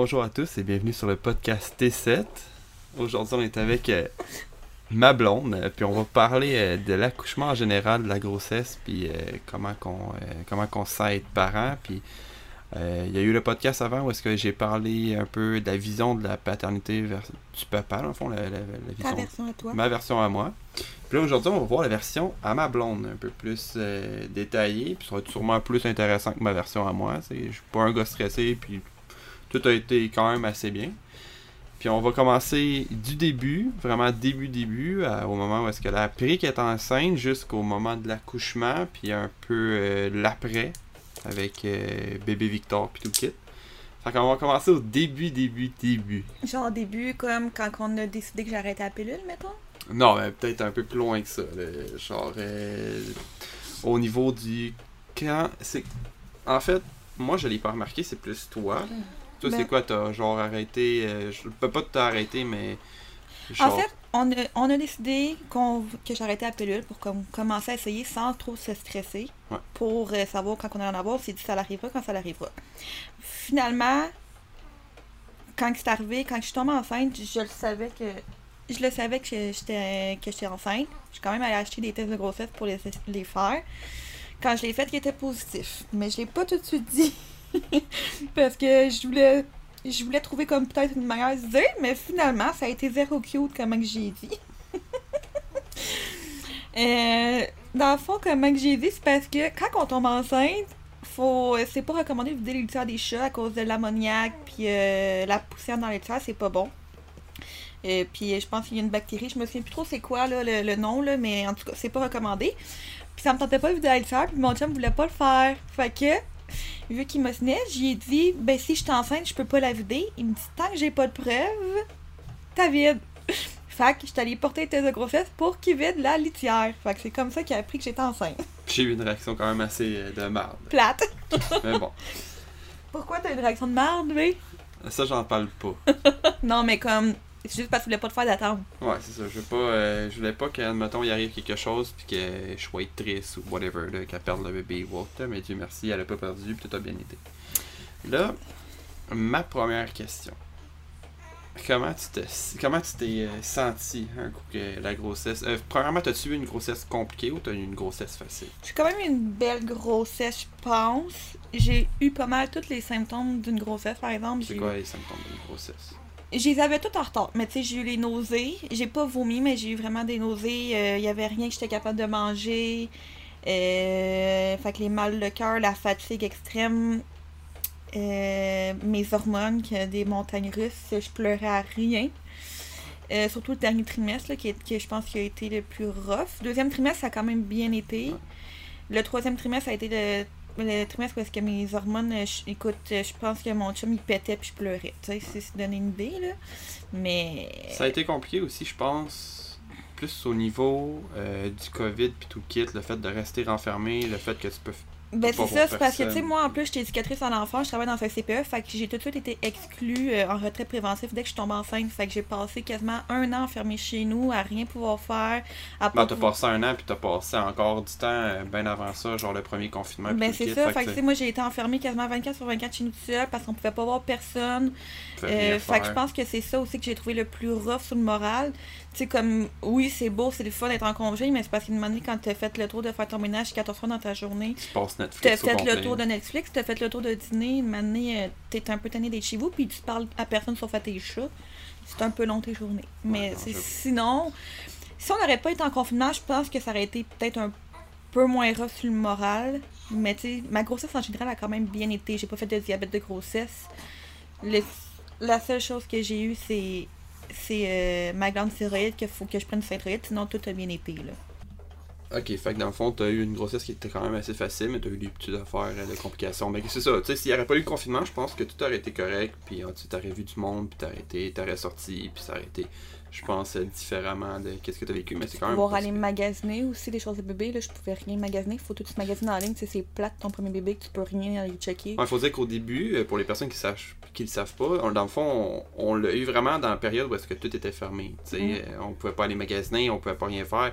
Bonjour à tous et bienvenue sur le podcast T7. Aujourd'hui, on est avec euh, ma blonde, euh, puis on va parler euh, de l'accouchement en général, de la grossesse, puis comment qu'on comment qu'on sent être parent, puis il y a eu le podcast avant où est-ce que j'ai parlé un peu de la vision de la paternité vers, du papa, dans le fond, la, la- la Ta vision version à toi. ma version à moi. Puis là, aujourd'hui, on va voir la version à ma blonde, un peu plus détaillée, puis ça va être sûrement plus intéressant que ma version à moi. Je suis pas un gars stressé, puis tout a été quand même assez bien. Puis on va commencer du début, vraiment début, début, à- au moment où est-ce qu'elle a appris qu'elle est enceinte, jusqu'au moment de l'accouchement, puis un peu euh, l'après, avec euh, bébé Victor, puis tout le kit. Fait qu'on va commencer au début, début, début. Genre au début, comme quand on a décidé que j'arrêtais la pilule, mettons? Non, mais peut-être un peu plus loin que ça. là. Genre, euh, au niveau du. Quand. c'est En fait, moi, je l'ai pas remarqué, c'est plus toi. Toi, Ben- c'est quoi T'as genre arrêté. euh, je peux pas t'arrêter, mais. En fait, on a, on a décidé que j'arrêtais la pilule pour comme, commencer à essayer sans trop se stresser. Ouais. Pour euh, savoir quand on allait en avoir, c'est dit ça l'arrivera quand ça l'arrivera. Finalement, quand c'est arrivé, quand je suis tombée enceinte, je le savais que. Je le savais que j'étais que j'étais enceinte. J'ai quand même allé acheter des tests de grossesse pour les, les faire. Quand je l'ai fait, il était positif. Mais je l'ai pas tout de suite dit. Parce que je voulais je voulais trouver comme peut-être une de dire, mais finalement, ça a été zéro cute, comment que j'ai dit. Euh, dans le fond, comment que j'ai dit, c'est parce que quand on tombe enceinte, faut c'est pas recommandé de vider les litières des chats à cause de l'ammoniac puis euh, la poussière dans les litières, c'est pas bon. Euh, puis je pense qu'il y a une bactérie, je me souviens plus trop c'est quoi le, le nom, là, mais en tout cas, c'est pas recommandé. Puis ça me tentait pas de vider la litière, puis mon chum voulait pas le faire. Fait que vu qu'il m'ostinait, j'y ai dit ben si je suis enceinte, je peux pas la vider. Il me dit tant que j'ai pas de preuves, t'as vide. fait que je suis allée porter le test de grossesse pour qu'il vide la litière. Fait que c'est comme ça qu'il a appris que j'étais enceinte. j'ai eu une réaction quand même assez euh, de merde. Plate. mais bon, Pourquoi t'as une réaction de merde, oui? ça, j'en parle pas. Non, mais comme c'est juste parce qu'il voulait pas te faire d'attendre. Ouais, c'est ça. Je veux pas. euh, je voulais pas qu'admettons il arrive quelque chose puis que je sois triste ou whatever, qu'elle perde le bébé ou autre. Mais Dieu merci, elle a pas perdu puis tout a bien été. Là, ma première question. Comment tu te comment tu t'es euh, senti un coup que la grossesse. Euh, premièrement, t'as-tu eu une grossesse compliquée ou t'as eu une grossesse facile? J'ai quand même eu une belle grossesse, je pense. J'ai eu pas mal tous les symptômes d'une grossesse, par exemple. C'est quoi les symptômes d'une grossesse? Je les avais tout en retard. Mais tu sais, j'ai eu les nausées. J'ai pas vomi, mais j'ai eu vraiment des nausées. Il y avait rien que j'étais capable de manger. Euh, fait que les mal de cœur, la fatigue extrême, euh, mes hormones, que des montagnes russes, je pleurais à rien. Euh, surtout le dernier trimestre, là, qui, est- qui je pense qui a été le plus rough. Deuxième trimestre, ça a quand même bien été. Le troisième trimestre, ça a été le, le trimestre où est-ce que mes hormones, euh, écoute, euh, je pense que mon chum, il pétait puis je pleurais. Tu sais, c'est se donner une idée, là. Mais... Ça a été compliqué aussi, je pense, plus au niveau euh, du COVID puis tout le kit, le fait de rester renfermé, le fait que tu peux. Ben c'est ça, c'est parce que tu sais, moi en plus j'étais éducatrice en enfant, je travaille dans un CPE, fait que j'ai tout de suite été exclue euh, en retrait préventif dès que je tombe enceinte. Fait que j'ai passé quasiment un an enfermée chez nous à rien pouvoir faire. À Ben, t'as pouvoir- passé un an puis t'as passé encore du temps euh, bien avant ça, genre le premier confinement. Ben c'est ça, fait fait que tu sais, moi j'ai été enfermée quasiment 24 sur 24 chez nous tout seul parce qu'on pouvait pas voir personne. Euh, fait que je pense que c'est ça aussi que j'ai trouvé le plus rough sur le moral. Tu sais, comme, oui, c'est beau, c'est le fun d'être en congé, mais c'est parce qu'une année, quand t'as fait le tour de faire ton ménage 14 fois dans ta journée, Tu passes au fait le tour de Netflix, t'as fait le tour de dîner, une année, euh, t'es un peu tanné d'être chez vous, puis tu parles à personne sauf à tes chats. C'est un peu long tes journées. Mais non, sinon, si on n'aurait pas été en confinement, je pense que ça aurait été peut-être un peu moins rough sur le moral. Mais tu sais, ma grossesse en général a quand même bien été. J'ai pas fait de diabète de grossesse. Le- la seule chose que j'ai eue, c'est c'est euh, ma glande thyroïde qu'il faut que je prenne du synthroïde, sinon tout a bien été. Là. Ok, fait que dans le fond, t'as eu une grossesse qui était quand même assez facile, mais t'as eu des petites affaires euh, de complications. Mais c'est ça, tu sais, s'il n'y aurait pas eu le confinement, je pense que tout aurait été correct, puis euh, tu t'aurais vu du monde, puis t'aurais été, t'aurais sorti, puis ça aurait été je pense, différemment de qu'est-ce que tu as vécu. Mais c'est quand même. Pouvoir aller magasiner aussi des choses de bébé. Là, je pouvais rien magasiner. Faut tout se magasiner en ligne. Tu sais, c'est plate ton premier bébé que tu peux rien aller checker. Il faut dire qu'au début, euh, pour les personnes qui ne qui le savent pas, on- dans le fond, on, on l'a eu vraiment dans la période où est-ce que tout était fermé. Tu sais, Mm. euh, On pouvait pas aller magasiner, on pouvait pas rien faire.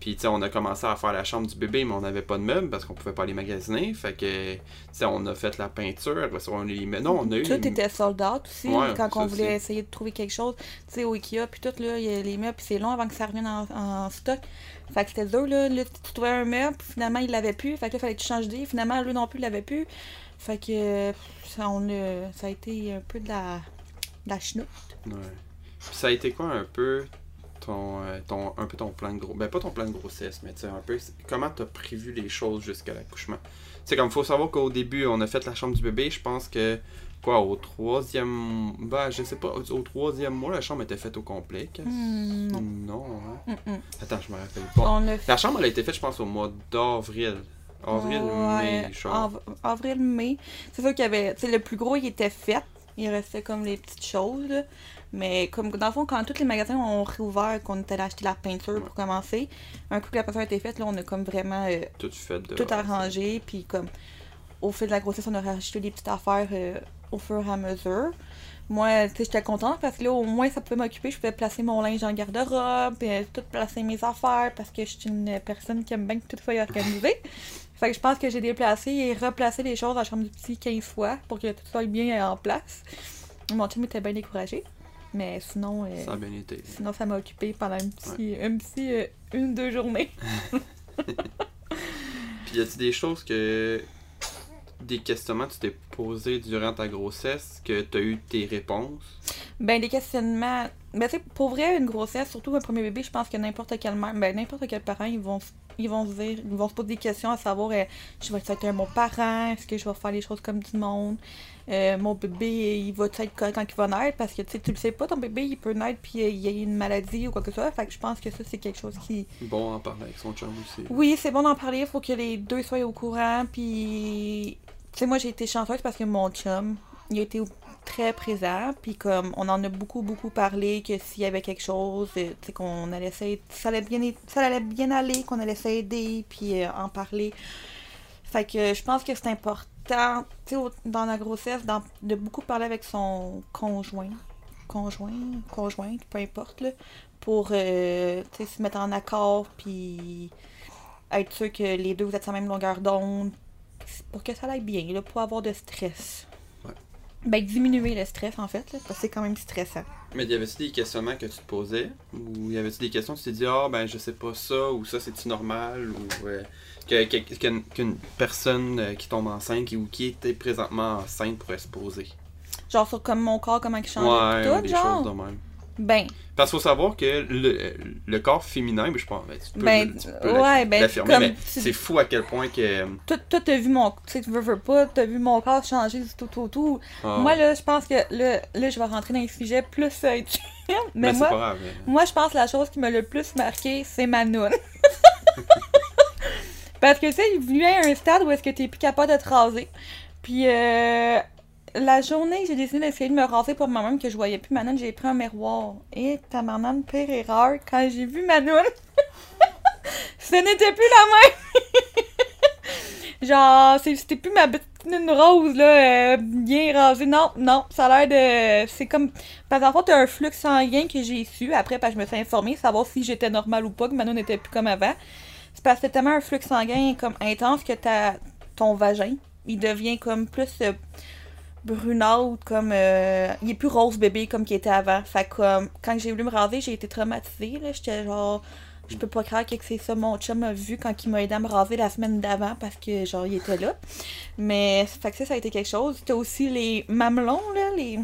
Puis tu sais, on a commencé à faire la chambre du bébé, mais on n'avait pas de meubles parce qu'on pouvait pas aller magasiner. Fait que tu sais, on a fait la peinture, on les. Non, on a eu. Tout était sold out aussi. Ouais, quand on voulait aussi. essayer de trouver quelque chose, tu sais, au Ikea, puis tout, là, il y a les meubles, puis c'est long avant que ça revienne en, en stock. Fait que c'était dur, là. Là, tu trouvais un meuble, puis finalement, il l'avait plus. Fait que là, fallait que tu changes d'idée. Finalement, lui non plus, il l'avait plus. Fait que ça, on ça a été un peu de la, de la chenoute. Ouais. Puis ça a été quoi un peu ton, euh, ton un peu ton plan de gros ben pas ton plan de grossesse mais tu sais un peu c'est- comment t'as prévu les choses jusqu'à l'accouchement? Tu sais comme faut savoir qu'au début on a fait la chambre du bébé je pense que quoi au troisième ben je sais pas au, troisième mois la chambre était faite au complet. Hmm, non. non hein? Mm, mm. attends je me rappelle pas l'a chambre elle a été faite je pense au mois d'avril avril mai Ouais, genre av- avril, mai. C'est sûr qu'il y avait. Tu sais, le plus gros, il était fait. Il restait comme les petites choses. Mais comme dans le fond, quand tous les magasins ont réouvert, qu'on était allé acheter la peinture pour commencer, un coup que la peinture a été faite, là, on a comme vraiment euh, tout fait de tout arrangé. Puis comme au fil de la grossesse, on a rajouté des petites affaires euh, au fur et à mesure. Moi, tu sais, j'étais contente parce que là, au moins, ça pouvait m'occuper. Je pouvais placer mon linge dans le garde-robe, et tout placer mes affaires parce que je suis une personne qui aime bien que tout soit organisé. fait que je pense que j'ai déplacé et replacé les choses dans la chambre du petit 15 fois pour que tout soit bien en place. Mon chum était bien découragé. Mais sinon, euh, ça a bien été sinon ça m'a occupé pendant un petit, un petit euh, une, deux journées. Puis y a-t-il des choses que. Des questionnements que tu t'es posés durant ta grossesse, que tu as eu tes réponses? Ben, des questionnements. Ben, tu pour vrai, une grossesse, surtout un premier bébé, je pense que n'importe quelle mère, ben, n'importe quel parent, ils vont, ils vont se dire, ils vont se poser des questions à savoir, euh, je vais être un bon parent, est-ce que je vais faire les choses comme du monde, Euh, mon bébé, il va être correct quand il va naître, parce que tu sais, tu le sais pas, ton bébé, il peut naître puis euh, il y a une maladie ou quoi que ce soit, fait que je pense que ça, c'est quelque chose qui, Bon à en parler avec son chum aussi. oui, c'est bon d'en parler, il faut que les deux soient au courant. Puis, tu sais, moi j'ai été chanceuse parce que mon chum, il a été très présent. Puis, comme on en a beaucoup, beaucoup parlé, que s'il y avait quelque chose, euh, qu'on allait essayer, ça allait bien, ça allait bien aller, qu'on allait s'aider, puis euh, en parler. Fait que je pense que c'est important, tu sais, dans la grossesse, d'en- de beaucoup parler avec son conjoint. Conjoint, conjointe, peu importe, là, pour euh, se mettre en accord, puis être sûr que les deux vous êtes sur la même longueur d'onde, pour que ça aille bien, pour avoir de stress. Ben, diminuer le stress, en fait, là, parce que c'est quand même stressant. Mais y avait-tu des questionnements que tu te posais? Ou y avait-tu des questions que tu t'es dit, ah ben je sais pas ça, ou ça c'est-tu normal Ou euh, que- que- qu'une personne euh, qui tombe enceinte qui- ou qui était présentement enceinte pourrait se poser? Genre, sur comme mon corps, comment il change, Ouais, tout, des genre? choses de même. Ben, Parce qu'il faut savoir que le, le corps féminin, mais je pense, ben, tu peux, Ben, le- tu peux ouais, ben, mais tu- c'est fou à quel point que. toi, t'as vu mon. Tu sais, tu veux, veux pas, t'as vu mon corps changer du tout, tout, tout. ah, Moi, là, je pense que là, là, je vais rentrer dans les sujets plus intimes. Mais mais moi, pas grave. mais- Moi, je pense que la chose qui m'a le plus marqué, c'est ma noune. Parce que, tu sais, il vient à un stade où est-ce que t'es plus capable de te raser. Puis, euh, la journée j'ai décidé d'essayer de me raser pour moi-même, que je voyais plus ma noune, j'ai pris un miroir. Et ta maman, pire erreur, quand j'ai vu ma noune, ce n'était plus la même. Genre, c'était plus ma petite noune rose, là, euh, bien rasée. Non, non, ça a l'air de... C'est comme... Parce qu'en fait, t'as un flux sanguin que j'ai su après, parce que je me suis informée, savoir si j'étais normale ou pas, que ma noune n'était plus comme avant. C'est parce que c'est tellement un flux sanguin comme intense que ton vagin, il devient comme plus euh, brunâtre, comme... euh, il est plus rose bébé comme qu'il était avant. Fait comme, quand j'ai voulu me raser, j'ai été traumatisée, là. J'étais genre... Je peux pas croire que c'est ça mon chum a vu quand il m'a aidé à me raser la semaine d'avant parce que genre il était là. Mais fait que ça, ça a été quelque chose. T'as aussi les mamelons là, les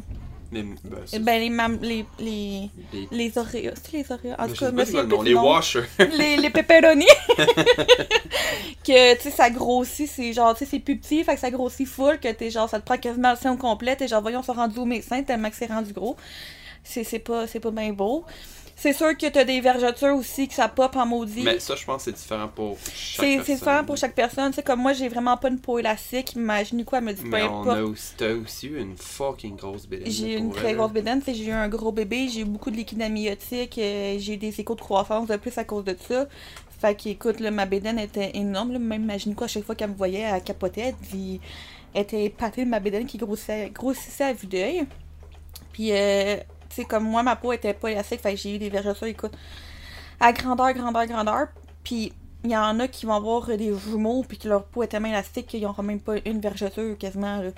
Ben, c'est- ben les mam les les les- les oreos, c'est les oreos. En je tout cas, souviens le nom, les washers. les, les pepperoni. que, tu sais, ça grossit, c'est genre, tu sais, c'est plus petit, fait que ça grossit full, que t'es genre, ça te prend quasiment le sein au complet, t'es genre, voyons, ça rendu au médecin tellement que c'est rendu gros. C'est c'est pas, c'est pas bien beau. C'est sûr que t'as des vergetures aussi que ça pop en maudit. Mais ça, je pense que c'est différent pour chaque C'est personne. c'est différent pour chaque personne. Sais, comme moi, j'ai vraiment pas une peau élastique. Imagine quoi, elle me dit peu Mais on importe. a aussi, t'as aussi eu une fucking grosse bédaine. J'ai eu une très elle. grosse bédaine, j'ai eu un gros bébé, j'ai eu beaucoup de liquide amniotique, euh, j'ai eu des échos de croissance de plus à cause de ça. Fait qu'écoute, là, ma bédaine était énorme, là, même imagine quoi, à chaque fois qu'elle me voyait, elle capotait, elle était épatée de ma bédaine qui grossissait, grossissait à vue d'œil. Puis, euh, sais, comme moi, ma peau était pas élastique, fait que j'ai eu des vergetures, écoute, à grandeur, grandeur, grandeur. Puis, il y en a qui vont avoir des jumeaux, puis que leur peau est tellement élastique qu'ils n'auront même pas une vergeture quasiment, là.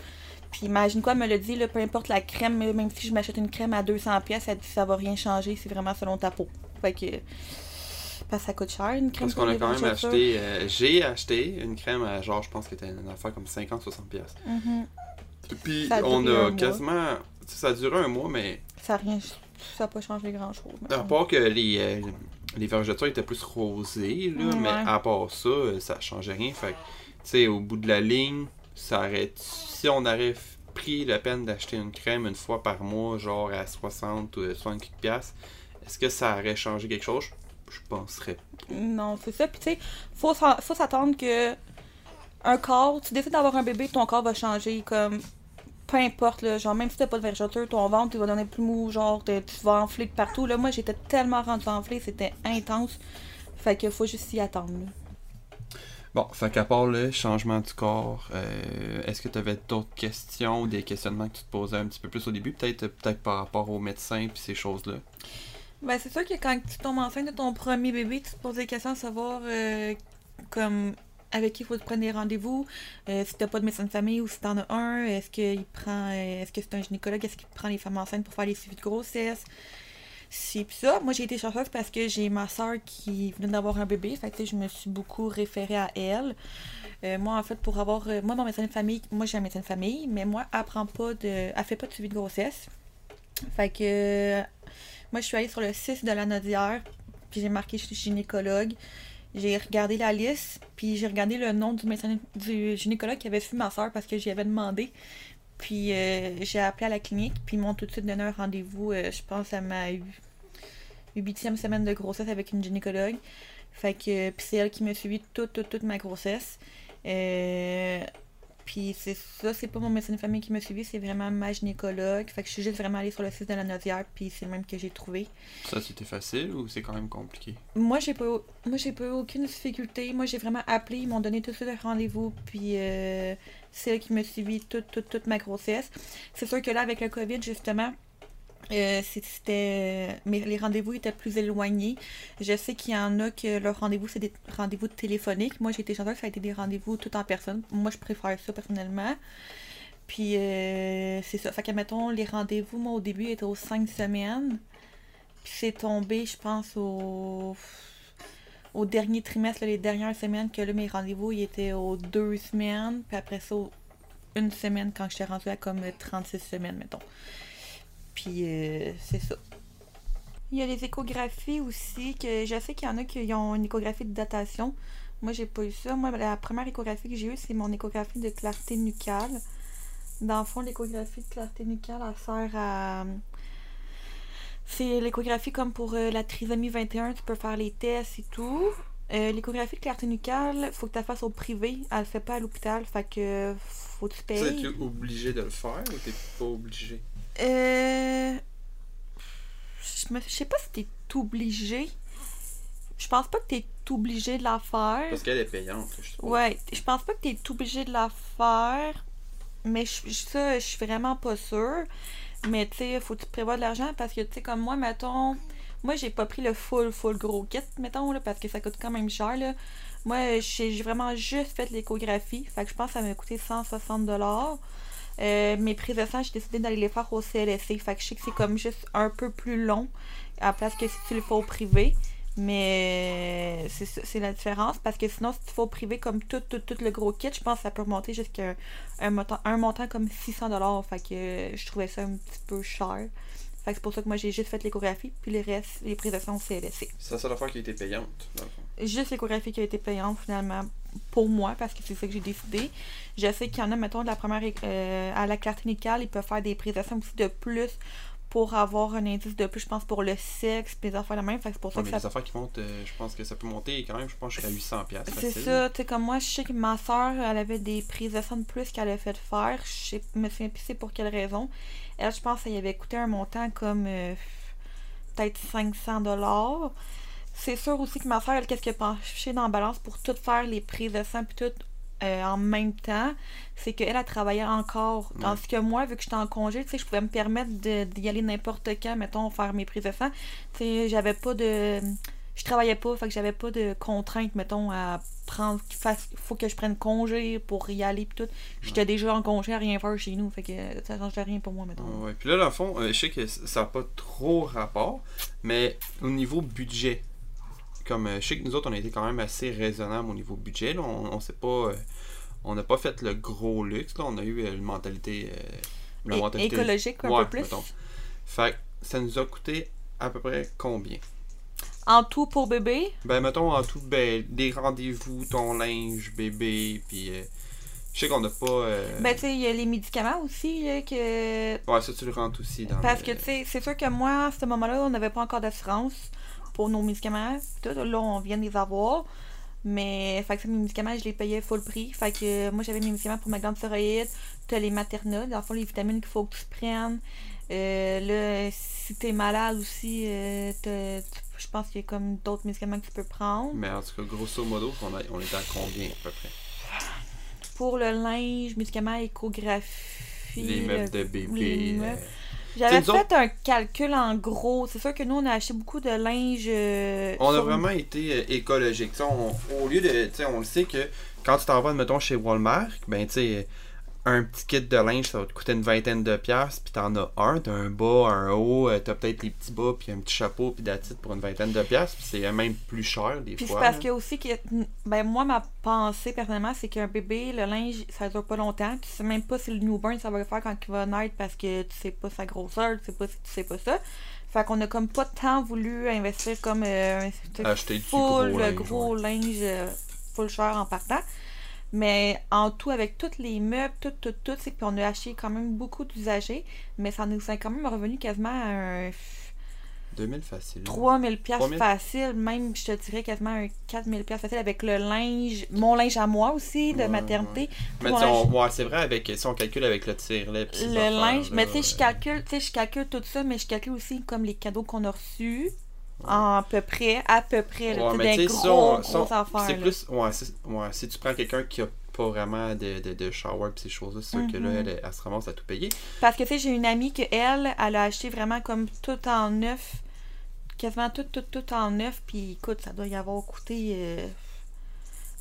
Puis imagine quoi, elle me le dit, là, peu importe la crème, même si je m'achète une crème à 200 pièces, elle dit ça va rien changer, c'est vraiment selon ta peau. Fait que parce que ça coûte cher une crème Parce qu'on a quand même acheté. euh, J'ai acheté une crème à genre, je pense que c'était une affaire comme 50-60$. piastres. Mhm. Puis Ça a on a mois. quasiment. Ça a duré un mois, mais Ça a rien ça pas changé grand chose. à part que les, euh, les vergetures étaient plus rosées, là, mais ouais. à part ça, euh, ça changeait rien. Fait tu sais, au bout de la ligne, ça aurait. Si on aurait pris la peine d'acheter une crème une fois par mois, genre à 60 ou 60 quelques piastres, est-ce que ça aurait changé quelque chose? Je penserais. Non, c'est ça. Puis tu sais, faut, faut s'attendre que un corps, tu décides d'avoir un bébé, ton corps va changer. Comme, peu importe, là, genre, même si t'as pas de vergeture, ton ventre, il va donner plus mou, genre, tu vas enfler de partout. Là, moi, j'étais tellement rendue enflée, c'était intense. Fait que faut juste s'y attendre. là. Bon, fait qu'à part le changement du corps, euh, est-ce que tu avais d'autres questions ou des questionnements que tu te posais un petit peu plus au début, peut-être peut-être par rapport aux médecins puis ces choses-là? Ben, c'est sûr que quand tu tombes enceinte de ton premier bébé, tu te poses des questions à savoir euh, comme avec qui il faut prendre des rendez-vous, euh, si t'as pas de médecin de famille ou si t'en as un, est-ce qu'il prend euh, est-ce que c'est un gynécologue, est-ce qu'il prend les femmes enceintes pour faire les suivis de grossesse? Pis ça, moi j'ai été chanceuse parce que j'ai ma soeur qui venait d'avoir un bébé, fait je me suis beaucoup référée à elle. Euh, moi en fait pour avoir euh, moi mon médecin de famille, moi j'ai un médecin de famille, mais moi elle prend pas de elle fait pas de suivi de grossesse. Fait que moi, je suis allée sur le site de la Nodière, puis j'ai marqué je suis gynécologue. J'ai regardé la liste, puis j'ai regardé le nom du médecin du gynécologue qui avait vu ma soeur parce que j'y avais demandé. Puis euh, j'ai appelé à la clinique, puis ils m'ont tout de suite donné un rendez-vous, euh, je pense à ma hu- huitième semaine de grossesse avec une gynécologue. Fait que puis c'est elle qui m'a suivi toute, toute, toute ma grossesse. Euh, puis c'est ça, c'est pas mon médecin de famille qui m'a suivi, c'est vraiment ma gynécologue. Fait que je suis juste vraiment allée sur le site de la Nodière, puis c'est le même que j'ai trouvé. Ça, c'était facile ou c'est quand même compliqué? Moi, j'ai pas, moi, j'ai pas eu aucune difficulté. Moi, j'ai vraiment appelé, ils m'ont donné tout de suite un rendez-vous, puis euh, c'est elle qui m'a suivi toute, toute, toute ma grossesse. C'est sûr que là, avec le COVID, justement, euh, c'était mais les rendez-vous étaient plus éloignés. Je sais qu'il y en a que leur rendez-vous c'est des rendez-vous téléphoniques. Moi j'ai été chanceuse, ça a été des rendez-vous tout en personne. Moi je préfère ça personnellement. Puis euh, c'est ça. Fait que mettons les rendez-vous moi au début étaient aux 5 semaines. Puis c'est tombé, je pense, au au dernier trimestre, les dernières semaines, que là, mes rendez-vous, ils étaient aux deux semaines, puis après ça, une semaine quand j'étais rendue à comme 36 semaines, mettons. Puis euh, c'est ça. Il y a les échographies aussi, que je sais qu'il y en a qui ont une échographie de datation. Moi, j'ai pas eu ça. Moi, la première échographie que j'ai eue, c'est mon échographie de clarté nucale. Dans le fond, l'échographie de clarté nucale, elle sert à. C'est l'échographie comme pour euh, la trisomie 21, tu peux faire les tests et tout. Euh, l'échographie de clarté nucale, faut que tu la fasses au privé. Elle le fait pas à l'hôpital, fait que faut que tu payes. tu obligé de le faire ou t'es pas obligé? Euh. Je me- je sais pas si t'es obligé. Je pense pas que t'es obligé de la faire. Parce qu'elle est payante, je. Ouais, je pense pas que t'es obligé de la faire. Mais je, je- ça, je suis vraiment pas sûre. Mais tu sais, faut que tu prévois de l'argent? Parce que tu sais, comme moi, mettons. Moi, j'ai pas pris le full, full gros kit, mettons, là, parce que ça coûte quand même cher, là. Moi, j'ai j'ai vraiment juste fait l'échographie. Fait que je pense que ça m'a coûté 160$. Euh, mes prises de sang, j'ai décidé d'aller les faire au CLSC. Fait que je sais que c'est comme juste un peu plus long à la place que si tu le fais au privé. Mais c'est ça- c'est la différence parce que sinon, si tu fais au privé comme tout, tout, tout le gros kit, je pense que ça peut remonter jusqu'à un montant, un montant comme 600$. Fait que euh, je trouvais ça un petit peu cher. Fait que c'est pour ça que moi j'ai juste fait l'échographie, puis les restes, les prises de sang au CLSC. C'est la seule affaire qui a été payante, dans le fond. Juste l'échographie qui a été payante finalement pour moi parce que c'est ça que j'ai décidé. Je sais qu'il y en a, mettons, de la première euh, à la clarté nucale, ils peuvent faire des sang aussi de plus pour avoir un indice de plus, je pense, pour le sexe, puis les affaires de même. Fait que c'est pour ça que mais ça les affaires qui montent, euh, je pense que ça peut monter quand même, je pense jusqu'à 800$. piastres C'est ça, tu sais, comme moi, je sais que ma soeur, elle avait des prises de sang de plus qu'elle a fait faire. Je sais, me souviens plus c'est pour quelle raison. Elle, je pense, ça y avait coûté un montant comme euh, peut-être 500 dollars. C'est sûr aussi que ma soeur, elle, qu'est-ce qu'elle a penché dans la balance pour tout faire les prises de sang puis tout euh, en même temps, c'est qu'elle a travaillé encore. Tandis que moi, vu que j'étais en congé, tu sais, je pouvais me permettre de- d'y aller n'importe quand, mettons, faire mes prises de sang. Tu sais, j'avais pas de je travaillais pas, fait que j'avais pas de contraintes, mettons, à prendre, qu'il fasse, faut que je prenne congé pour y aller pis tout. J'étais déjà en congé à rien faire chez nous, fait que ça changeait rien pour moi, mettons. Ouais, puis là, dans le fond, euh, je sais que ça n'a pas trop rapport, mais au niveau budget, comme euh, je sais que nous autres, on a été quand même assez raisonnable au niveau budget, là, on, on pas. euh, on n'a pas fait le gros luxe, là, on a eu euh, une mentalité. la mentalité- écologique un peu plus. mettons. Fait ça nous a coûté à peu près combien? En tout pour bébé, Ben, mettons en tout, ben, des rendez-vous, ton linge, bébé, puis. euh, je sais qu'on n'a pas. euh, ben tu sais, il y a les médicaments aussi, là, que ouais, ça, tu le rentres aussi dans Parce le- que, tu sais, c'est sûr que moi, à ce moment-là, on n'avait pas encore d'assurance pour nos médicaments. Tout, là, on vient de les avoir. Mais, fait que ça, mes médicaments, je les payais full prix. Fait que moi, j'avais mes médicaments pour ma glande thyroïde. T'as les maternelles, dans le fond, les vitamines qu'il faut que tu prennes. Euh, là, si t'es malade aussi, euh, je pense qu'il y a comme d'autres médicaments que tu peux prendre. Mais en tout cas, grosso modo, on, a, on est à combien à peu près? Pour le linge, médicaments, échographie. Les meubles le- de bébé. les euh, meubles. J'avais fait un calcul en gros. C'est sûr que nous, on a acheté beaucoup de linge. euh, on a sur- vraiment été euh, écologique. On- au lieu de. On le sait que quand tu t'en vas, mettons, chez Walmart, ben, tu sais, un petit kit de linge, ça va te coûter une vingtaine de piastres, puis t'en as un, t'as un bas, un haut, euh, t'as peut-être les petits bas, puis un petit chapeau, puis d'attitude pour une vingtaine de piastres, puis c'est même plus cher des Puis c'est fois. parce là. que aussi que. Ben, moi, ma pensée personnellement, c'est qu'un bébé, le linge, ça dure pas longtemps. Tu sais même pas si le newborn, ça va le faire quand il va naître parce que tu sais pas sa grosseur, tu sais pas si tu sais pas ça. Fait qu'on a comme pas tant voulu investir comme euh, un Acheter du full gros le linge, gros linge euh, full cher en partant. Mais en tout, avec tous les meubles, tout, tout, tout, c'est puis on a acheté quand même beaucoup d'usagers, mais ça nous a quand même revenu quasiment à un 2000 facile. 3000 pièces 3000? facile, même je te dirais quasiment un 4000 pièces facile avec le linge, mon linge à moi aussi de Ouais, maternité. Mais tu sais, linge- on- ouais, c'est vrai, avec, si on calcule avec le ces le linge, mais tu sais, je euh, calcule, tu sais, je calcule tout ça, mais je calcule aussi comme les cadeaux qu'on a reçus. En à peu près, à peu près, Ouais, mais des gros, affaires. C'est plus. Ouais, ouais, si tu prends quelqu'un qui a pas vraiment de, de, de shower pis ces choses-là, c'est sûr que là, Mhm. elle, elle se ramasse à tout payer. Parce que tu sais, j'ai une amie que elle, elle a acheté vraiment comme tout en neuf, quasiment tout, tout, tout en neuf, puis écoute, ça doit y avoir coûté. euh,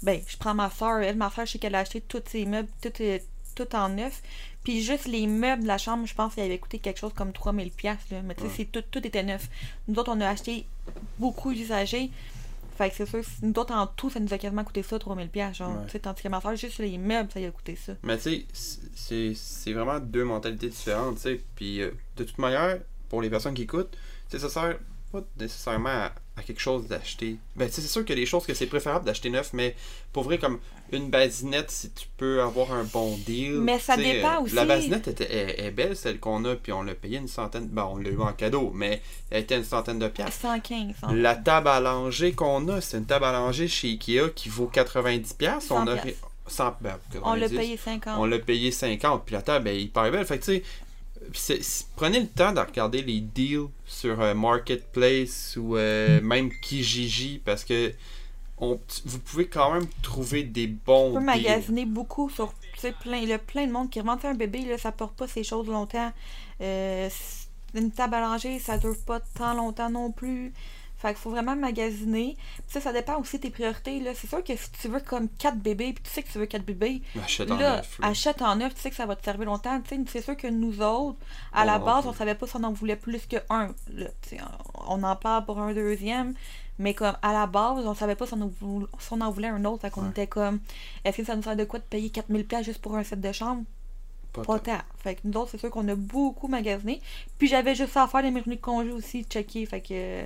Ben, je prends ma soeur, elle, ma soeur, je sais qu'elle a acheté tous ses meubles, tout, euh, tout en neuf. Puis juste les meubles de la chambre, je pense qu'il avait coûté quelque chose comme 3000 pièces là. Mais tu sais, Ouais. tout, tout était neuf. Nous autres, on a acheté beaucoup d'usagers. Fait que c'est sûr, nous autres, en tout, ça nous a quasiment coûté ça, 3000 pièces genre. Ouais. Tu sais, tandis que ma soeur, juste les meubles, ça lui a coûté ça. Mais tu sais, c'est- c'est vraiment deux mentalités différentes, tu sais. Puis euh, de toute manière, pour les personnes qui écoutent, tu sais, ça sert pas nécessairement à, à quelque chose d'acheter. Ben, c'est sûr qu'il y a des choses que c'est préférable d'acheter neuf, mais pour vrai, comme une basinette, si tu peux avoir un bon deal. Mais ça dépend euh, aussi. La basinette était, est, est belle, celle qu'on a, puis on l'a payé une centaine. Ben, on l'a eu en cadeau, mais elle était une centaine de piastres. 115, 100. La table à langer qu'on a, c'est une table à langer chez Ikea qui vaut 90$. piastres. On 100 a piastres. 100, ben, On l'a 90. payé 50. On l'a payé 50, puis la table est hyper belle. Fait que, tu sais, prenez le temps de regarder les deals sur euh, Marketplace ou euh, même Kijiji parce que on, vous pouvez quand même trouver des bons On peut magasiner beaucoup sur plein, il y a plein de monde qui revend un bébé, là, ça porte pas ces choses longtemps. Euh, une table à langer, ça dure pas tant longtemps non plus. Fait qu'il faut vraiment magasiner. Puis ça, ça dépend aussi de tes priorités. Là. C'est sûr que si tu veux comme 4 bébés, puis tu sais que tu veux 4 bébés, Achète en neuf, là. achète en neuf, tu sais que ça va te servir longtemps. Tu sais, c'est sûr que nous autres, à la base, on savait pas si on en voulait plus que un. Là, on en parle pour un deuxième, mais comme à la base, on savait pas si on en voulait, si on en, voulait un autre. Fait qu'on Ouais. était comme, est-ce que ça nous sert de quoi de payer 4000$ piastres juste pour un set de chambre? Pas Pas tant. Fait que nous autres, c'est sûr qu'on a beaucoup magasiné. Puis j'avais juste ça à faire mes revenus de congé aussi, checker. Fait que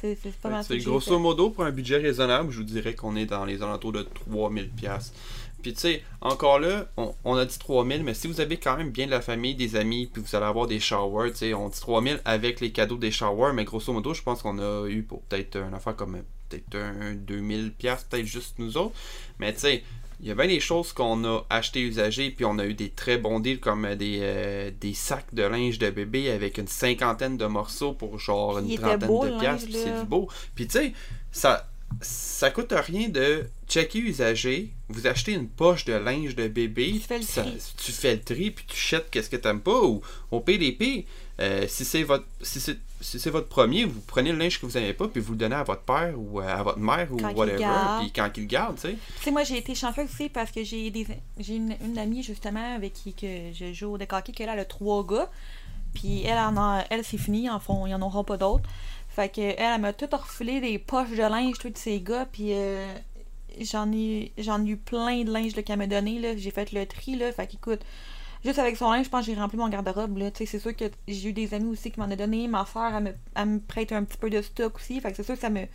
c'est pas mal c'est grosso modo, pour un budget raisonnable, je vous dirais qu'on est dans les alentours de 3000$. piastres. Puis tu sais, encore là, on, on a dit 3000, mais si vous avez quand même bien de la famille, des amis, puis vous allez avoir des showers, tu sais, on dit 3000 avec les cadeaux des showers, mais grosso modo, je pense qu'on a eu pour peut-être une affaire comme peut-être un 2000 pièces peut-être juste nous autres. Mais tu sais, il y a bien des choses qu'on a acheté usagées, puis on a eu des très bons deals comme euh, des, euh, des sacs de linge de bébé avec une cinquantaine de morceaux pour genre une trentaine beau, de linge, puis c'est du beau. Puis tu sais, ça ça coûte rien de checker usagé, vous achetez une poche de linge de bébé, Tu fais le ça- tri. tu fais le tri, puis tu jettes qu'est-ce que t'aimes pas, ou au PDP, euh, si c'est votre si c'est si c'est votre premier, vous prenez le linge que vous n'aimez pas, puis vous le donnez à votre père ou à votre mère ou Quand le whatever, puis quand il le garde, tu sais. Tu sais, moi, j'ai été chanceuse aussi parce que j'ai des j'ai une, une amie, justement, avec qui que je joue au deck hockey, qu'elle a trois gars. Puis elle, en a, elle c'est fini, en fond, il n'y en aura pas d'autres. Fait que elle, elle m'a tout refilé des poches de linge, tous de ces gars. Puis euh, j'en ai j'en ai eu plein de linge qu'elle m'a donné. là. J'ai fait le tri, là. Fait qu'écoute, juste avec son linge, je pense que j'ai rempli mon garde-robe. là. Tu sais, c'est sûr que j'ai eu des amis aussi qui m'en ont donné. Ma soeur, elle me, elle me prête un petit peu de stock aussi. Fait que c'est sûr que ça me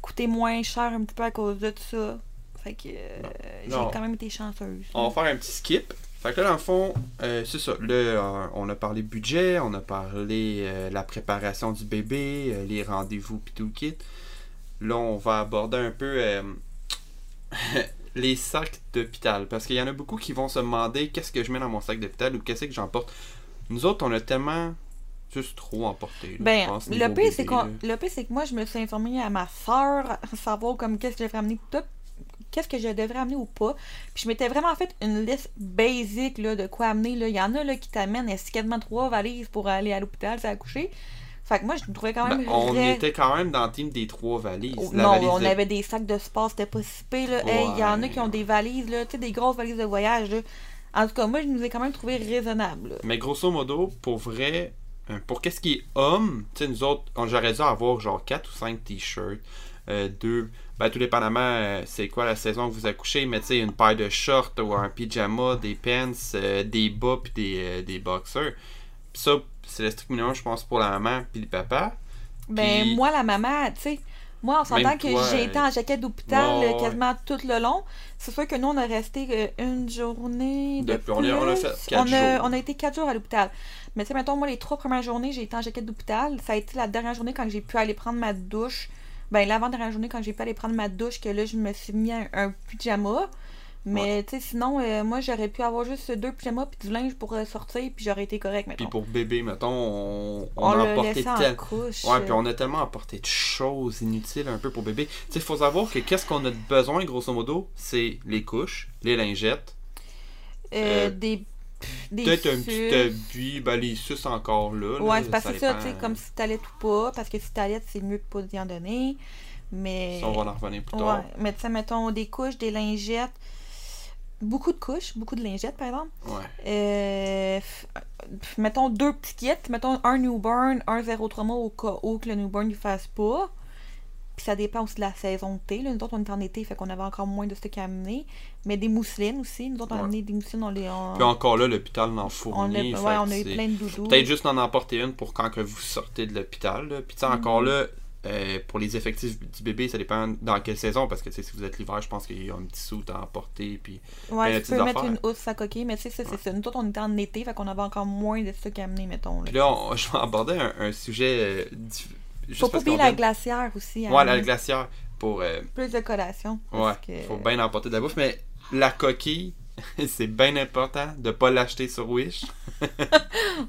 coûtait moins cher un petit peu à cause de tout ça. Fait que euh, j'ai quand même été chanceuse. On va faire un petit skip. Fait que là, dans le fond, euh, c'est ça. Là, euh, on a parlé budget, on a parlé euh, la préparation du bébé, euh, les rendez-vous, puis tout le kit. Là, on va aborder un peu euh, les sacs d'hôpital. Parce qu'il y en a beaucoup qui vont se demander qu'est-ce que je mets dans mon sac d'hôpital ou qu'est-ce que j'emporte. Nous autres, on a tellement juste trop emporté. là, je Ben, pense, le pire, c'est que moi, je me suis informée à ma soeur, savoir comme qu'est-ce que j'avais amené tout, qu'est-ce que je devrais amener ou pas. Puis je m'étais vraiment fait une liste basique là, de quoi amener. Là. Il y en a là, qui t'amènent quasiment trois valises pour aller à l'hôpital, c'est accoucher. Fait que moi, je me trouvais quand Ben, même on rai- était quand même dans le team des trois valises. Oh, La non, valise on de- avait des sacs de sport, c'était pas si pire, là. Hey, il y en a qui ont des valises, là, tu sais, des grosses valises de voyage, là. En tout cas, moi, je nous ai quand même trouvé raisonnable. là. Mais grosso modo, pour vrai, euh, pour qu'est-ce qui est homme, tu sais, nous autres, on- j'aurais dû avoir genre 4 ou 5 t-shirts, euh, deux, ben tout dépendamment euh, c'est quoi la saison que vous accouchez, mais tu sais, une paire de shorts ou un pyjama, des pants, euh, des bas puis des, euh, des boxers. Pis ça, c'est le strict minimum, je pense, pour la maman puis le papa. Ben, moi, la maman, tu sais, moi, on s'entend que j'ai été en jaquette d'hôpital ouais, ouais. quasiment tout le long. C'est sûr que nous, on a resté une journée de Depuis- on a- on a plus. fait quatre on a, jours. on a été quatre jours à l'hôpital. Mais tu sais, mettons, moi, les trois premières journées, j'ai été en jaquette d'hôpital. Ça a été la dernière journée quand j'ai pu aller prendre ma douche. Ben, l'avant-dernière journée, quand j'ai pu aller prendre ma douche, que là, je me suis mis un, un pyjama. Mais, tu sais, sinon, euh, moi, j'aurais pu avoir juste deux pyjamas puis du linge pour euh, sortir, puis j'aurais été correct, Puis mettons. pour bébé, mettons, on, on, on a l'a emporté tel- couche. Ouais, puis on a tellement apporté de choses inutiles un peu pour bébé. Tu sais, il faut savoir que qu'est-ce qu'on a besoin, grosso modo, c'est les couches, les lingettes, Euh, euh, des peut-être un petit habit, ben les suces encore là. Ouais, c'est parce que c'est ça, tu sais, comme si t'allais ou pas, parce que si t'allais, c'est mieux de pas d'y en donner. Mais. Ça, on va en revenir plus tard. Ouais, mais tu sais, mettons des couches, des lingettes. Beaucoup de couches, beaucoup de lingettes, par exemple. Ouais. Euh, mettons deux petits kits, mettons un newborn, un 0,3 mois au cas où que le newborn ne fasse pas. Puis ça dépend aussi de la saison de thé. Là. Nous autres, on était en été, fait qu'on avait encore moins de stock à amener. Mais des mousselines aussi. Nous autres, on a Ouais. amené des mousselines, on les. On, Puis encore là, l'hôpital en on, fournit. fait ouais, on a eu plein de doudous. Peut-être juste en emporter une pour quand que vous sortez de l'hôpital. Puis tu sais, Mhm. encore là, euh, pour les effectifs du bébé, ça dépend dans quelle saison. Parce que tu sais, si vous êtes l'hiver, je pense qu'il y a un petit soute à emporter. Puis Ouais, tu peux mettre une housse à coquille, mais tu sais, c'est ça. Nous autres, on était en été, fait qu'on avait encore moins de stock à amener, mettons. Là. Puis là, on- je vais aborder un, un sujet. euh, juste Faut pas oublier la glacière aussi. Ouais, la amener. glacière. Pour. euh, Plus de collation. ouais, que- faut bien emporter de la bouffe. Mais la coquille, c'est bien important de pas l'acheter sur Wish.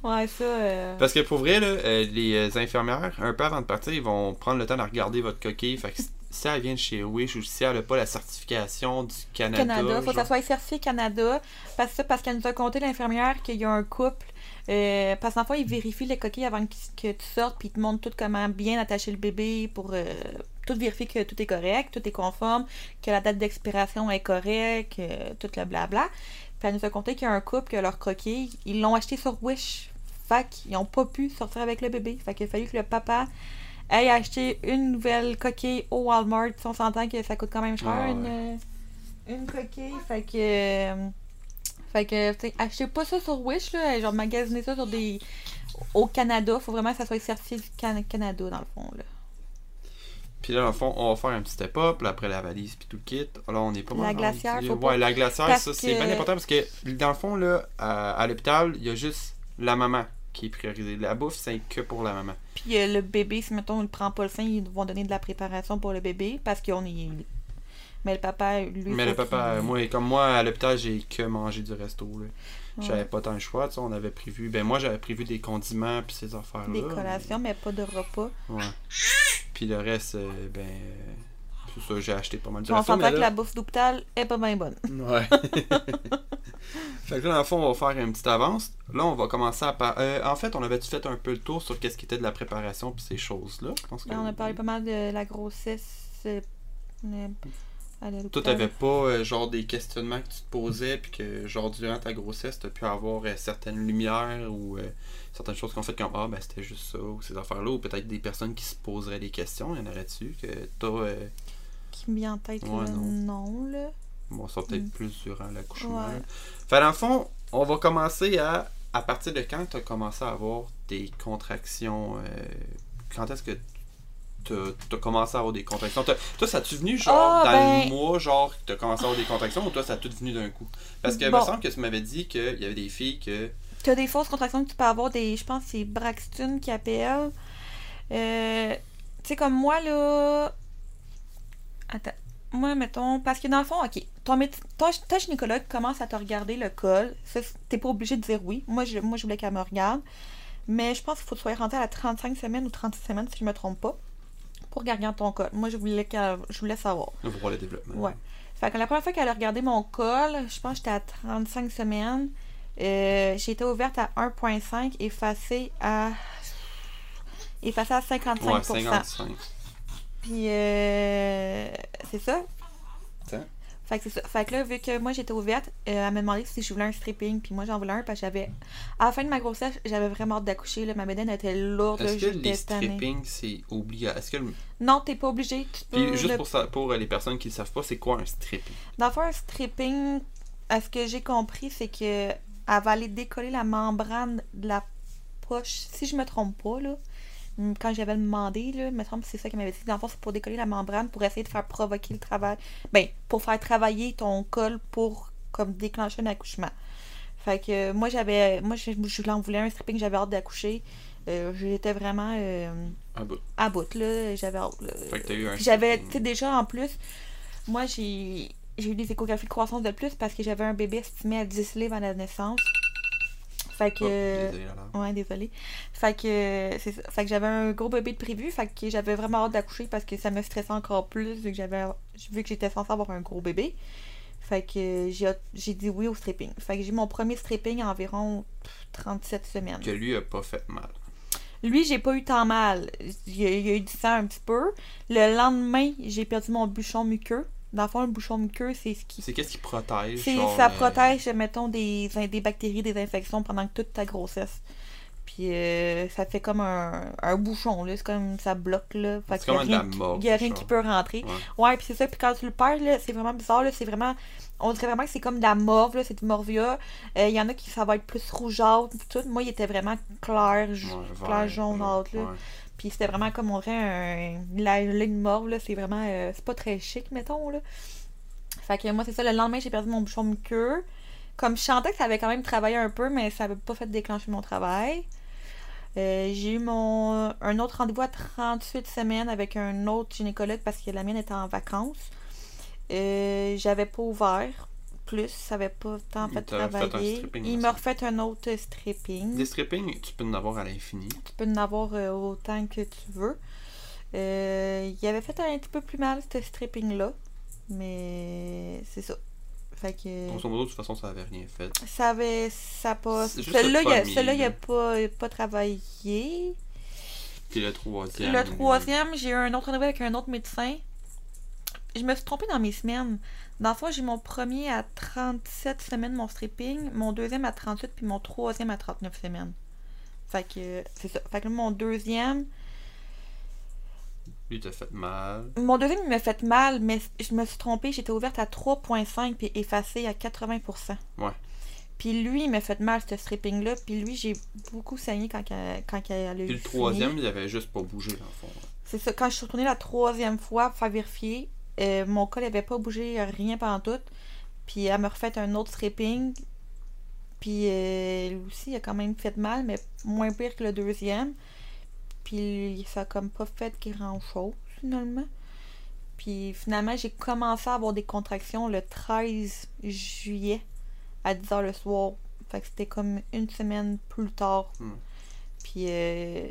Ouais, ça. euh, Parce que pour vrai, là, euh, les infirmières, un peu avant de partir, ils vont prendre le temps de regarder votre coquille. Fait que si- elle vient de chez Wish ou si elle n'a pas la certification du Canada. Canada, faut que ça soit certifié Canada. Parce que parce qu'elle nous a conté l'infirmière qu'il y a un couple. Euh, parce qu'en ils vérifient les coquilles avant que, tu sortes, puis ils te montrent tout comment bien attacher le bébé pour euh, tout vérifier que tout est correct, tout est conforme, que la date d'expiration est correcte, que tout le blabla. Puis elle nous a conté qu'il y a un couple que leur coquille, ils l'ont acheté sur Wish. Fait qu'ils n'ont pas pu sortir avec le bébé. Fait qu'il a fallu que le papa aille acheter une nouvelle coquille au Walmart. Si on s'entend que ça coûte quand même cher, Ah ouais. une, euh, une coquille. Fait que. Fait que, tu sais, achetez pas ça sur Wish, là. Genre, magasinez ça sur des. Au Canada. Faut vraiment que ça soit certifié du Can- Canada, dans le fond, là. Puis là, dans le fond, on va faire un petit step-up, après la valise, puis tout le kit. Là, on est pas mal. La glacière, faut Ouais, pas- la glacière, parce ça, c'est que- bien important parce que, dans le fond, là, à, à l'hôpital, il y a juste la maman qui est priorisée. La bouffe, c'est que pour la maman. Puis euh, le bébé, si mettons, il prend pas le sein, ils vont donner de la préparation pour le bébé parce qu'on est. Mais le papa, lui. Mais le papa, qu'il- moi, comme moi, à l'hôpital, j'ai que mangé du resto, là. Ouais. J'avais pas tant le choix, tu sais, on avait prévu. Ben, moi, j'avais prévu des condiments, puis ces affaires-là. Des collations, mais pas de repas. Ouais. Puis le reste, euh, ben. euh, c'est ça, j'ai acheté pas mal de on s'entend que la bouffe d'hôpital est pas bien bonne. Ouais. fait que là, dans le fond, on va faire une petite avance. Là, on va commencer à parler. en fait, on avait-tu fait un peu le tour sur qu'est-ce qui était de la préparation puis ces choses-là? Je pense que. Là, on a parlé pas mal de la grossesse. euh, à Toi, t'avais pas euh, genre des questionnements que tu te posais puis que genre durant ta grossesse, t'as pu avoir euh, certaines lumières ou euh, certaines choses qu'on fait comme Ah ben c'était juste ça ou ces affaires-là ou peut-être des personnes qui se poseraient des questions, il y en aurait-tu que t'as euh, Qui me vient en tête, Ouais, non. non. là. Bon, ça peut-être Mm. plus durant l'accouchement. Ouais. Fait dans le fond, on va commencer à. À partir de quand tu as commencé à avoir des contractions euh, Quand est-ce que tu as commencé à avoir des contractions T'as- Toi, ça tu venu genre Ah, dans ben- le mois, genre, que tu as commencé à avoir des contractions ou toi, ça a tout venu d'un coup? Parce que il me semble que tu m'avais dit qu'il y avait des filles que. Tu as des fausses contractions que tu peux avoir, des, je pense que c'est Braxton qui appelle. Euh, tu sais, comme moi, là. Attends. Moi, mettons. Parce que dans le fond, ok. Ton, méde- ton, ta gynécologue commence à te regarder le col. T'es pas obligé de dire oui. Moi, je, moi, je voulais qu'elle me regarde. Mais je pense qu'il faut que tu sois rentré à la 35 semaines ou 36 semaines, si je me trompe pas. Pour regarder ton col. Moi, je voulais, qu'elle- je voulais savoir. Voir le développement. Ouais. Fait que la première fois qu'elle a regardé mon col, je pense que j'étais à 35 semaines. Euh, j'ai été ouverte à 1.5, effacée à. effacée à 55%. Ouais, 55. Puis euh, c'est ça. Fait que c'est ça. Fait que là, vu que moi j'étais ouverte, euh, elle m'a demandé si je voulais un stripping. Puis moi j'en voulais un parce que j'avais. À la fin de ma grossesse, j'avais vraiment hâte d'accoucher. là. Ma bédaine était lourde. Est-ce que les stripping, c'est obligatoire Est-ce que le- Non, t'es pas obligé. Tu peux Puis juste le- pour, ça, pour les personnes qui ne savent pas, c'est quoi un stripping? Dans le fond, un stripping, à ce que j'ai compris, c'est que elle va aller décoller la membrane de la poche, si je me trompe pas, là. Quand j'avais demandé, là, il me semble que c'est ça qu'elle m'avait dit. Dans le fond, c'est pour décoller la membrane pour essayer de faire provoquer le travail. Ben, pour faire travailler ton col pour comme déclencher un accouchement. Fait que euh, moi j'avais. Moi je, je l'en voulais un stripping, j'avais hâte d'accoucher. Euh, J'étais vraiment euh, Un bout. à bout là. J'avais hâte. là. Fait que t'as eu un j'avais, tu sais, déjà en plus, moi j'ai j'ai eu des échographies de croissance de plus parce que j'avais un bébé estimé à 10 livres à la naissance. Fait que. Oh, désolé. Ouais. Fait que c'est ça. Fait que j'avais un gros bébé de prévu, fait que j'avais vraiment hâte d'accoucher parce que ça me stressait encore plus vu que j'avais vu que j'étais censée avoir un gros bébé. Fait que j'ai dit oui au stripping. Fait que j'ai eu mon premier stripping à environ pff, 37 semaines. Que lui a pas fait mal. Lui, j'ai pas eu tant mal. Il y a, il a eu du sang un petit peu. Le lendemain, j'ai perdu mon bouchon muqueux. Dans le fond, le bouchon muqueux, c'est ce qui. C'est qu'est-ce qui protège C'est, genre, ça euh, protège, mettons, des, des bactéries, des infections pendant toute ta grossesse. Puis euh, ça fait comme un, un bouchon, là. C'est comme ça bloque, là. Fait C'est comme de qui- Il y a rien qui peut rentrer. Ouais. Ouais, puis c'est ça. Puis quand tu le perds, là, c'est vraiment bizarre, là. C'est vraiment. On dirait vraiment que c'est comme de la morve, là. C'est du morvia. Euh, Il y en a qui ça va être plus rougeâtre, tout. Moi, il était vraiment clair, Ouais, clair jaunâtre, là. Puis c'était vraiment comme on dirait un, la ligne morve, là. C'est vraiment. euh, c'est pas très chic, mettons, là. Fait que moi, c'est ça. Le lendemain, j'ai perdu mon bouchon muqueux. Comme je sentais que ça avait quand même travaillé un peu, mais ça avait pas fait déclencher mon travail. Euh, j'ai eu mon un autre rendez-vous à 38 semaines avec un autre gynécologue parce que la mienne était en vacances. Euh, J'avais pas ouvert plus, ça avait pas tant fait travailler. Il m'a refait un autre stripping. Des stripping, tu peux en avoir à l'infini. Tu peux en avoir euh, autant que tu veux. Euh, il avait fait un petit peu plus mal, ce stripping-là. Mais c'est ça. Fait que. Grosso modo, de toute façon, ça avait rien fait. Ça avait. Ça pas. Celui-là, il a, premier, celui-là, il a là. pas, pas travaillé. Puis le troisième. Le troisième, j'ai eu un autre rendez-vous avec un autre médecin. Je me suis trompée dans mes semaines. Dans le fond, j'ai mon premier à 37 semaines, mon stripping, mon deuxième à 38, puis mon troisième à 39 semaines. Fait que, c'est ça. Fait que là, mon deuxième, Lui, t'a fait mal. mon deuxième, il m'a fait mal, mais je me suis trompée, j'étais ouverte à 3.5 puis effacée à 80%. Ouais. Puis lui, il m'a fait mal, ce stripping-là. Puis lui, j'ai beaucoup saigné quand, quand elle a eu Puis le troisième, il avait juste pas bougé, dans le fond. c'est ça. Quand je suis retournée la troisième fois pour faire vérifier, euh, mon col n'avait pas bougé rien pendant tout. Puis elle me refait un autre stripping. Puis euh, lui aussi, il a quand même fait mal, mais moins pire que le deuxième. Puis ça a comme pas fait grand chose, finalement. Puis finalement, j'ai commencé à avoir des contractions le 13 juillet à 10h le soir. Fait que c'était comme une semaine plus tard. Hmm. Puis euh,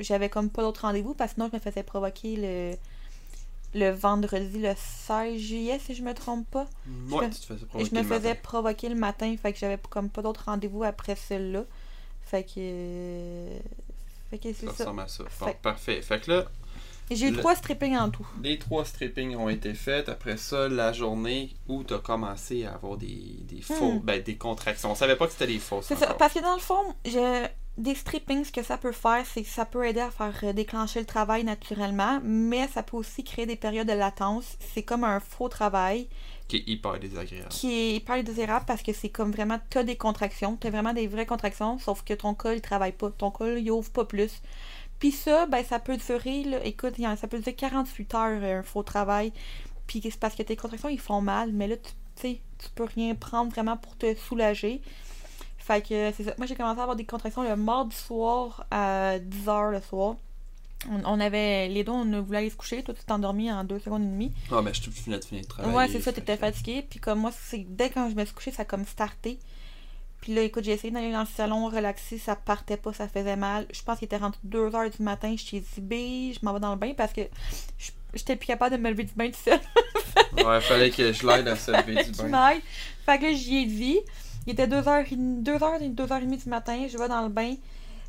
j'avais comme pas d'autre rendez-vous parce que sinon je me faisais provoquer le, le vendredi le 16 juillet si je me trompe pas. Ouais, me- tu te faisais Et provoquer je me le faisais matin. provoquer le matin, fait que j'avais comme pas d'autre rendez-vous après celle-là. Fait que. Fait que c'est Ça ça. ressemble à ça. Bon, Fait- parfait. Fait que là, Et J'ai eu le- trois strippings en tout. les trois strippings ont été faits. Après ça, la journée où tu as commencé à avoir des, des faux, Hmm. ben, des contractions. On savait pas que c'était des fausses. C'est ça. Parce que dans le fond, je... des strippings, ce que ça peut faire, c'est que ça peut aider à faire euh, déclencher le travail naturellement, mais ça peut aussi créer des périodes de latence. C'est comme un faux travail Qui est hyper désagréable. qui est hyper désirable parce que c'est comme vraiment, t'as des contractions, t'as vraiment des vraies contractions, sauf que ton col, il travaille pas. Ton col, il ouvre pas plus. Puis ça, ben, ça peut durer, là, écoute, ça peut durer 48 heures, euh, un faux travail. Puis c'est parce que tes contractions, ils font mal, mais là, tu sais, tu peux rien prendre vraiment pour te soulager. Fait que c'est ça. Moi, j'ai commencé à avoir des contractions le mardi soir à 10h le soir. On, on avait, les deux, on voulait aller se coucher. Toi, tu t'es endormi en deux secondes et demie. Ah, mais je te finis de finir de travailler. Ouais, c'est ça, t'étais que- fatigué. Puis comme moi, c'est dès quand je me suis couchée, ça a comme starté. Puis là, écoute, j'ai essayé d'aller dans le salon, relaxer, ça partait pas, ça faisait mal. Je pense qu'il était rentré 2 heures du matin, je t'ai dit, je m'en vais dans le bain parce que je- j'étais plus capable de me lever du bain tout seul. Ouais, fallait que je l'aide à se lever du bain. Fait que là, j'y ai dit. Il était 2h30, 2h, 2h30 du matin, je vais dans le bain.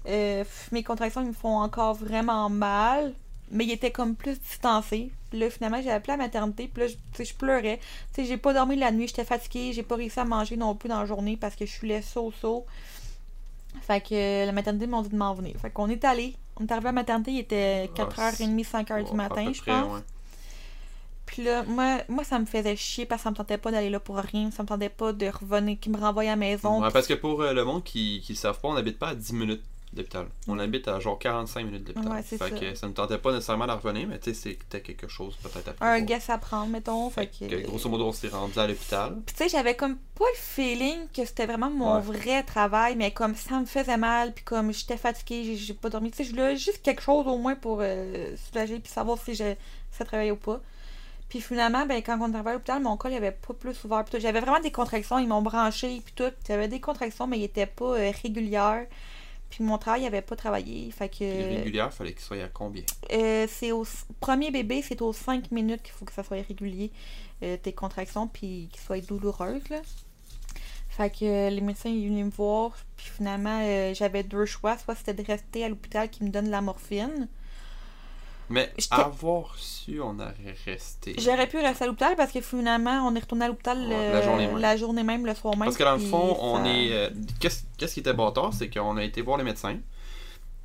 Euh, mes contractions, ils me font encore vraiment mal. Mais il était comme plus distancé. Là, finalement, j'ai appelé à la maternité. Puis là, je, je pleurais. Tu sais, j'ai pas dormi la nuit, j'étais fatiguée. J'ai pas réussi à manger non plus dans la journée parce que je suis so-so. Fait que euh, la maternité m'ont dit de m'en venir. Fait qu'on est allé. On est arrivé à la maternité, il était Ah, 4h30, 5h Ouais, du matin, je près, pense. ouais. Puis là, moi, moi, ça me faisait chier parce que ça me tentait pas d'aller là pour rien. Ça me tentait pas de revenir, qu'ils me renvoient à la maison. Ouais, parce que pour euh, le monde qui ne le savent pas, on n'habite pas à 10 minutes de l'hôpital. On habite à genre 45 minutes de l'hôpital. Ouais, c'est fait ça. que ça ne tentait pas nécessairement de revenir, mais tu sais, c'était quelque chose peut-être à un prévoir. guess à prendre, mettons. Fait, Fait que... que, grosso modo, on s'est rendu à l'hôpital. Puis tu sais, j'avais comme pas le feeling que c'était vraiment mon Ouais. vrai travail, mais comme ça me faisait mal, puis comme j'étais fatiguée, j'ai- pas dormi. Tu sais, je voulais juste quelque chose au moins pour euh, soulager, puis savoir si je, ça travaillait ou pas. Puis finalement, ben, quand on arrivé à l'hôpital, mon col il avait pas plus ouvert. J'avais vraiment des contractions, ils m'ont branché, puis tout. J'avais des contractions, mais ils étaient pas euh, régulières. Puis mon travail il avait pas travaillé. Fait que. Puis régulière, fallait qu'il soit à combien? Euh, c'est au premier bébé, c'est aux 5 minutes qu'il faut que ça soit régulier, euh, tes contractions, puis qu'ils soient douloureuses. Là. Fait que euh, les médecins ils venaient me voir, puis finalement, j'avais deux choix. Soit c'était de rester à l'hôpital qui me donne la morphine. Mais avoir su, on aurait resté. J'aurais pu rester à l'hôpital parce que finalement, on est retourné à l'hôpital Ouais, le- la journée même. la journée même, le soir même. Parce que dans le fond, on est. euh, Qu'est-ce qui était bâtard, c'est qu'on a été voir le médecin.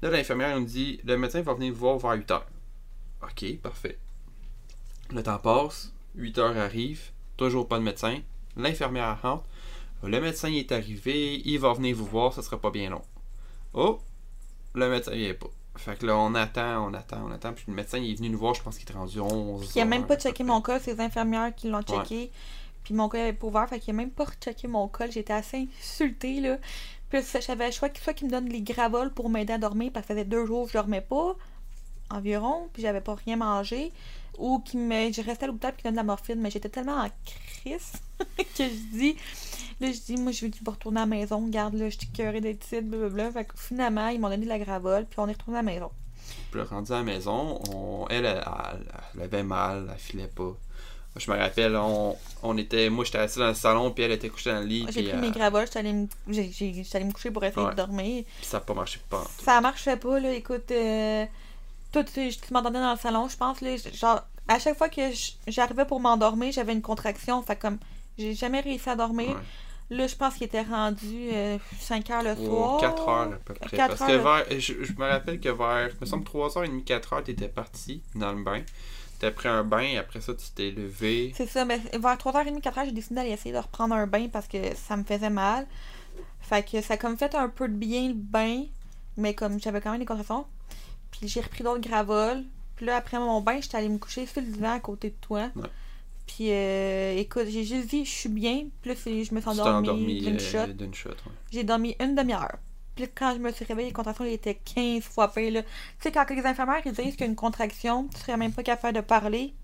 Là, l'infirmière nous dit le médecin va venir vous voir vers 8 heures. Ok, parfait. Le temps passe, 8 heures arrive, toujours pas de médecin. L'infirmière rentre. Le médecin est arrivé, il va venir vous voir, ça sera pas bien long. Oh, le médecin il est pas. Fait que là, on attend, on attend, on attend. Puis le médecin il est venu nous voir, je pense qu'il était rendu 11 Il a même pas checké mon col, c'est les infirmières qui l'ont checké. Puis mon col avait pas ouvert, fait qu'il a même pas rechecké mon col. J'étais assez insultée, là. Puis j'avais le choix soit qu'il me donne les gravoles pour m'aider à dormir, parce que ça faisait deux jours que je dormais pas, environ, puis j'avais pas rien mangé. Ou qu'il me. Je restais à l'hôpital puis qu'il me donne de la morphine, mais j'étais tellement en crise que je dis. Là, je dis, moi, je veux vais retourner à la maison. Regarde, là, je suis curée d'être ici, blablabla. Fait que finalement, ils m'ont donné de la gravole, puis on est retourné à la maison. Puis là, rendu à la maison, on- elle, elle, elle- elle avait mal, elle filait pas. Je me rappelle, on, on était, moi j'étais assis dans le salon, puis elle était couchée dans le lit, J'ai pris euh, mes gravoles, j'étais allée me, allée coucher pour essayer Ouais. de dormir. puis ça n'a pas marché pas. Ça marchait pas, là. Écoute, euh, toi, tu, tu m'entendais dans le salon, je pense, là. Genre, à chaque fois que j'arrivais pour m'endormir, j'avais une contraction. Fait comme, j'ai jamais réussi à dormir. Ouais. Là, je pense qu'il était rendu 5 heures le soir. 4 heures à peu près. Parce que vers, je, je me rappelle que vers, me semble 3h30, 4h, t'étais parti dans le bain. T'as pris un bain, après ça, tu t'es levé. C'est ça, mais vers 3h30, 4h, j'ai décidé d'aller essayer de reprendre un bain parce que ça me faisait mal. Fait que ça a comme fait un peu de bien le bain, mais comme j'avais quand même des contractions. Puis j'ai repris d'autres gravoles. Puis là, après mon bain, j'étais allée me coucher sur le divan à côté de toi. Ouais. Puis euh, écoute, j'ai juste dit, je suis bien. Puis là, je me suis endormie endormi d'une euh, shot. d'une shot, ouais. J'ai dormi une demi-heure. Puis quand je me suis réveillée, les contractions étaient 15 fois pires. Tu sais, quand les infirmières ils disent qu'une contraction, tu serais même pas capable de parler,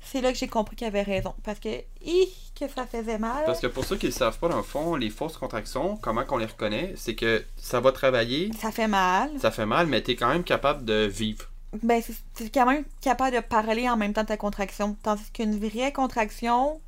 c'est là que j'ai compris qu'ils avaient raison. Parce que, hi, que ça faisait mal. Parce que pour ceux qui ne le savent pas, dans le fond, les fausses contractions, comment qu'on les reconnaît, c'est que ça va travailler, Ça fait mal. ça fait mal, mais tu es quand même capable de vivre. Ben, c'est- quand même capable de parler en même temps de ta contraction. Tandis qu'une vraie contraction,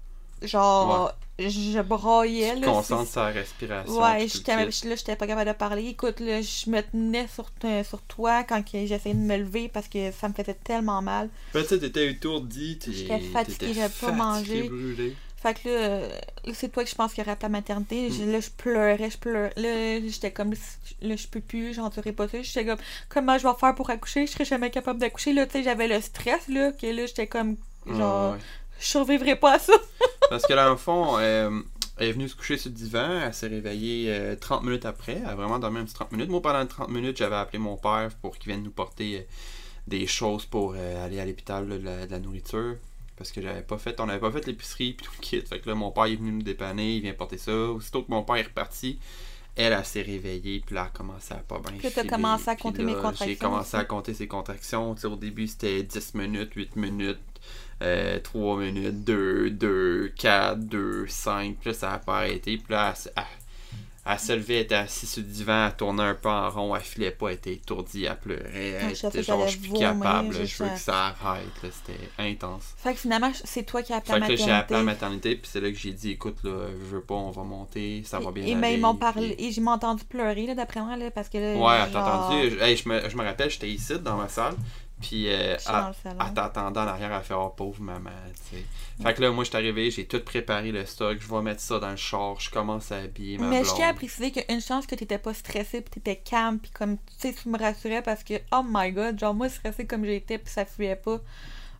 genre, je broyais. Tu te concentres la respiration. Ouais, kit. là, j'étais pas capable de parler. Écoute, là, je me tenais sur, te- sur toi quand j'essayais de me lever parce que ça me faisait tellement mal. Ben, tu sais, t'étais étourdi, t'es- J'étais fatiguée, t'étais j'avais pas fatigué, mangé. brûlé. Fait que là, euh, c'est toi que je pense qu'il y aurait appelé la maternité. Je- Là, je pleurais, je pleurais. Là, j'étais comme, là, je peux plus, j'en serais pas ça. J'étais comme, comment je vais faire pour accoucher? Je serais jamais capable d'accoucher. Là, tu sais, j'avais le stress, là, que là, j'étais comme, genre, Ouais, je survivrai pas à ça. Parce que là, en fond, euh, elle est venue se coucher sur le divan, elle s'est réveillée euh, 30 minutes après, elle a vraiment dormi un petit 30 minutes. Moi, pendant les 30 minutes, j'avais appelé mon père pour qu'il vienne nous porter euh, des choses pour aller à l'hôpital, de la nourriture. Parce que j'avais pas fait, on n'avait pas fait l'épicerie puis tout le kit. Fait que là, mon père est venu nous dépanner, il vient porter ça. Aussitôt que mon père est reparti, elle, elle s'est réveillée, puis là, elle a commencé à pas bien Puis t'as commencé à compter là, mes contractions J'ai commencé à compter ses contractions. Tu sais, au début, c'était 10 minutes, 8 minutes, euh, 3 minutes, 2, 2, 4, 2, 5. Puis là, ça n'a pas arrêté. Puis là, elle- elle se levait, elle était assise sur le divan, elle tournait un peu en rond, elle filait pas, elle était étourdie, elle pleurait. Ah, Elle était genre, je suis plus capable, là, je veux que ça arrête. C'était intense. Fait que finalement, c'est toi qui as appelé Fait la que j'ai appelé la maternité. maternité, puis c'est là que j'ai dit, écoute, là, je veux pas, on va monter, ça va bien Et aller. ben, ils m'ont parlé. Et j'ai entendu pleurer, là, d'après moi, là, parce que là. Ouais, t'as entendu? Je, hey, je, me, je me rappelle, j'étais ici dans ma salle. Puis, euh, à- en t'attendant en arrière, elle fait Oh pauvre maman, tu sais. Fait que là, moi, je suis arrivé, j'ai tout préparé le stock, je vais mettre ça dans le char, je commence à habiller ma Mais je tiens à préciser qu'une chance que t'étais pas stressée pis t'étais calme pis comme tu sais tu me rassurais parce que oh my god genre moi stressée comme j'étais pis ça fuyait pas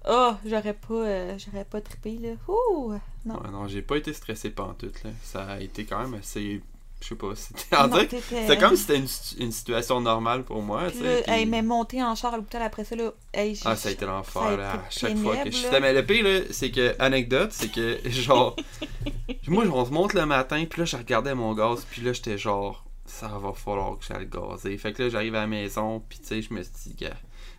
oh j'aurais pas euh, j'aurais pas trippé là ouh non Ouais, non, j'ai pas été stressé pantoute, là. Ça a été quand même assez. Je sais pas, c'était. Que t'étais- c'était comme si c'était une, une situation normale pour moi, tu Puis sais. là, puis- hey, mais monter en char à l'hôpital après ça là hey, Ah, ça a été l'enfer, là. À chaque fois que je là. Mais le pire, c'est que, anecdote, c'est que, genre, moi, on se monte le matin, puis là, je regardais mon gaz, puis là, j'étais genre, ça va falloir que j'aille gazer. Fait que là, j'arrive à la maison, puis tu sais, je me suis dit,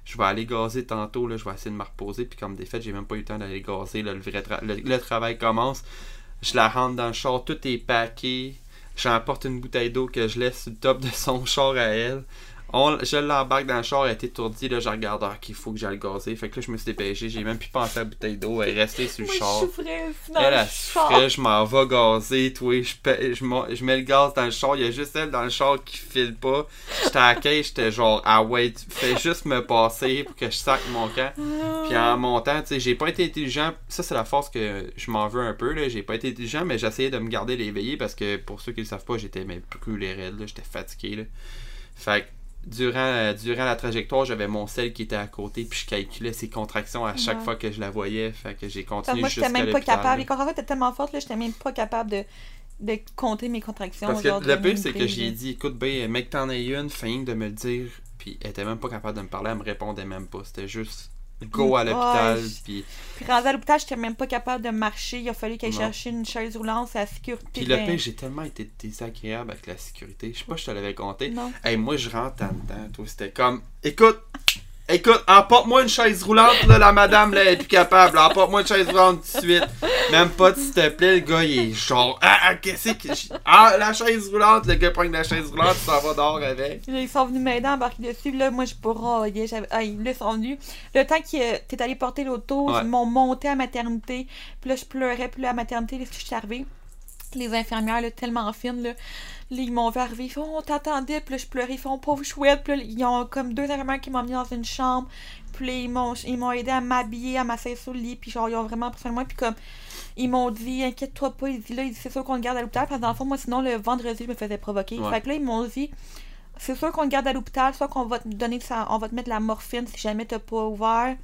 je vais aller gazer tantôt, là, je vais essayer de me reposer, puis comme des faits, j'ai même pas eu le temps d'aller gazer, là, le, vrai tra- le, le travail commence. Je la rentre dans le char, tout est packé. J'emporte une bouteille d'eau que je laisse sur le top de son char à elle. On, je l'embarque dans le char, elle est étourdie, là, je regarde, ah, qu'il faut que j'aille gazer. Fait que là, je me suis dépêché, j'ai même plus pensé à la bouteille d'eau, elle est restée sur le moi char. je dans Elle, souffrait, je m'en vais gazer, toi, je, je, je mets le gaz dans le char, il y a juste elle dans le char qui file pas. J'étais à la j'étais genre, ah ouais, fais juste me passer pour que je sac mon camp. Puis en montant, tu sais, j'ai pas été intelligent. Ça, c'est la force que je m'en veux un peu, là. J'ai pas été intelligent, mais j'essayais de me garder l'éveillé parce que pour ceux qui le savent pas, j'étais brûlé raide, là. J'étais fatigué, là. Fait que durant, euh, durant la trajectoire, j'avais mon sel qui était à côté, puis je calculais ses contractions à chaque Ouais. fois que je la voyais. Fait que j'ai continué moi j'étais même pas capable les contractions étaient tellement fortes là j'étais même pas capable de de compter mes contractions Parce que genre, le pire, c'est que j'ai dit, écoute, ben, mec, t'en as une, fin de me le dire. Puis elle était même pas capable de me parler, elle me répondait même pas. C'était juste go à l'hôpital, puis Puis rendu à l'hôpital, j'étais même pas capable de marcher. Il a fallu qu'elle Non. chercher une chaise roulante, c'est la sécurité. Puis le ben, pire, j'ai tellement été désagréable avec la sécurité. Je sais pas si je te l'avais compté. Non. Hey, moi, je rentre en dedans, toi. C'était comme, écoute, écoute, emporte-moi une chaise roulante, là, la madame, là, elle est plus capable. Emporte-moi une chaise roulante tout de suite. Même pas, s'il te plaît, le gars, il est genre, ah, ah, qu'est-ce que. Ah, la chaise roulante, le gars prend la chaise roulante, il s'en va dehors avec. Là, ils sont venus m'aider à embarquer dessus. Là, moi, je. J'avais... Ah, ils sont venus. Le temps que euh, t'es allé porter l'auto, Ouais. ils m'ont monté à maternité. Puis là, je pleurais. Puis là, à maternité, je suis arrivée? Les infirmières, là, tellement fines, là, là, ils m'ont vu arriver. Ils font, on t'attendait. Puis là, je pleurais. Ils font, pauvre chouette. Puis là, ils ont comme deux infirmières qui m'ont mis dans une chambre. Puis là, ils m'ont, ils m'ont aidé à m'habiller, à m'asseoir sur le lit. Puis genre, ils ont vraiment pris soin de moi. Puis comme, ils m'ont dit, inquiète-toi pas. Ils disent, là, c'est sûr qu'on te garde à l'hôpital. Parce que dans le fond, moi, sinon, le vendredi, je me faisais provoquer. Ouais. Fait que là, ils m'ont dit, c'est sûr qu'on te garde à l'hôpital, soit qu'on va te donner ça, on va te mettre de la morphine si jamais t'as pas ouvert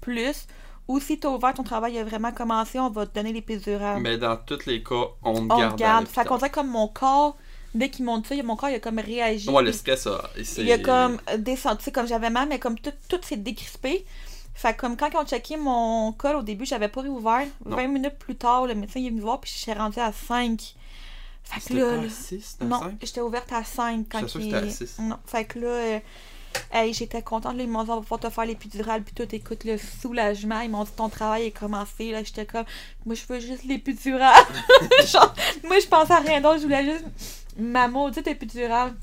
plus. Ou si t'as ouvert, ton travail a vraiment commencé, on va te donner les pédurales. Mais dans tous les cas, on te on garde. à garde. Fait dirait comme mon corps dès qu'ils m'ont ça, mon corps il a comme réagi. Ouais, le stress, a- c'est- il a comme descendu, comme j'avais mal, mais comme tout, tout s'est décrispé. Fait que comme quand ils ont checké mon col au début, j'avais pas réouvert. Non. 20 minutes plus tard, le médecin il est venu voir, puis je suis rendue à 5. Fait que là, pas à 6, c'était à non, 5? j'étais ouverte à 5 quand que il... c'était à six. Non, fait que là, euh, hey, j'étais contente. Là, ils m'ont dit, on va pouvoir te faire l'épidural, puis tout, écoute, le soulagement. Ils m'ont dit, ton travail est commencé. Là, j'étais comme, moi, je veux juste l'épidural. Genre, moi, je pensais à rien d'autre, je voulais juste ma maudite épidurale.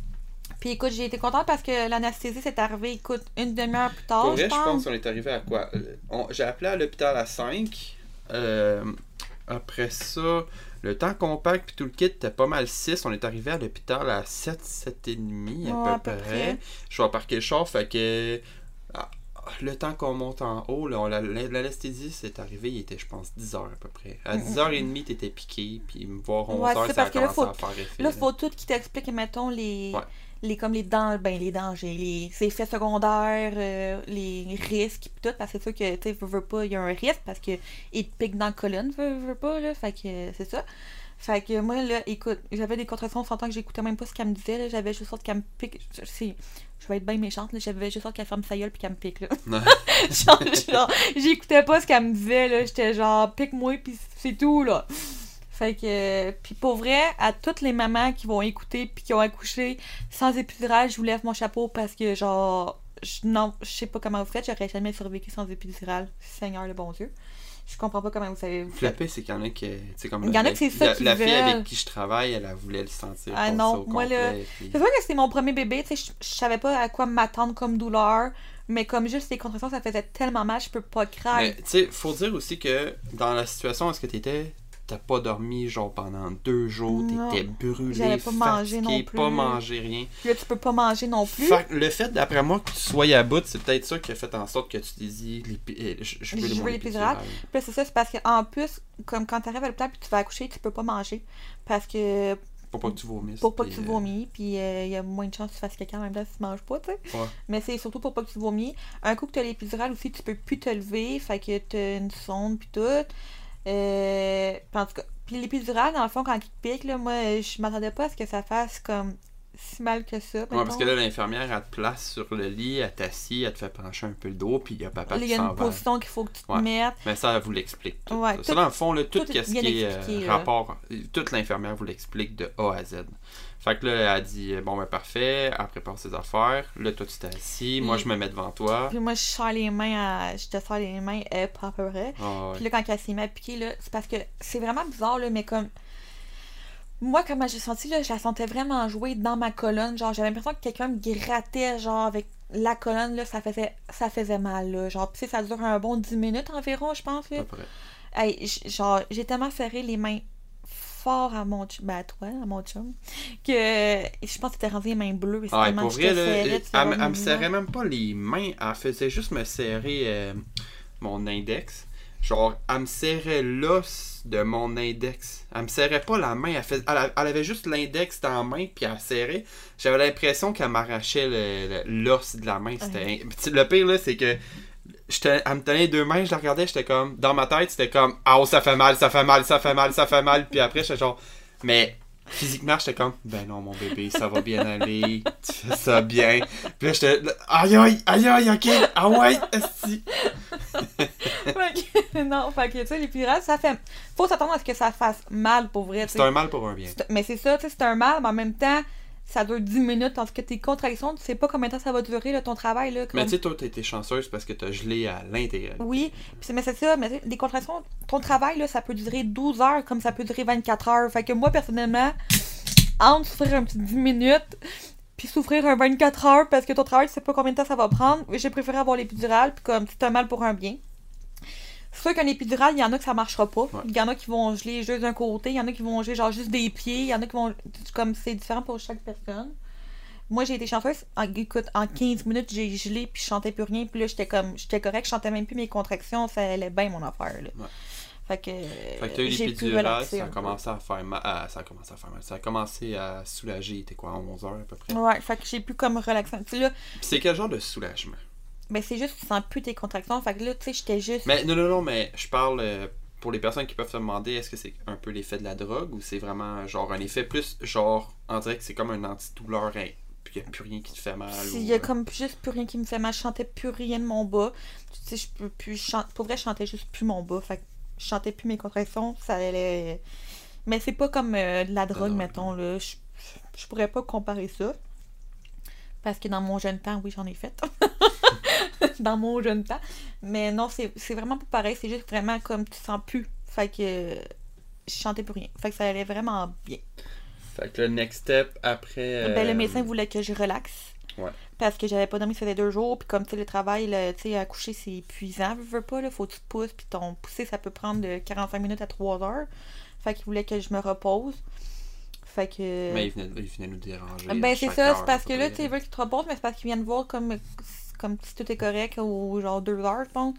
Puis écoute, j'ai été contente parce que l'anesthésie s'est arrivée, écoute, une demi-heure plus tard, Pour vrai, je pense. pense qu'on est arrivé à quoi? Euh, J'ai appelé à l'hôpital à 5. Euh, après ça, le temps compact puis tout le kit était pas mal 6. On est arrivé à l'hôpital à 7, 7 et demi à, Ouais, peu, à peu près. près. Je vais parquer le char, fait que ah, le temps qu'on monte en haut, là, on- la- la- l'anesthésie c'est arrivé, il était je pense 10 heures à peu près. À Mm, 10h30 t'étais piqué, puis me voir 11 Ouais, heures ça parce a que là, faut- à faire effet. Là, là. faut tout qui t'explique, mettons, les, Ouais. Les comme les dangers, ben les dangers, les effets secondaires, euh, les risques, pis tout, parce que c'est sûr que, tu sais, veux, veux pas, il y a un risque, parce que il te pique dans la colonne, veux, veux pas, là, fait que euh, c'est ça. Fait que moi, là, écoute, j'avais des contractions, on s'entend que j'écoutais même pas ce qu'elle me disait, là, j'avais juste sorte qu'elle me pique, je, je vais être bien méchante, là, j'avais juste sorte qu'elle ferme sa gueule pis qu'elle me pique, là. Genre, j'écoutais pas ce qu'elle me disait, là, j'étais genre, pique-moi pis c'est tout, là. Fait que, puis pour vrai, à toutes les mamans qui vont écouter puis qui ont accouché sans épidural, je vous lève mon chapeau parce que, genre, je, non, je sais pas comment vous faites, j'aurais jamais survécu sans épidural. Seigneur le bon Dieu. Je comprends pas comment vous savez. vous. Flappé, c'est qu'il y en a qui. tu comme Il y en a la- que c'est ça la, qu'ils la fille avec qui je travaille, elle, elle voulait le sentir. Ah non, moi, là, complet, puis- C'est vrai que c'était mon premier bébé, tu sais, je, je savais pas à quoi m'attendre comme douleur, mais comme juste les contractions, ça faisait tellement mal, je peux pas craindre. Mais tu sais, faut dire aussi que dans la situation où est-ce que t'étais, t'as pas dormi genre pendant deux jours, t'étais brûlé, pas mangé fatigué, non plus. pas mangé rien. Puis là, tu peux pas manger non plus. Fait le fait, d'après moi, que tu sois à bout, c'est peut-être ça qui a fait en sorte que tu t'es dit, l'épi- euh, je, je veux l'épidural. épidural. Puis là, c'est ça, c'est parce qu'en plus, comme quand t'arrives à l'hôpital puis tu vas accoucher, tu peux pas manger. Parce que Pour pas que tu vomisses. pour pas que tu euh, vomis, puis euh, il y a moins de chances que tu fasses en même temps si tu manges pas, tu sais. Ouais. Mais c'est surtout pour pas que tu vomis. Un coup que t'as l'épidural aussi, tu peux plus te lever, fait que t'as une sonde puis tout. Euh, en tout cas, puis l'épidural, dans le fond, quand il te pique, là, moi, je m'attendais pas à ce que ça fasse comme si mal que ça. Ouais, parce que là, l'infirmière, elle te place sur le lit, elle t'assit, elle te fait pencher un peu le dos, puis il y a papa Là, il qui y a une position qu'il faut que tu te Ouais. mettes. Mais ça, elle vous l'explique. Tout, Ouais, ça. tout- Ça, dans le fond, là, tout, ce qui est euh, rapport, toute l'infirmière vous l'explique de A à Z. Fait que là, elle a dit Bon, ben parfait, elle prépare ses affaires. Là, toi, tu t'es assis, moi, je me mets devant toi. Puis moi, je serre les mains à... Je te serre les mains, euh, pas à peu près. Ah, ouais. Puis là, quand elle s'est mise à piquer, là, c'est parce que c'est vraiment bizarre, là, mais comme. Moi, comment j'ai senti, là, je la sentais vraiment jouer dans ma colonne. Genre, j'avais l'impression que quelqu'un me grattait, genre, avec la colonne, là, ça faisait, ça faisait mal, là. Genre, tu sais, ça dure un bon 10 minutes environ, je pense, à là. peu près. Hey, genre, j'ai tellement serré les mains fort à mon chum, ben à toi, à mon chum, que je pense que c'était rendu les mains bleues. et Ah, et tellement pour vrai, là, serrée, elle, me- serrait même pas les mains, elle faisait juste me serrer euh, mon index. Genre, elle me serrait l'os de mon index. Elle me serrait pas la main, elle, fais- elle avait juste l'index dans la main, puis elle serrait. J'avais l'impression qu'elle m'arrachait l'os de la main. C'était Le pire, là, c'est que j'étais- elle me tenait les deux mains, je la regardais, j'étais comme, dans ma tête, c'était comme, ah, oh, ça fait mal, ça fait mal, ça fait mal, ça fait mal. Puis après, j'étais genre, mais physiquement, j'étais comme, ben non, mon bébé, ça va bien aller, tu fais ça bien. Puis là, j'étais, aïe, aïe, aïe, aïe, ok, ah ouais, esti. Non, fait que, tu sais, l'épidurale, ça fait. Faut s'attendre à ce que ça fasse mal pour vrai, C'est un mal pour un bien. Mais c'est ça, tu sais, c'est un mal, mais en même temps, ça dure 10 minutes, tandis que tes contractions, tu sais pas combien de temps ça va durer, là, ton travail, là. comme- Mais tu sais, toi, t'as été chanceuse parce que t'as gelé à l'intérieur. Oui, c'est- mais c'est ça, mais les contractions, ton travail, là, ça peut durer 12 heures comme ça peut durer 24 heures. Fait que moi, personnellement, entre souffrir un petit 10 minutes, puis souffrir un 24 heures parce que ton travail, tu sais pas combien de temps ça va prendre, j'ai préféré avoir l'épidural, puis comme c'est un mal pour un bien. C'est sûr qu'un épidural, il y en a que ça marchera pas. Ouais. Il y en a qui vont geler juste d'un côté, il y en a qui vont geler genre juste des pieds, il y en a qui vont. Comme c'est différent pour chaque personne. Moi, j'ai été chanceuse. En, écoute, en 15 minutes, j'ai gelé, puis je chantais plus rien. Puis là, j'étais comme, j'étais correct, je chantais même plus mes contractions. Ça allait bien, mon affaire, là. Ouais. Fait que. Fait que t'as eu j'ai pu l'épidural, relaxer ça a un commencé à faire mal. ah, ça a commencé à faire mal. Ça a commencé à soulager, t'es quoi, à 11h à peu près? Ouais, fait que j'ai pu comme relaxer. Sais, là, Puis c'est quel genre de soulagement? Ben c'est juste que tu sens plus tes contractions. Fait que là, tu sais, j'étais juste. Mais non, non, non, mais je parle euh, pour les personnes qui peuvent se demander, est-ce que c'est un peu l'effet de la drogue ou c'est vraiment genre un effet plus genre, on dirait que c'est comme un antidouleur, hein, puis il n'y a plus rien qui te fait mal. Il ou- y a comme juste plus rien qui me fait mal. Je chantais plus rien de mon bas. Tu sais, je peux plus chanter. Pour vrai, je chantais juste plus mon bas. Fait que je chantais plus mes contractions. Ça allait. Mais c'est pas comme euh, de la drogue, drogue, mettons. Là. Je, je pourrais pas comparer ça. Parce que dans mon jeune temps, oui, j'en ai fait. dans mon jeune temps. Mais non, c'est vraiment pas pareil. C'est juste vraiment comme tu sens plus. Fait que je chantais plus rien. Fait que ça allait vraiment bien. Fait que le next step après. Ben, le euh, médecin voulait que je relaxe. Ouais. Parce que j'avais pas dormi, ça faisait deux jours. Puis comme tu sais, le travail, tu sais, accoucher, c'est épuisant. Veux, veux pas, là, faut que tu te pousses. Puis ton poussé, ça peut prendre de 45 minutes à 3 heures. Fait qu'il voulait que je me repose. Fait que. Mais il venait, il venait nous déranger. ben, à c'est ça, c'est parce à que là, tu sais, ils veulent tu te reposes, mais c'est parce qu'ils viennent voir comme, comme si tout est correct au genre deux heures, je pense.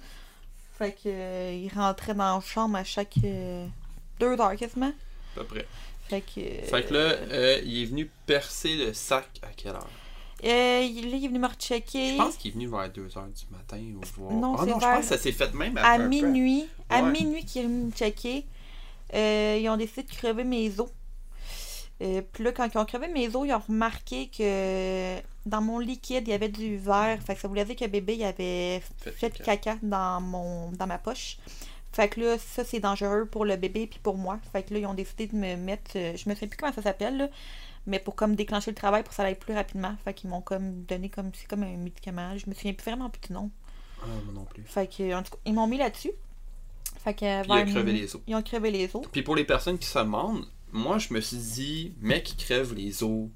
Fait que, euh, ils rentraient dans la chambre à chaque euh, deux heures quasiment. À peu près. Fait que. Fait que là, euh, il est venu percer le sac à quelle heure? Euh, il- là, il est venu me rechecker. Je pense qu'il est venu vers 2h du matin ou voir. Non, Ah c'est non, je vers- pense que ça s'est fait même à peu- minuit, à Ouais. minuit qu'ils sont venus me checker, euh, ils ont décidé de crever mes os. Euh, puis là, quand ils ont crevé mes os, ils ont remarqué que dans mon liquide, il y avait du verre. Fait que ça voulait dire que le bébé il avait Fait fait caca. caca dans, mon, dans ma poche. Fait que là, ça, c'est dangereux pour le bébé puis pour moi. Fait que là, ils ont décidé de me mettre... euh, je me souviens plus comment ça s'appelle, là. Mais pour comme déclencher le travail, pour que ça aille plus rapidement. Fait qu'ils m'ont comme donné comme... C'est comme un médicament. Je me souviens plus vraiment plus du nom. Ah, moi non plus. Fait que, en tout cas, ils m'ont mis là-dessus. Fait que, Puis il a vers crevé les os. Ils ont crevé les os. Puis pour les personnes qui se demandent, moi je me suis dit, mec qui crève les os,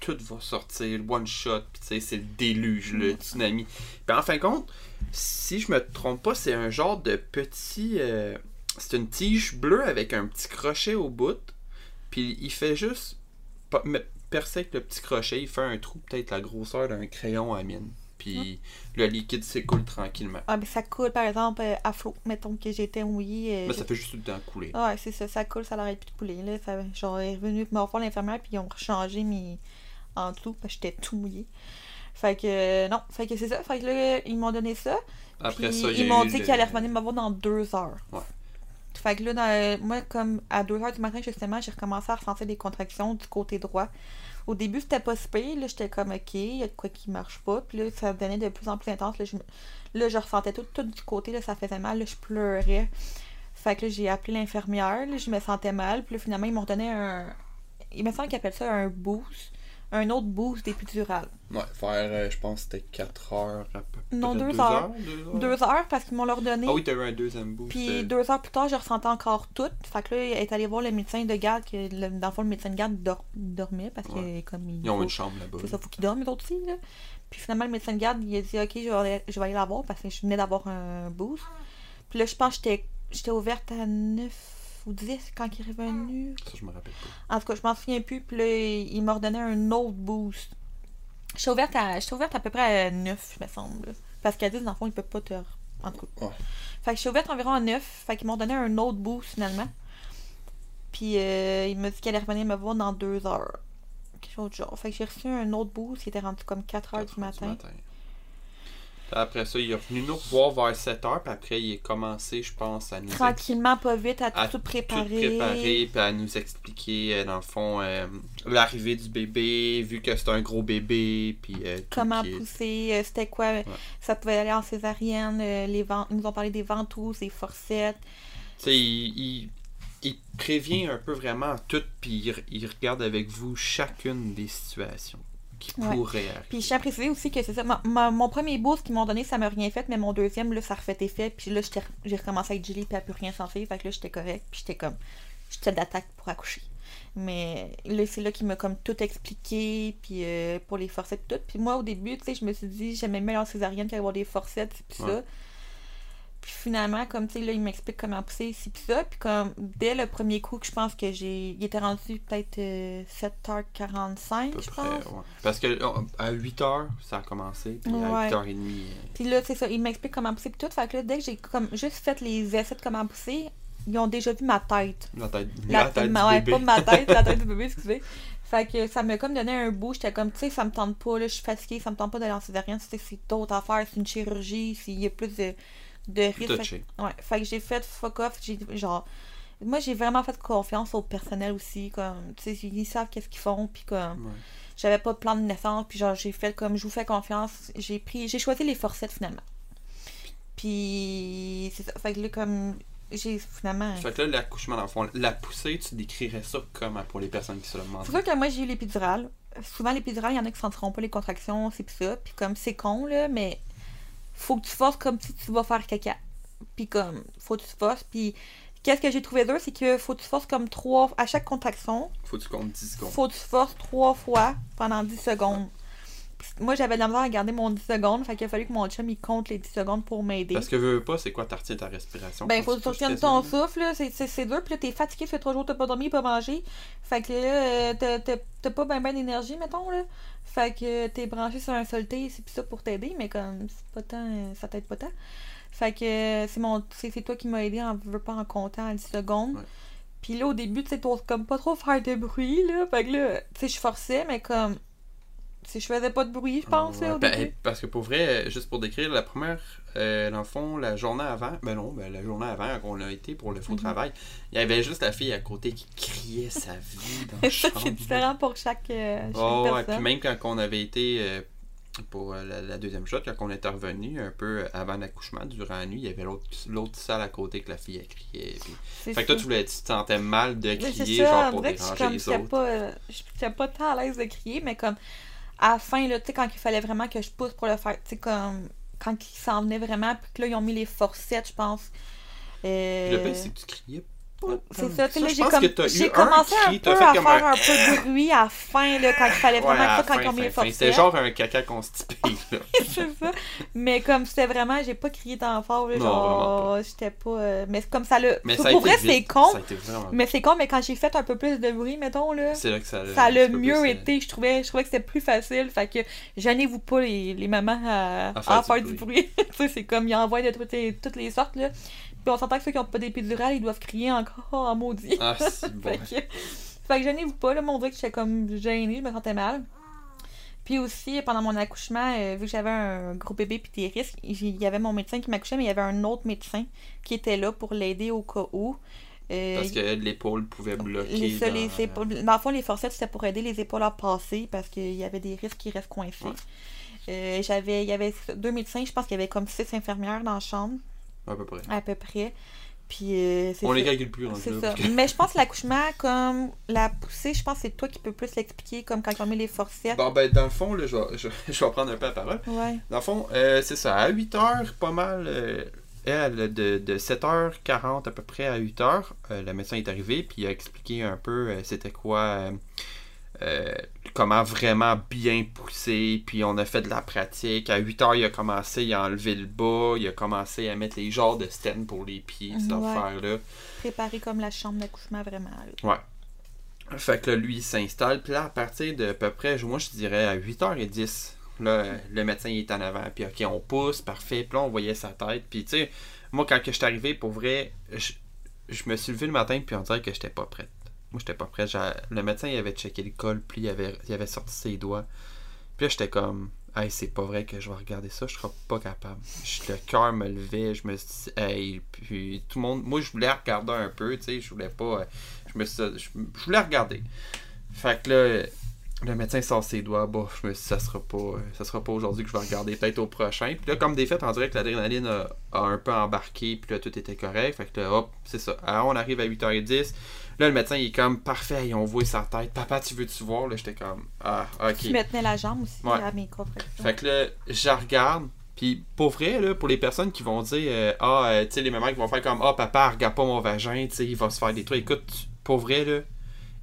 tout va sortir, le one shot, puis tu sais, c'est le déluge, le tsunami. Puis en fin de compte, si je me trompe pas, c'est un genre de petit. euh, c'est une tige bleue avec un petit crochet au bout, puis il fait juste percer avec le petit crochet, il fait un trou peut-être la grosseur d'un crayon à mine. Puis le liquide s'écoule tranquillement. Ah, mais ça coule, par exemple, euh, à flot. Mettons que j'étais mouillée. euh, Mais ça fait juste tout le temps couler. Ah Ouais, c'est ça, ça coule, ça l'arrête plus de couler. Là. Ça, genre, est revenu me revoir l'infirmière, puis ils ont changé mes en dessous, parce que j'étais tout mouillée. Fait que, euh, non, fait que c'est ça. Fait que là, ils m'ont donné ça. Après puis ça, ils m'ont dit le- qu'ils allaient revenir me voir dans deux heures. Ouais. Fait que là, dans- moi, comme à 2 heures du matin, justement, j'ai recommencé à ressentir des contractions du côté droit. Au début, c'était pas si Là, j'étais comme, OK, il y a de quoi qui marche pas. Puis là, ça devenait de plus en plus intense. Là, je, là, ressentais tout, du côté. Là, ça faisait mal. Là, je pleurais. Fait que là, j'ai appelé l'infirmière. Je me sentais mal. Puis là, finalement, ils m'ont donné un... Il me semble qu'ils appellent ça un boost. Un autre boost d'épidural. Ouais, faire, euh, je pense que c'était 4 heures à peu près. Non, deux deux heures. deux heures. Deux heures parce qu'ils m'ont leur donné. Ah oui, t'as eu un deuxième boost. Puis euh, deux heures plus tard, je ressentais encore tout. Fait que là, elle est allée voir le médecin de garde, que le- dans le fond, le médecin de garde dor- dormait parce que Ouais. comme il Ils ont faut- une chambre là-bas. c'est ça, faut qu'ils dorment, eux autres aussi, là. Puis finalement, le médecin de garde, il a dit, OK, je vais aller, je vais aller la voir parce que je venais d'avoir un boost. Puis là, je pense que j'étais, j'étais ouverte à 9 ou 10 quand il est revenu. Ça, je me rappelle pas. En tout cas, je m'en souviens plus. Puis là, il m'a redonné un autre boost. J'étais ouverte à, j'étais ouverte à peu près à 9, me semble. Parce qu'à 10, dans le fond, il peut pas te... En tout cas. Ouais. Fait que j'étais ouverte environ à 9. Fait qu'ils m'ont donné un autre boost, finalement. Puis euh, il m'a dit qu'elle allait revenir me voir dans 2 heures. Quelque chose de genre. Fait que j'ai reçu un autre boost qui était rendu comme 4 heures Quatre du matin. Puis Après ça, il est venu nous revoir vers 7 heures, puis après, il est commencé, je pense, à nous, Tranquillement, pas vite, à, à tout tout préparer. préparer, puis à nous expliquer, euh, dans le fond, euh, l'arrivée du bébé, vu que c'est un gros bébé, puis euh, Comment pousser, euh, c'était quoi, ça pouvait aller en césarienne, les vent- ils nous ont parlé des ventouses, des forcettes. Tu sais, il, il, il prévient un peu vraiment tout, puis il, il regarde avec vous chacune des situations qui Ouais. arriver. Puis je tiens à préciser aussi que c'est ça. ma- ma- mon premier boost qu'ils m'ont donné, ça m'a rien fait, mais mon deuxième, là, ça refait effet. Puis là, j'ai recommencé à être gelée, puis à plus rien sentir. Fait que là, j'étais correct. Puis j'étais comme. J'étais d'attaque pour accoucher. Mais là, c'est là qu'il m'a comme tout expliqué, puis euh, pour les forcettes, tout. Puis moi, au début, tu sais, je me suis dit, j'aimais mieux en césarienne qu'avoir des forcettes, puis Ouais. ça. Puis finalement, comme tu sais, là, il m'explique comment pousser ici, puis ça. Puis comme, dès le premier coup, que je pense que j'ai. Il était rendu peut-être euh, 7h45, à peu je près, pense. ouais. Parce que on- à 8h, ça a commencé, puis Ouais. à 8h30, euh, Puis là, c'est ça, il m'explique comment pousser pis tout. Fait que là, dès que j'ai comme juste fait les essais de comment pousser, ils ont déjà vu ma tête. la tête, La, la tête ma- du ouais, bébé. pas ma tête, la tête du bébé, excusez. Fait que ça m'a comme donné un bout. J'étais comme, tu sais, ça me tente pas, là, je suis fatiguée, ça me tente pas d'aller en césarienne. C'est c'est d'autres affaires, c'est une chirurgie, s'il y a plus de, de risque. Fait-. Ouais, fait que j'ai fait fuck off, j'ai genre moi j'ai vraiment fait confiance au personnel aussi comme tu sais ils savent qu'est-ce qu'ils font puis comme Ouais. j'avais pas de plan de naissance puis genre j'ai fait comme je vous fais confiance, j'ai pris j'ai choisi les forcettes finalement. Puis c'est ça, fait que là comme j'ai finalement Fait que là, l'accouchement, dans le fond, la poussée, tu décrirais ça comment pour les personnes qui se le demandent? C'est sûr que moi j'ai eu l'épidurale. Souvent l'épidurale, il y en a qui sentiront pas les contractions, c'est pis ça. Puis comme c'est con là, mais faut que tu forces comme si tu vas faire caca. Puis comme faut que tu forces. Puis qu'est-ce que j'ai trouvé dur, c'est que faut que tu forces comme trois à chaque contraction, Faut que tu comptes 10 secondes. faut que tu forces trois fois pendant 10 secondes. Moi j'avais de la misère à garder mon 10 secondes, fait qu'il a fallu que mon chum il compte les 10 secondes pour m'aider. Parce que veux, veux pas, c'est quoi, tu retiens ta respiration? Ben, faut tu que tu retiennes ton souffle. C'est- dur. Puis là, t'es fatigué, ça fait trois jours que t'as pas dormi, pas mangé. Fait que là, euh, t'as- pas ben ben d'énergie, mettons, là. Fait que t'es branché sur un solté, c'est plus ça pour t'aider, mais comme, c'est pas tant, euh, ça t'aide pas tant. Fait que euh, c'est mon c'est c'est toi qui m'as aidé en veux pas en comptant à 10 secondes. Ouais. Puis là, au début, tu sais, comme pas trop faire de bruit, là. Fait que là, tu sais, je forçais, mais comme, sais, je faisais pas de bruit, je pense, là, au ben, début. parce que pour vrai, euh, juste pour décrire, la première, euh, dans le fond, la journée avant, ben non, ben la journée avant qu'on a été pour le faux Mhm. travail, il y avait juste la fille à côté qui criait sa vie dans chambre. c'est différent pour chaque, euh, chaque Oh, personne. puis même quand on avait été euh, pour la, la deuxième shot, quand on était revenu un peu avant l'accouchement, durant la nuit, il y avait l'autre salle à côté que la fille puis- C'est Fait que toi, tu, voulais, tu te sentais mal de crier, ça, genre pour dirait que je déranger les autres? pas, euh, j'étais pas tant à l'aise de crier, mais comme, à la fin, là, tu sais, quand il fallait vraiment que je pousse pour le faire, tu sais, comme, quand il s'en venait vraiment, puis que là, ils ont mis les forcettes, je pense. Euh, Puis le pire, c'est que tu criais. C'est ça, tu sais, j'ai commencé un peu à faire un peu de bruit à la fin, là, quand il fallait vraiment la ça, quand mis les fin, fin. forcettes. C'était genre un caca constipé, là. c'est ça. Mais comme c'était vraiment, j'ai pas crié tant fort, genre, j'étais pas. euh, mais comme ça le. Mais pour vrai, c'est con. Mais c'est con, mais quand j'ai fait un peu plus de bruit, mettons, là. C'est là que ça, ça un a petit peu mieux euh, été, je trouvais, je trouvais que c'était plus facile. Fait que gênez-vous pas les, les mamans à, faire du bruit. tu sais, c'est comme ils envoient de toutes les sortes là. Puis on s'entend que ceux qui ont pas d'épidurale, ils doivent crier encore en maudit. Ah, c'est bon. fait, que, fait que gênez-vous pas, là, mon dirait que j'étais comme gênée, je me sentais mal. Puis aussi, pendant mon accouchement, euh, vu que j'avais un gros bébé puis des risques, il y avait mon médecin qui m'accouchait, mais il y avait un autre médecin qui était là pour l'aider au cas où. Euh, Parce que l'épaule pouvait bloquer. les, ça, dans- les épaules- dans le fond, les forceps, c'était pour aider les épaules à passer parce qu'il y avait des risques qui restent coincés. Ouais. Euh, j'avais, il y avait deux médecins, je pense qu'il y avait comme six infirmières dans la chambre, À peu près. à peu près. Puis euh, c'est On les calcule plus, rendu C'est ça. que- Mais je pense que l'accouchement, comme la poussée, je pense que c'est toi qui peux plus l'expliquer, comme quand on met les forceps. Bon, ben, dans le fond, là, je vais, je, je vais prendre un peu la parole. Ouais. Dans le fond, euh, c'est ça. À 8 heures, pas mal. euh, elle, de, de 7h40 à peu près à 8h, euh, le médecin est arrivé, puis il a expliqué un peu euh, c'était quoi. Euh, comment vraiment bien pousser, puis on a fait de la pratique. À 8 heures, il a commencé, il a enlevé le bas, il a commencé à mettre les genres de stènes pour les pieds, cette Ouais. affaire-là. Préparé comme la chambre d'accouchement, vraiment. là. Fait que là, lui, il s'installe. Puis là, à partir de à peu près, moi, je dirais à 8h10, là, le médecin, il est en avant. Puis, OK, on pousse, parfait. Puis là, on voyait sa tête. Puis, tu sais, moi, quand que je suis arrivé, pour vrai, je, je me suis levé le matin, puis on dirait que j'étais pas prête. Moi, j'étais pas prête. J'ai- Le médecin, il avait checké le col, puis il avait, il avait sorti ses doigts. Puis là, j'étais comme, hey, c'est pas vrai que je vais regarder ça, je serai pas capable. Le cœur me levait, je me suis dit, hey, puis tout le monde, moi, je voulais regarder un peu, tu sais, je voulais pas, euh, je me je, voulais regarder. Fait que là, le médecin sort ses doigts, bah, je me suis dit, ça sera pas, euh, ça sera pas aujourd'hui que je vais regarder, peut-être au prochain. Puis là, comme des faits, on dirait que l'adrénaline a, a un peu embarqué, puis là, tout était correct. Fait que là, hop, c'est ça. Alors, on arrive à 8h10. Là, le médecin, il est comme, parfait, et on voit sa tête. Papa, tu veux-tu voir? Là, j'étais comme, ah, ok. Tu me tenais la jambe aussi Ouais. à mes contractions. Fait que là, je regarde. Puis pour vrai, là, pour les personnes qui vont dire euh, Ah, euh, tu sais, les mamans qui vont faire comme Ah, papa, regarde pas mon vagin, tu sais, il va se faire des trucs. Écoute, pour vrai, là,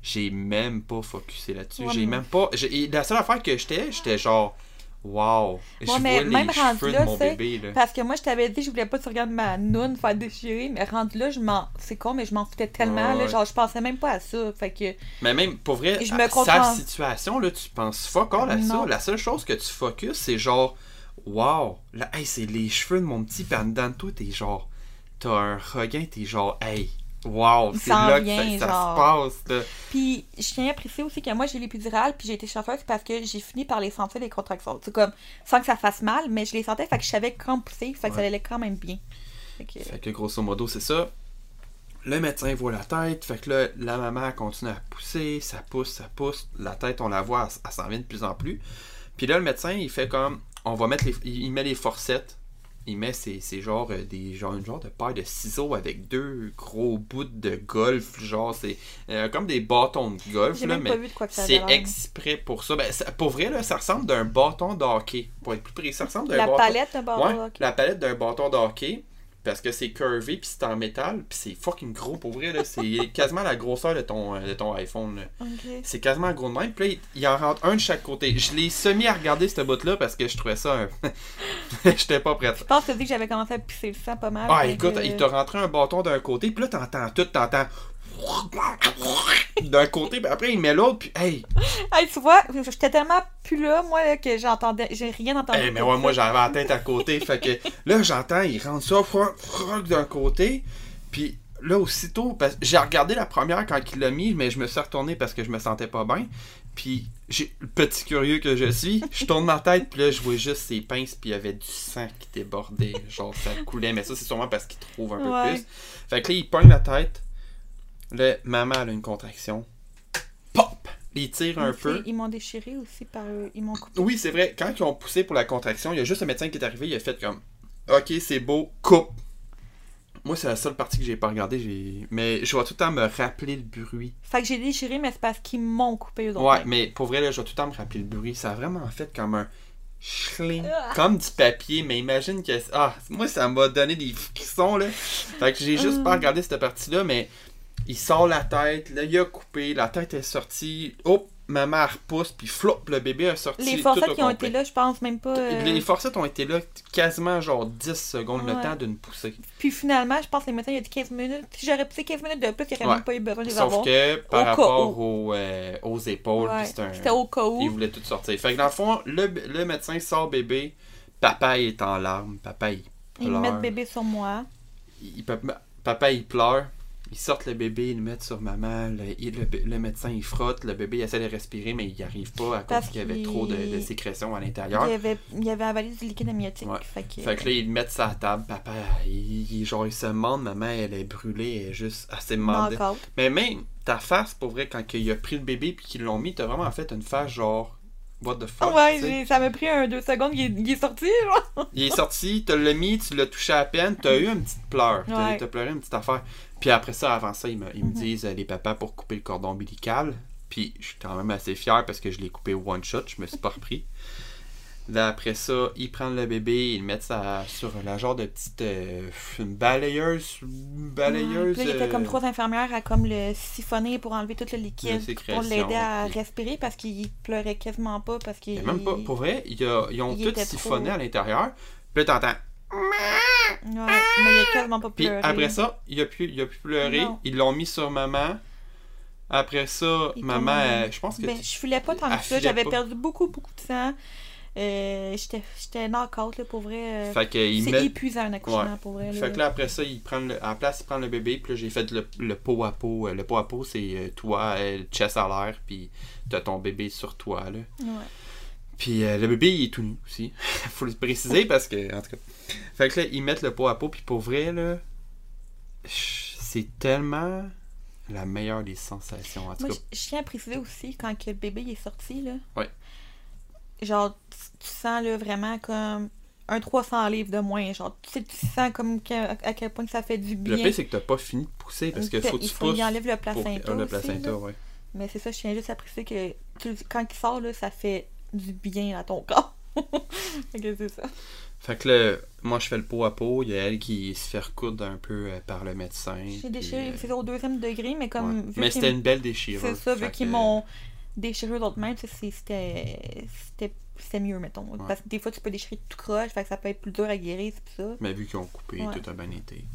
j'ai même pas focusé là-dessus. Ouais, j'ai même pas. La seule affaire que j'étais, j'étais genre Wow, je Ouais, mais vois même les rendu là, de mon c'est- bébé, là. Parce que moi, je t'avais dit, je voulais pas que tu regardes ma noune faire déchirer, mais rendu là, je m'en. C'est con, mais je m'en foutais tellement, Ouais, là. ouais. Genre, je pensais même pas à ça. Fait que. Mais même, pour vrai, Je me sa situation, là, tu penses fuck all à ça. La seule chose que tu focuses, c'est genre, wow, là, hey, c'est les cheveux de mon petit, pis en dedans de toi, t'es genre, t'as un regain, t'es genre, hey, Wow, c'est là que ça, se passe. là. Puis, je tiens à préciser aussi que moi, j'ai l'épidurale, puis j'ai été chanceuse parce que j'ai fini par les sentir, les contractions. C'est comme, sans que ça fasse mal, mais je les sentais, fait que je savais quand pousser, fait que ça allait quand même bien. Fait que, Fait que grosso modo, c'est ça. Le médecin voit la tête, fait que là, la maman continue à pousser, ça pousse, ça pousse. La tête, on la voit, elle, elle s'en vient de plus en plus. Puis là, le médecin, il fait comme. On va mettre les. Il met les forcettes. Il met ces, ces genres, euh, des, genre, une genre de paire de ciseaux avec deux gros bouts de golf. Genre, c'est euh, comme des bâtons de golf. là, mais c'est exprès pour ça. Ben, ça- pour vrai, là, ça ressemble d'un bâton de hockey. Pour être plus précis, ça ressemble d'un La bâton. palette Ouais, ok. la palette d'un bâton de hockey. Parce que c'est curvé, puis c'est en métal, puis c'est fucking gros pour vrai. là. C'est quasiment la grosseur de ton, euh, de ton iPhone. C'est quasiment gros de même. Puis là, il, il en rentre un de chaque côté. Je l'ai semi à regarder ce bout-là parce que je trouvais ça. J'étais pas prête. Je pense que tu dit que j'avais commencé à pisser le sang pas mal. Ah, écoute, que- il t'a rentré un bâton d'un côté, puis là, t'entends tout, t'entends... D'un côté, puis après, il met l'autre, puis hey! Hey, tu vois, j'étais tellement plus là, moi, là, que j'entendais. J'ai rien entendu. Mais ouais, moi j'avais la tête à côté. fait que là, j'entends, il rentre ça d'un côté. Puis là, aussitôt, parce- j'ai regardé la première quand il l'a mis, mais je me suis retourné parce que je me sentais pas bien. Puis, j'ai le petit curieux que je suis, je tourne ma tête, puis là, je vois juste ses pinces, puis il y avait du sang qui débordait. Genre, ça coulait. Mais ça, c'est sûrement parce qu'il trouve un peu Ouais. plus. Fait que là, il pogne la tête. Là, maman, elle a une contraction. Pop! Il tire un peu. Ils m'ont déchiré aussi par eux. Ils m'ont coupé. Oui, c'est vrai. Quand ils ont poussé pour la contraction, il y a juste le médecin qui est arrivé, il a fait comme Ok, c'est beau, coupe. Moi, c'est la seule partie que j'ai pas regardée. Mais je vais tout le temps me rappeler le bruit. Fait que j'ai déchiré, mais c'est parce qu'ils m'ont coupé eux. Ouais, mais pour vrai, là, je vais tout le temps me rappeler le bruit. Ça a vraiment fait comme un schling, Ah. comme du papier. Mais imagine que. Ah, moi, ça m'a donné des frissons, là. Fait que j'ai juste Ah. pas regardé cette partie-là, mais il sort la tête, là, il a coupé, la tête est sortie. Hop, ma mère repousse, puis flop, le bébé a sorti. Les forcettes qui ont été là, je pense même pas. euh, Les forcettes ont été là quasiment genre 10 secondes, le temps d'une poussée. Puis finalement, je pense que les médecins, il y a dit 15 minutes. Si j'aurais poussé 15 minutes de plus, il n'y aurait Ouais. même pas eu besoin de les Sauf avoir. que par Au rapport aux, euh, aux épaules, Ouais. C'était au cas il où. voulait tout sortir. Fait que dans le fond, le, le médecin sort bébé, papa est en larmes, papa il Ils pleure. mettent bébé sur moi. Il- pa- papa il pleure, ils sortent le bébé, ils le mettent sur maman, le, il- le, le médecin il frotte, le bébé il essaie de respirer mais il n'y arrive pas à cause Parce qu'il y avait trop de, de sécrétions à Il l'intérieur. y avait, il y avait avalé du liquide amniotique. Ouais. Fait que, Fait que là, ils le mettent sur la table. Papa, il, il- genre, il se demande, maman, elle est brûlée, elle est juste assez knock-out. Mais même ta face, pour vrai, quand il a pris le bébé puis qu'ils l'ont mis, t'as vraiment fait une face genre, what the fuck. ouais, j'ai- ça m'a pris un deux secondes, il est, il est sorti, genre. Il est sorti, tu l'as mis, tu l'as touché à peine, t'as eu une petite pleure. T'as Ouais. t'as pleuré une petite affaire. Puis après ça, avant ça, ils me, ils me Mhm. disent, euh, les papas, pour couper le cordon ombilical. Puis je suis quand même assez fier parce que je l'ai coupé one shot, je me suis pas repris. Là, après ça, ils prennent le bébé, ils le mettent ça sur la genre de petite euh, une balayeuse, une Ouais, balayeuse. puis là, il y avait euh, comme trois infirmières à comme le siphonner pour enlever tout le De liquide. Pour l'aider à respirer parce qu'il pleurait quasiment pas. Parce qu'il. Même pas, pour vrai, ils ont il tout siphonné trop- à l'intérieur. Puis là, t'entends. Ouais, mais il a quasiment pas Puis pleuré. après ça, il a pu, il a pu pleurer. Non. Ils l'ont mis sur maman. Après ça, Il maman, je pense que. Ben, je filais pas tant Elle que ça. filait J'avais pas. perdu beaucoup, beaucoup de sang. Euh, J'étais j'étais knock-out, là, pour vrai. euh, fait que il C'est met. épuisant, un accouchement, pour vrai. Fait que là, après ça, il prend le... à la place, il prend le bébé. Puis là, j'ai fait le, le pot à pot. Euh, Le pot à pot, c'est euh, toi, euh, chest à l'air. Puis t'as ton bébé sur toi, là. Ouais. Puis euh, le bébé, il est tout nu aussi. Faut le préciser parce que, en tout cas. Fait que là, ils mettent le pot à pot. Puis pour vrai, là, c'est tellement la meilleure des sensations. En tout Moi, cas, je tiens à préciser aussi, quand que le bébé il est sorti, là. Ouais. Genre, tu, sens, là, vraiment comme un 300 livres de moins. Genre, tu sais, tu sens comme que- à quel point que ça fait du le bien. pire, c'est que t'as pas fini de pousser parce que faut que il tu pousses. qu'il enlève le pour- placenta. le aussi, placenta, là. ouais. Mais c'est ça, je tiens juste à préciser que tu- quand il sort, là, ça fait du bien à ton corps. fait que c'est ça. Fait que là, moi je fais le pot à pot, il y a elle qui se fait recoudre un peu euh, par le médecin. J'ai déchiré, euh, c'est au deuxième degré, mais comme. ouais. Mais c'était une belle déchirure. C'est ça, vu qu'ils que- m'ont déchiré c'est- c'était. C'était c'était mieux, mettons. Parce que des fois, tu peux déchirer tout croche, fait que ça peut être plus dur à guérir, c'est ça. Mais vu qu'ils ont coupé, Ouais. tout a bien été.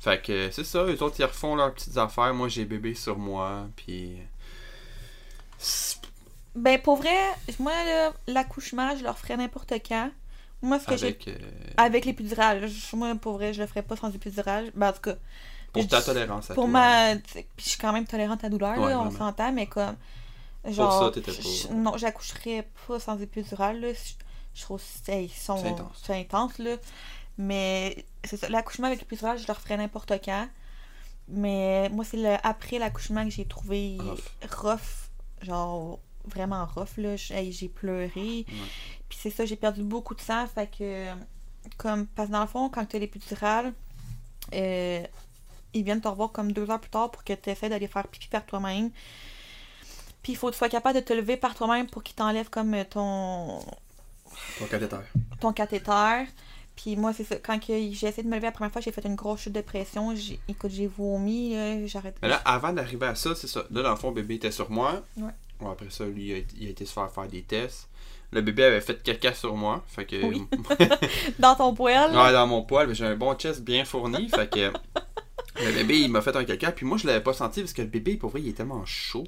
Fait que euh, c'est ça, eux autres ils refont leurs petites affaires. Moi j'ai bébé sur moi, puis. Ben, pour vrai, moi, l'accouchement, je le referais n'importe quand. Moi, ce que j'ai Avec. euh, Avec l'épidural. Moi, pour vrai, je le ferais pas sans épidural. Ben, en tout cas, Pour ta tolérance à Pour toi. ma. Puis je suis quand même tolérante à la douleur, Ouais, là, on s'entend, mais comme. Genre. ça, t'étais pas- je- Non, j'accoucherais pas sans épidural, là. Je, je trouve que hey, ils sont. C'est intense. C'est intense, là. Mais c'est ça. L'accouchement avec l'épidural, je le referais n'importe quand. Mais moi, c'est le, après l'accouchement que j'ai trouvé Rough. rough. Genre, vraiment rough, là. J'ai pleuré. Puis c'est ça, j'ai perdu beaucoup de sang. Fait que. Comme. Parce que dans le fond, quand tu as l'épidural, euh, ils viennent te revoir comme deux heures plus tard pour que tu essaies d'aller faire pipi par toi-même. Puis il faut que tu sois capable de te lever par toi-même pour qu'ils t'enlèvent comme euh, ton, Ton cathéter. ton cathéter. Puis moi, c'est ça. Quand j'ai essayé de me lever la première fois, j'ai fait une grosse chute de pression. J'ai- Écoute, j'ai vomi. J'arrête. Mais là, avant d'arriver à ça, c'est ça. Là, dans le fond, bébé était sur moi. Ouais. Bon, après ça, lui, il a, il a été se faire faire des tests. Le bébé avait fait caca sur moi. Fait que. Oui. Dans ton poêle? Ouais, dans mon poil, mais j'ai un bon chest bien fourni. Fait que. Le bébé, il m'a fait un caca. Puis moi, je l'avais pas senti parce que le bébé, pour vrai, il est tellement chaud.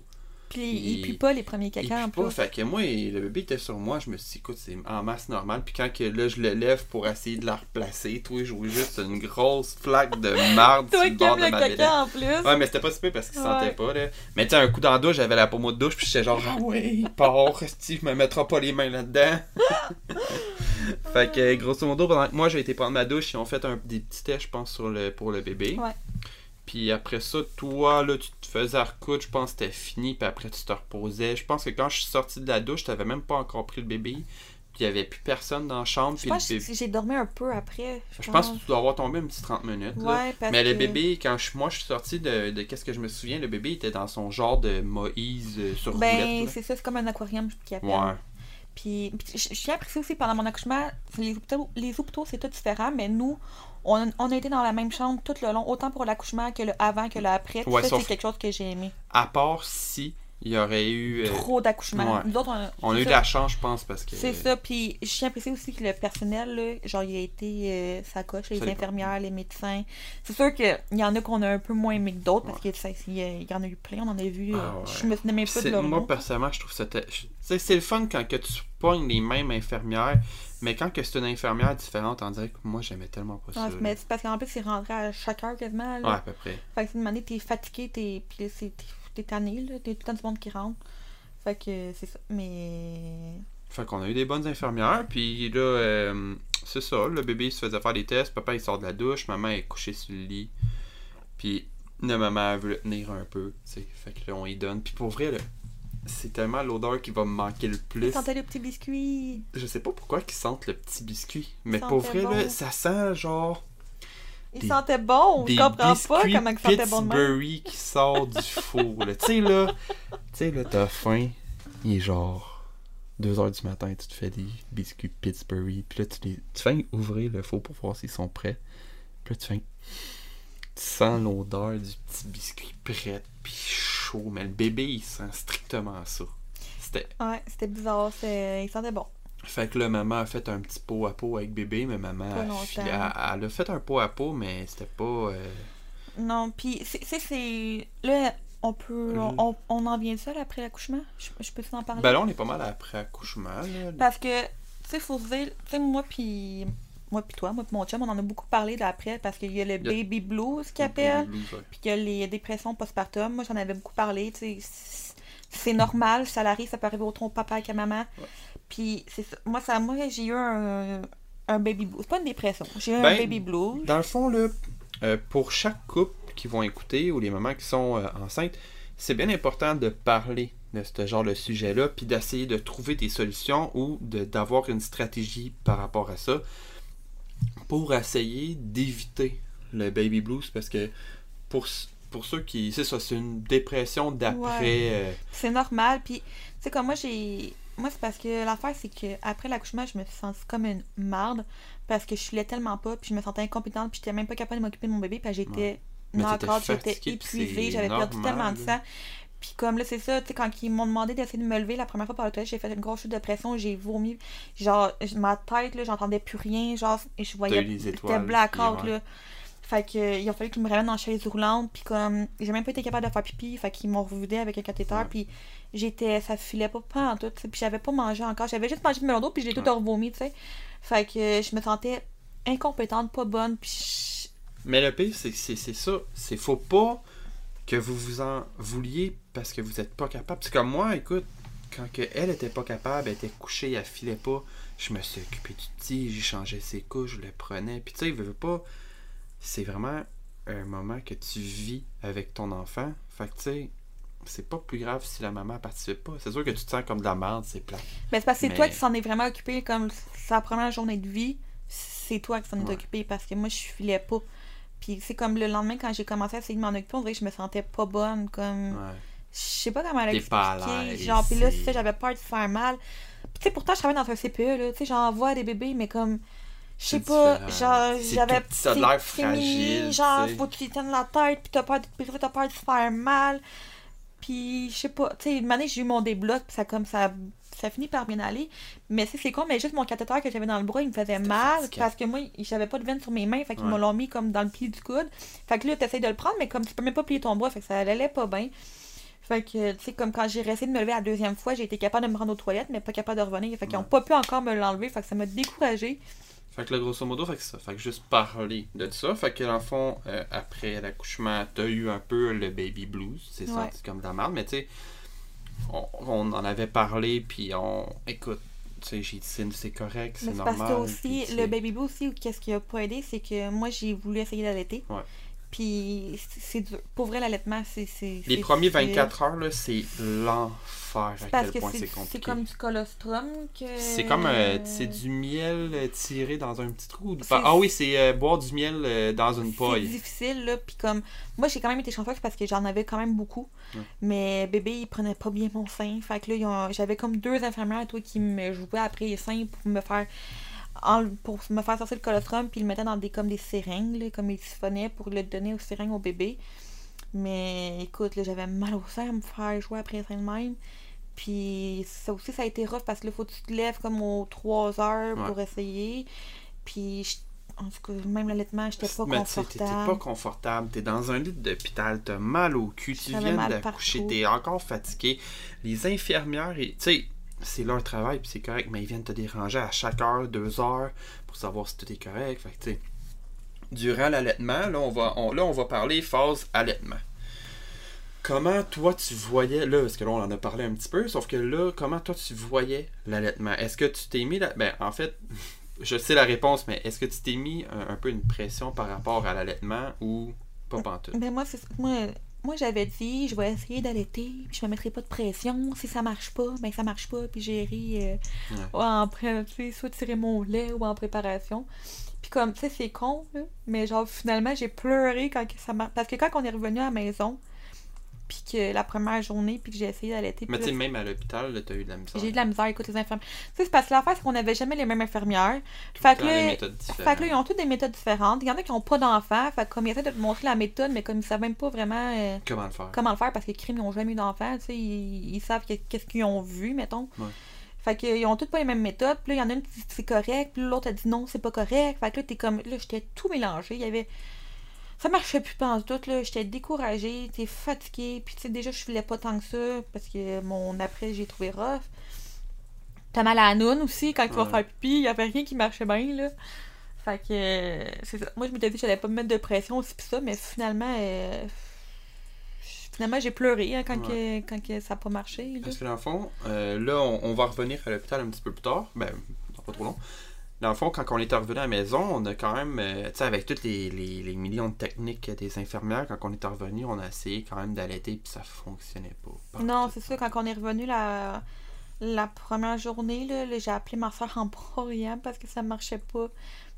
Puis Il- il pue pas les premiers Il caca en pas. plus. Fait que moi, le bébé était sur moi. Je me suis dit, écoute, c'est en masse normale. Puis quand que, là, je le lève pour essayer de la replacer, toi, je vois juste une grosse flaque de marde sur le bord de le ma caca en plus. Ouais, mais c'était pas super parce qu'il Ouais. sentait pas, là. Mais tu un coup dans la douche, j'avais la pommeau de douche, puis j'étais genre, ah ouais, part, resti, je me mettrai pas les mains là-dedans. fait que, grosso modo, pendant que moi j'ai été prendre ma douche, ils ont fait un, des petits tests, je pense, sur le, pour le bébé. Ouais. Puis après ça, toi, là, tu te faisais recoudre, je pense que c'était fini, puis après tu te reposais. Je pense que quand je suis sorti de la douche, t'avais même pas encore pris le bébé, puis il y avait plus personne dans la chambre, Je puis pense que j'ai dormi un peu après. Je pense que tu dois avoir tombé un petit 30 minutes. Ouais, parce Mais le bébé, quand je- moi je suis sorti de, de qu'est-ce que je me souviens, le bébé était dans son genre de Moïse euh, sur Ben, c'est ça, c'est comme un aquarium qui appelle. Ouais. Puis, puis je je tiens à préciser aussi, pendant mon accouchement, les hôpitaux, les hôpitaux c'est tout différent, mais nous, on, on a été dans la même chambre tout le long, autant pour l'accouchement que le avant que le après. Ouais, ça, sauf- c'est quelque chose que j'ai aimé. À part si il y aurait eu. euh, Trop d'accouchements. ouais. Nous autres, on, on a eu de la chance, je pense, parce que. C'est ça, puis je tiens à préciser aussi que le personnel, là, genre, il a été euh, sa coche, les infirmières, les médecins. C'est sûr qu'il y en a qu'on a un peu moins aimé que d'autres, parce Ouais. que ça, il y en a eu plein, on en a vu. euh, Ah ouais. Je me souvenais même pas de leur moi, nom. personnellement, je trouve ça. C'est le fun quand que tu pognes les mêmes infirmières, mais quand que c'est une infirmière différente, on dirait que moi, j'aimais tellement pas ça. Mais c'est parce qu'en plus, c'est rentré à chaque heure quasiment. là. Ouais, à peu près. Fait que une année, t'es fatigué, t'es. Puis c'est- t'es t'es tanné, là. T'es tout le temps du monde qui rentre. Fait que c'est ça. Mais. Fait qu'on a eu des bonnes infirmières, puis là, euh, c'est ça, le bébé il se faisait faire des tests, papa il sort de la douche, maman est couchée sur le lit, puis la maman elle veut le tenir un peu, tu sais, fait que là on y donne, puis pour vrai, là, c'est tellement l'odeur qui va me manquer le plus. Tu sentais le petit biscuit. Je sais pas pourquoi ils sentent le petit biscuit, mais pour vrai, là, ça sent genre Il Des- sentait bon. Je comprends pas comment il sentait bon de qui sort du four. Tu sais, là, tu sais, là, t'as faim, il est genre 2h du matin, tu te fais des biscuits Pittsburgh, puis là, tu, les, tu fais ouvrir le four pour voir s'ils sont prêts. Puis là, tu fais... Tu sens l'odeur du petit biscuit prêt, puis chaud, mais le bébé, il sent strictement ça. C'était... Ouais, c'était bizarre. c'est- Il sentait bon. Fait que là, maman a fait un petit pot à pot avec bébé, mais maman, elle, elle- a fait un pot à pot, mais c'était pas... euh, Non, puis c'est- Là, on peut. On, on en vient seul après l'accouchement? Je, je peux en parler? Ben là, on est pas mal après accouchement, là. Parce que, tu sais, faut se dire. Tu sais, moi, puis. Moi, puis toi, moi, puis mon chum, on en a beaucoup parlé d'après parce qu'il y a le baby blues qui appelle. Puis qu'il y a les dépressions postpartum. Moi, j'en avais beaucoup parlé. C'est- normal, ça l'arrive, ça peut arriver autant au papa qu'à maman. Puis. Moi, ça, moi j'ai eu un, un baby blues. C'est pas une dépression. J'ai eu un Ben, baby blues. Dans le fond, là, euh, pour chaque couple qui vont écouter ou les mamans qui sont euh, enceintes, c'est bien important de parler de ce genre de sujet-là, puis d'essayer de trouver des solutions ou d'avoir une stratégie par rapport à ça pour essayer d'éviter le baby blues parce que pour, pour ceux qui. C'est ça, c'est une dépression d'après. euh, C'est normal. Puis, tu sais, comme moi, j'ai. Moi, c'est parce que l'affaire, c'est que après l'accouchement, je me suis sentie comme une marde parce que je filais tellement pas, puis je me sentais incompétente, puis j'étais même pas capable de m'occuper de mon bébé, puis j'étais knock-out, j'étais épuisée, j'avais perdu tellement de sang. Puis comme là, c'est ça, tu sais, quand ils m'ont demandé d'essayer de me lever la première fois par le toilette, j'ai fait une grosse chute de pression, j'ai vomi. Genre, ma tête, là, j'entendais plus rien, genre, et je voyais. C'était blackout, ouais. là. Fait que, euh, il a fallu qu'ils me ramènent en chaise roulante, puis comme, j'ai même pas été capable de faire pipi, fait qu'ils m'ont revidé avec un cathéter, Ouais. puis j'étais, ça filait pas, pas en tout, puis j'avais pas mangé encore, j'avais juste mangé du melon d'eau, puis j'ai tout Ouais. revomi, tu sais. Fait que euh, je me sentais incompétente, pas bonne, puis je- Mais le pire, c'est que c'est c'est ça. C'est faut pas que vous vous en vouliez parce que vous êtes pas capable. C'est comme moi, écoute, quand que elle était pas capable, elle était couchée, elle filait pas, je me suis occupé du petit, j'ai changé ses couches, je le prenais. Puis tu sais, il veut pas. C'est vraiment un moment que tu vis avec ton enfant. Fait que tu sais, c'est pas plus grave si la maman participe pas. C'est sûr que tu te sens comme de la merde, c'est plat. Mais c'est parce que c'est Mais- toi qui s'en est vraiment occupé, comme sa première journée de vie, c'est toi qui s'en est Ouais. occupé parce que moi, je filais pas. Puis c'est comme le lendemain, quand j'ai commencé à essayer de m'en occuper, on dirait que je me sentais pas bonne, comme... Ouais. Je sais pas comment l'expliquer. Genre, puis là, j'avais peur de faire mal. Puis tu sais, pourtant, je travaille dans un CPE, là. Tu sais, j'envoie des bébés, mais comme... Je sais pas, différent. genre, j'avais... ça l'air fragile, Genre, faut que tu tiennes la tête, puis t'as peur de te t'as peur de se faire mal. Puis, je sais pas, tu sais, une année, j'ai eu mon débloc, puis ça, comme, ça, ça finit par bien aller. Mais sais, c'est con, mais juste mon cathéter que j'avais dans le bras, il me faisait mal, parce que moi, j'avais pas de veine sur mes mains, fait qu'ils Ouais. me l'ont mis comme dans le pli du coude. Fait que là, t'essayes de le prendre, mais comme tu peux même pas plier ton bras, fait que ça allait pas bien. Fait que, tu sais, comme quand j'ai essayé de me lever la deuxième fois, j'ai été capable de me rendre aux toilettes, mais pas capable de revenir. Fait qu'ils ont Ouais. pas pu encore me l'enlever, fait que ça m'a découragée. Fait que là, grosso modo, fait que ça. Fait que juste parler de ça. Fait que, dans le fond, euh, après l'accouchement, t'as eu un peu le baby blues. C'est Ouais. senti comme de la merde. Mais tu sais, on, on en avait parlé, puis on. Écoute, tu sais, j'ai dit c'est- c'est correct, c'est c'est parce normal. que aussi, puis, le baby blue aussi, ou qu'est-ce qui a pas aidé, c'est que moi, j'ai voulu essayer d'allaiter. Ouais. Puis, c'est- c'est dur. Pour vrai, l'allaitement, c'est. c'est- Les c'est premiers difficile. 24 heures, là, c'est l'enfer à quel que point c'est c'est c'est compliqué. comme du colostrum que. C'est comme euh, c'est du miel euh, tiré dans un petit trou. C'est- Ah oui, c'est euh, boire du miel euh, dans une C'est paille. difficile, là. Puis comme. Moi, j'ai quand même été chanceuse parce que j'en avais quand même beaucoup. Mais bébé, il prenait pas bien mon sein. Fait que là, ont- j'avais comme deux infirmières, toi, qui me jouaient après les seins pour me faire. En- pour me faire sortir le colostrum, puis ils le mettaient dans des comme des seringues, là, comme ils siphonnaient pour le donner aux seringues au bébé. Mais écoute, là, j'avais mal au sein à me faire jouer après seins de même. Puis ça aussi, ça a été rough parce que là, faut que tu te lèves comme aux 3 heures Ouais. pour essayer. Puis, je- en tout cas, même l'allaitement, j'étais pas confortable. pas confortable, t'es dans un lit d'hôpital, t'as mal au cul, tu viens mal d'accoucher, t'es encore fatigué. Les infirmières, et- tu sais, c'est leur travail, puis c'est correct, mais ils viennent te déranger à chaque heure, deux heures, pour savoir si tout est correct. Fait que, durant l'allaitement, là, on va, on, là, on va parler phase allaitement. Comment toi tu voyais, là, parce que là on en a parlé un petit peu, sauf que là, comment toi tu voyais l'allaitement? Est-ce que tu t'es mis, la... ben en fait, je sais la réponse, mais est-ce que tu t'es mis un, un peu une pression par rapport à l'allaitement ou pas pantoute? Ben moi, c'est moi, moi j'avais dit, je vais essayer d'allaiter, puis je me mettrai pas de pression. Si ça marche pas, ben ça marche pas, puis j'ai ri euh, Ouais. en soit tirer mon lait ou en préparation. Puis comme, tu sais, c'est con, là, mais genre, finalement, j'ai pleuré quand que ça m'a... Parce que quand on est revenu à la maison, puis que la première journée, puis que j'ai essayé d'allaiter, Mais tu sais, même à l'hôpital, t'as eu de la misère. j'ai eu de la misère, écoute, les infirmières. Tu sais, c'est parce que l'affaire, c'est qu'on n'avait jamais les mêmes infirmières. Fait que là, fait que là, ils ont toutes des méthodes différentes. Il y en a qui n'ont pas d'enfants. Fait que comme ils essaient de te montrer la méthode, mais comme ils savent même pas vraiment euh, Comment le faire? comment le faire parce que les crimes, ils n'ont jamais eu d'enfants. Tu sais, ils, ils savent que- qu'est-ce qu'ils ont vu, mettons. Ouais. Fait qu'ils ont toutes pas les mêmes méthodes. Puis là, il y en a une qui dit c'est correct. Puis l'autre a dit non, c'est pas correct. Fait que là, t'es comme. Là, j'étais tout mélangé. Il y avait. Ça marchait plus en tout, là. J'étais découragée, t'es fatiguée. Puis tu sais, déjà, je filais pas tant que ça parce que mon après, j'ai trouvé rough. T'as mal à la noune aussi quand tu vas faire pipi. Il y avait rien qui marchait bien, là. Fait que. euh, c'est ça. Moi, je m'étais dit que j'allais pas me mettre de pression aussi, pis ça, mais finalement. euh, Finalement, j'ai pleuré hein, quand, que, quand que ça a pas marché. là. Parce que dans le fond, euh, là, on, on va revenir à l'hôpital un petit peu plus tard. Ben, pas trop long. Dans le fond, quand on est revenu à la maison, on a quand même, euh, tu sais, avec toutes les, les- les millions de techniques des infirmières, quand on est revenu, on a essayé quand même d'allaiter, puis ça fonctionnait pas. Pas Non, c'est ça, quand on est revenu la, la première journée, j'ai appelé ma soeur en broyant parce que ça marchait pas.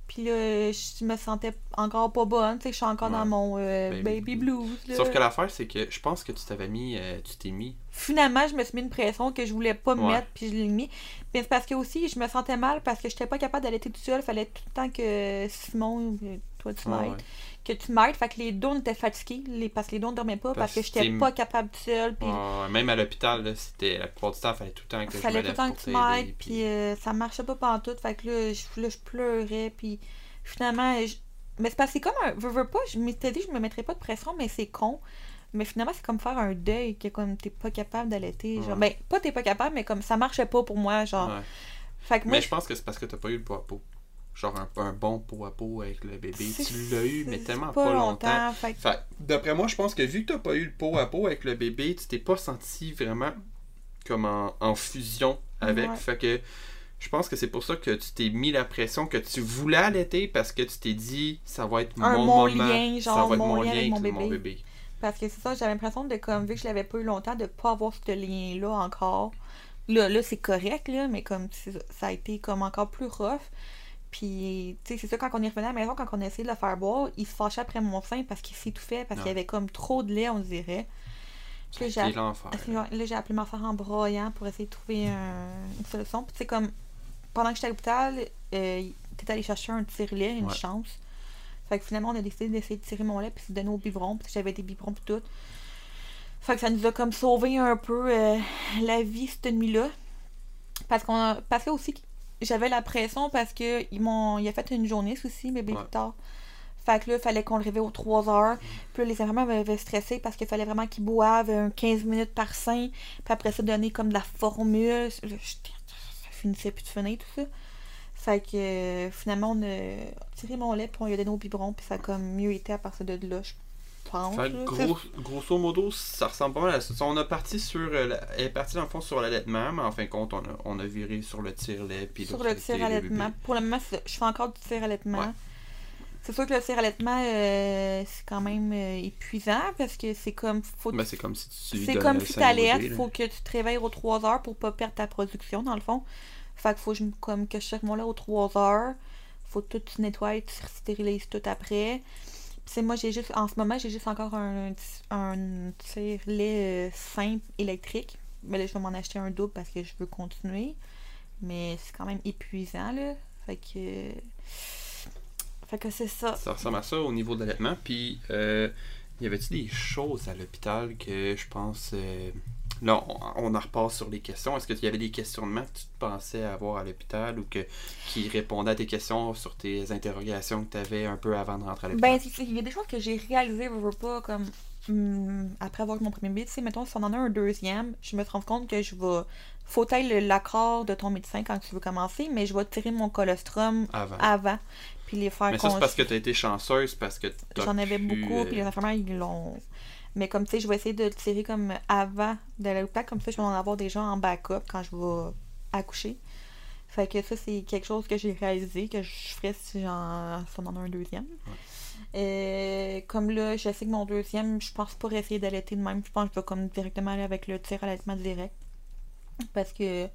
Puis là, je me sentais encore pas bonne, tu sais, je suis encore Ouais. dans mon euh, Baby baby, blues. là. Sauf que l'affaire, c'est que je pense que tu t'avais mis, euh, tu t'es mis. Finalement, je me suis mis une pression que je voulais pas me Ouais. mettre, puis je l'ai mis. Mais c'est parce que aussi, je me sentais mal parce que j'étais pas capable d'allaiter tout seul. Fallait tout le temps que Simon, euh, toi, tu Ouais, m'aides. ouais. Que tu m'aides. Fait que les dos étaient fatigués, les, parce que les dos ne dormaient pas, parce, Parce que que j'étais t'es- pas capable tout seul. Puis même à l'hôpital, là, c'était la plupart du temps, il fallait tout le temps que je me fallait tout le temps que tu m'aides, puis euh, ça marchait pas pantoute. Fait que là, je, là, je pleurais, puis finalement, je- mais c'est parce que c'est comme un. Veux, veux pas, je m'étais dit, je me mettrais pas de pression, mais c'est con. Mais finalement, c'est comme faire un deuil, que comme t'es pas capable d'allaiter. Genre, Ouais. ben, pas t'es pas capable, mais comme ça marchait pas pour moi, genre. Ouais. Fait que moi, Mais je pense que c'est parce que t'as pas eu le poids à peau. genre un, un bon pot à pot avec le bébé. Tu l'as eu, mais tellement pas, longtemps. fait que- Fait, d'après moi, je pense que vu que t'as pas eu le pot à pot avec le bébé, tu t'es pas senti vraiment comme en, en fusion avec. Ouais. Fait que je pense que c'est pour ça que tu t'es mis la pression que tu voulais allaiter parce que tu t'es dit ça va être Un mon mon moment, lien, ça genre va être mon lien avec mon bébé. Parce que c'est ça, j'avais l'impression de comme vu que je l'avais pas eu longtemps, de pas avoir ce lien-là encore. Là, là c'est correct, là, mais comme ça a été comme encore plus rough. Puis, tu sais, c'est ça, quand on est revenu à la maison, quand on a essayé de le faire boire, il se fâchait après mon sein parce qu'il s'étouffait, parce qu'il y avait comme trop de lait, on dirait. Puis là, j'ai j'ai appelé ma soeur en broyant pour essayer de trouver un- une solution. Puis, c'est comme, pendant que j'étais à l'hôpital, euh, t'es allé chercher un tire-lait, une Ouais. chance. Fait que finalement, on a décidé d'essayer de tirer mon lait puis de donner au biberon, parce que j'avais des biberons puis tout. Fait que ça nous a comme sauvé un peu euh, la vie cette nuit-là. Parce qu'on a, parce que aussi, j'avais la pression parce que ils m'ont, il a fait une journée aussi, bébé Ouais. plus tard. Fait que là, il fallait qu'on le réveille aux 3 heures. Puis là, les infirmières m'avaient stressé parce qu'il fallait vraiment qu'ils boivent euh, 15 minutes par sein. Puis après ça, donner comme de la formule. Là, j'étais- ça finissait plus de finir, tout ça. Fait que euh, finalement, on a tiré mon lait, puis on lui a donné au biberon. Puis ça a comme mieux été à partir de là, je pense. Fait que là. gros- grosso modo, ça ressemble pas mal à ça. On a parti sur. euh, la- Elle est partie dans le fond sur l'allaitement, mais en fin de compte, on a, on a viré sur le tire-lait. puis sur le tir été, allaitement. bébé. Pour le moment, je fais encore du tir allaitement. Ouais. C'est sûr que le tir allaitement, euh, c'est quand même euh, épuisant parce que c'est comme. Faut Ben, c'est comme si tu. C'est comme si là. faut que tu te réveilles aux 3 heures pour pas perdre ta production, dans le fond. Fait que faut que je, me- comme que je cherche mon lait aux 3 heures. Faut que tout tu nettoies, tu stérilises tout après. Puis moi, j'ai juste, en ce moment, j'ai juste encore un, un tire-lait euh, simple électrique. Mais là, je vais m'en acheter un double parce que je veux continuer. Mais c'est quand même épuisant, là. Fait que. Fait que c'est ça. Ça ressemble à ça au niveau de l'allaitement. Puis, euh, y avait-tu des choses à l'hôpital que je pense. euh, Là, on, on en repart sur les questions. Est-ce qu'il y avait des questionnements que tu pensais avoir à l'hôpital ou que qui répondaient à tes questions sur tes interrogations que tu avais un peu avant de rentrer à l'hôpital? Ben, il y a des choses que j'ai réalisées, je veux pas, comme hum, après avoir eu mon premier bébé. Tu sais, mettons, si on en a un deuxième, je me rends compte que je vais. Faut l'accord de ton médecin quand tu veux commencer, mais je vais tirer mon colostrum avant. avant, puis les faire Mais ça, c'est parce que tu as été chanceuse, parce que J'en avais beaucoup, euh, puis les infirmières, ils l'ont. Mais comme tu sais, je vais essayer de le tirer comme avant de l'hôpital, comme ça, je vais en avoir gens en backup quand je vais accoucher. Fait que ça, c'est quelque chose que j'ai réalisé, que je ferais si j'en si on en a un deuxième. Euh, comme là, je sais que mon deuxième, je pense pas essayer d'allaiter de même. Je pense que je vais comme directement aller avec le tir allaitement direct. Parce que.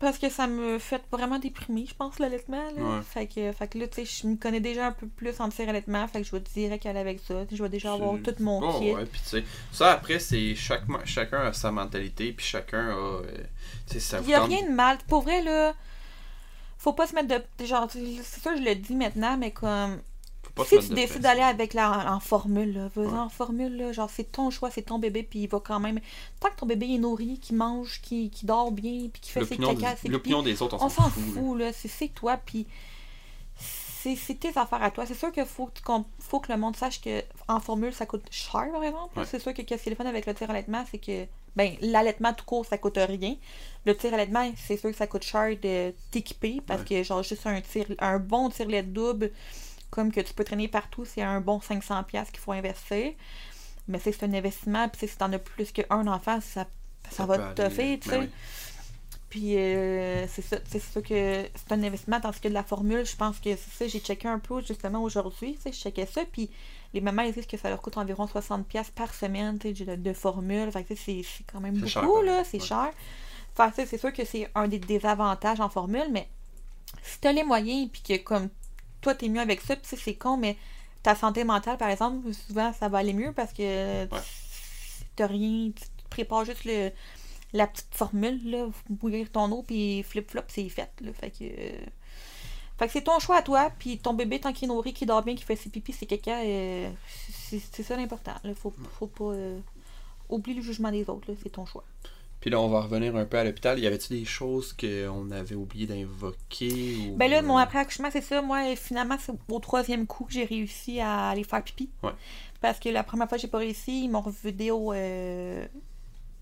Parce que ça me fait vraiment déprimer, je pense, l'allaitement. Ouais. Fait, que, fait que là, tu sais, je me connais déjà un peu plus en allaitement. Fait que je vais direct aller avec ça. Je vais déjà avoir tout mon Oh, kit. ouais, puis tu sais, ça après, c'est chaque, chacun a sa mentalité, puis chacun a. euh, ça Il vous n'y a rien de mal. Pour vrai, là, faut pas se mettre de. Genre, c'est ça, je le dis maintenant, mais comme. Si tu de décides d'aller avec la en formule, là, vas-y Ouais. en formule, là, genre c'est ton choix, c'est ton bébé, puis il va quand même. Tant que ton bébé est nourri, qu'il mange, qu'il dort bien, puis qu'il fait ses caca, des, l'opinion des autres, on, on s'en fout. là. fout, là, c'est toi, puis c'est tes affaires à toi. C'est sûr qu'il faut, que tu faut que le monde sache que en formule, ça coûte cher, par exemple. Ouais. C'est sûr que qu'est-ce qui est le fun avec le tir allaitement, c'est que, ben, l'allaitement tout court, ça coûte rien. Le tir allaitement, c'est sûr que ça coûte cher de t'équiper, parce Ouais. que, genre, juste un tir, un bon tirelet double, comme que tu peux traîner partout, c'est un bon 500$ piastres qu'il faut investir. Mais c'est c'est un investissement, puis si t'en as plus qu'un enfant, ça, ça, va te toffer, tu ben sais. oui. Puis euh, c'est ça, c'est ça que c'est un investissement tandis que de la formule, je pense que c'est ça, j'ai checké un peu justement aujourd'hui, tu sais, je checkais ça, puis les mamans ils disent que ça leur coûte environ 60$ piastres par semaine, tu sais, de, de formule, fait que tu sais, c'est c'est quand même beaucoup, cher, là, c'est ouais. cher. Fait que tu c'est sûr que c'est un des désavantages en formule, mais si t'as les moyens, puis que comme toi t'es mieux avec ça, puis c'est con, mais ta santé mentale, par exemple, souvent ça va aller mieux parce que tu- t'as rien, tu te prépares juste le, la petite formule, là, bouillir ton eau, puis flip-flop, c'est fait, là, fait que... euh, Fait que c'est ton choix à toi, puis ton bébé, tant qu'il est nourri, qu'il dort bien, qu'il fait ses pipis, ses caca, euh, c'est c'est ça l'important, faut, faut pas... euh, oublie le jugement des autres, c'est ton choix. Puis là, on va revenir un peu à l'hôpital. Y avait-tu des choses qu'on avait oublié d'invoquer ou... Ben là, mon après-accouchement, c'est ça. Moi, finalement, c'est au troisième coup que j'ai réussi à aller faire pipi. Ouais. Parce que la première fois, j'ai pas réussi. Ils m'ont revidé au. euh,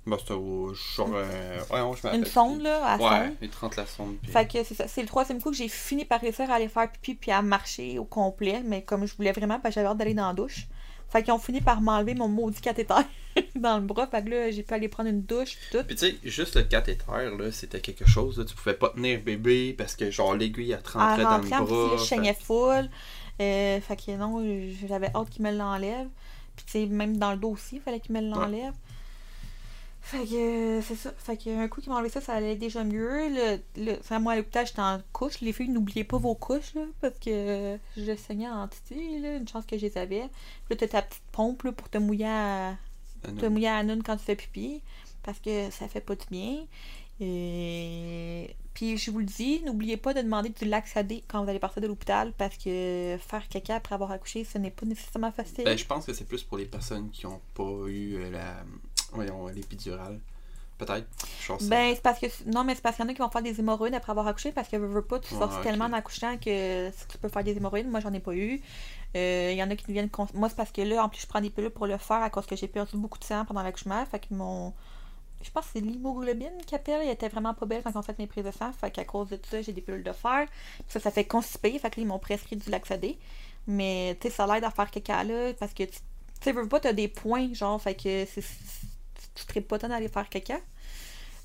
Bah, c'était au- genre. euh, ouais, non, je me Une sonde, là, à Ouais, sonde. les 30 la sonde. puis- Fait que c'est ça. C'est le troisième coup que j'ai fini par réussir à aller faire pipi puis à marcher au complet. Mais comme je voulais vraiment, parce que j'avais hâte d'aller dans la douche. Fait qu'ils ont fini par m'enlever mon maudit cathéter dans le bras. Fait que là, j'ai pu aller prendre une douche pis tout. Puis tu sais, juste le cathéter, là, c'était quelque chose. Là, tu pouvais pas tenir bébé parce que genre l'aiguille elle te En rentrait dans le bras. je saignais full. Euh, fait que non, j'avais hâte qu'ils me l'enlèvent. Puis tu sais, même dans le dos aussi, il fallait qu'ils me l'enlèvent. Fait que euh, c'est ça. Fait que un coup qu'ils m'ont enlevé ça, ça allait déjà mieux. Le, le, moi à l'hôpital, j'étais en couche. Les filles, n'oubliez pas vos couches, là, parce que je saignais en titi, là. Une chance que je les avais. Puis là, t'as ta petite pompe, là, pour te mouiller à, te mouiller à la noune quand tu fais pipi. Parce que ça fait pas du bien. Et... Puis je vous le dis, n'oubliez pas de demander du laxadé quand vous allez partir de l'hôpital parce que faire caca après avoir accouché, ce n'est pas nécessairement facile. Ben, je pense que c'est plus pour les personnes qui ont pas eu euh, la. Voyons, l'épidurale. Peut-être. Je pense que- Ben, c'est parce que. Non, mais c'est parce qu'il y en a qui vont faire des hémorroïdes après avoir accouché parce que veux, veux pas, tu sortes ok. tellement en accouchant que tu peux faire des hémorroïdes. Moi, j'en ai pas eu. Euh, Il y en a qui viennent. cons- Moi, c'est parce que là, en plus, je prends des pilules pour le faire à cause que j'ai perdu beaucoup de sang pendant l'accouchement. Fait que mon. Je pense que c'est l'hémoglobine qui appelle. Elle était vraiment pas belle quand on fait mes prises de sang. Fait qu'à cause de ça, j'ai des pilules de fer. Puis ça, ça fait constiper. Fait que là, ils m'ont prescrit du laxadé. Mais, tu sais, ça l'aide à faire caca là. Parce que, tu tu sais, veux pas, t'as des points, genre. Fait que c'est- tu serais pas temps d'aller faire caca.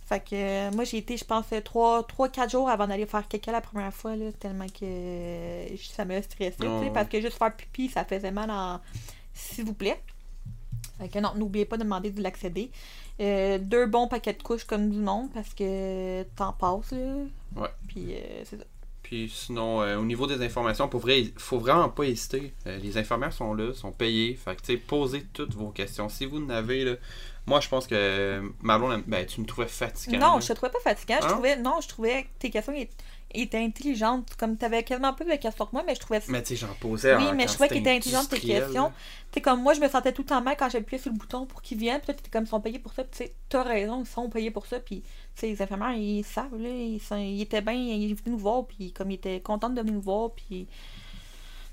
Fait que euh, moi j'ai été, je pense, 3-4 jours avant d'aller faire caca la première fois, là, tellement que euh, ça me stressait, Oh, ouais. parce que juste faire pipi, ça faisait mal en s'il vous plaît. Fait que non, n'oubliez pas de demander laxédé. Euh, deux bons paquets de couches comme du monde parce que t'en passes, là. Ouais. Puis euh, c'est ça. Puis sinon, euh, au niveau des informations, pour vrai, il faut vraiment pas hésiter. Euh, les infirmières sont là, sont payées. Fait que, tu sais, posez toutes vos questions. Si vous en avez, là, moi, je pense que Marlon, ben, tu me trouvais fatigant. Non, là. je te trouvais pas fatigant. Je Hein? trouvais, non, je trouvais que tes questions étaient, étaient intelligentes. Comme t'avais quasiment plus de questions que moi, mais je trouvais Mais tu sais, j'en posais Oui, mais je trouvais qu'il quantité était intelligent tes questions. là. Tu comme moi, je me sentais tout le temps mal quand j'appuyais sur le bouton pour qu'ils viennent. Puis toi, t'étais comme, ils sont payés pour ça. Puis tu sais, t'as raison, ils sont payés pour ça. Puis, tu sais, les infirmières, ils savent, là. Ils, sont- ils étaient bien, ils venaient nous voir. Puis, comme ils étaient contents de venir nous voir. Puis,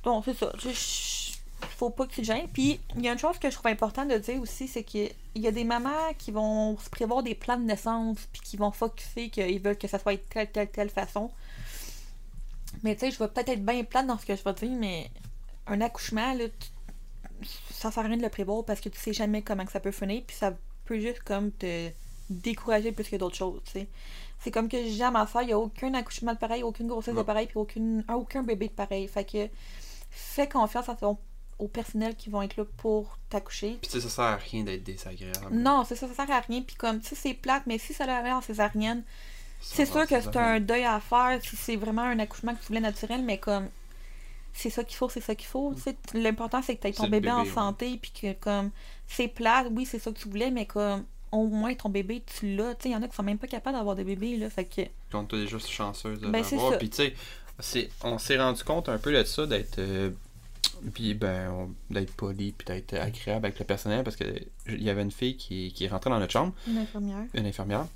donc, c'est ça. Je- je- faut pas que tu te gênes. Puis, il y a une chose que je trouve important de dire aussi, c'est qu'il y a des mamans qui vont se prévoir des plans de naissance. Puis, qui vont focuser qu'ils veulent que ça soit de telle, telle, telle façon. Mais tu sais, je vais peut-être être bien plate dans ce que je vais dire, mais un accouchement, là, tu- ça sert à rien de le prévoir parce que tu sais jamais comment que ça peut finir, puis ça peut juste comme te décourager plus que d'autres choses, tu sais. C'est comme que dis à ma soeur, il n'y a aucun accouchement de pareil, aucune grossesse de pareil, puis aucune, aucun bébé de pareil. Fait que fais confiance à ton, au personnel qui vont être là pour t'accoucher. Puis tu sais, ça sert à rien d'être désagréable. Non, c'est ça, ça sert à rien. Puis comme, tu sais, c'est plate, mais si ça l'avait en césarienne, c'est sûr que c'est un deuil à faire si c'est vraiment un accouchement que tu voulais naturel, mais comme c'est ça qu'il faut, c'est ça qu'il faut. L'important c'est que tu aies ton bébé, en ouais. santé, puis que comme c'est plat, oui, c'est ça que tu voulais, mais comme au moins ton bébé, tu l'as. Tu sais, il y en a qui sont même pas capables d'avoir des bébés, là. Fait que. Puis on était déjà chanceuse de Ben, c'est l'avoir. Puis tu sais, on s'est rendu compte un peu de ça, d'être. euh, puis ben, on- d'être poli, puis d'être agréable avec le personnel, parce que il y avait une fille qui, qui est rentrée dans notre chambre, Une infirmière. une infirmière.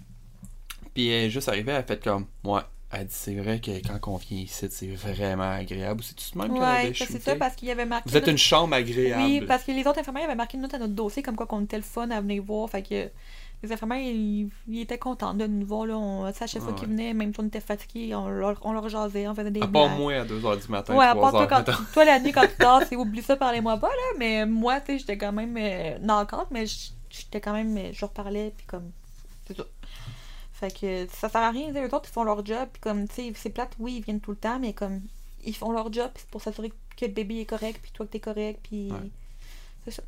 Puis elle est juste arrivée, elle a fait comme. Ouais, elle dit c'est vrai que quand on vient ici, c'est vraiment agréable. C'est tout de même avait que c'est ça, parce qu'il y avait marqué. Vous êtes une chambre agréable. Oui, parce que les autres infirmières avaient marqué une note à notre dossier comme quoi qu'on était le fun à venir voir. Fait que les infirmières, ils, étaient contents de nous voir. Là. On, à chaque Ah fois qu'ils venaient, même si on était fatigués, on leur, on leur jasait, on faisait des À part blagues. moi à 2h du matin, Ouais, à part 3h toi, quand, toi la nuit quand tu dors, c'est oublie ça, parlez-moi pas, là. Mais moi, tu sais, j'étais quand même. Euh, knock-out, mais j- j'étais quand même. euh, Je leur parlais, puis comme. C'est ça. Fait que ça sert à rien. Eux autres, ils font leur job, puis comme, tu sais, c'est plate, oui, ils viennent tout le temps, mais comme. Ils font leur job c'est pour s'assurer que le bébé est correct, puis toi que t'es correct, puis. Ouais. C'est ça.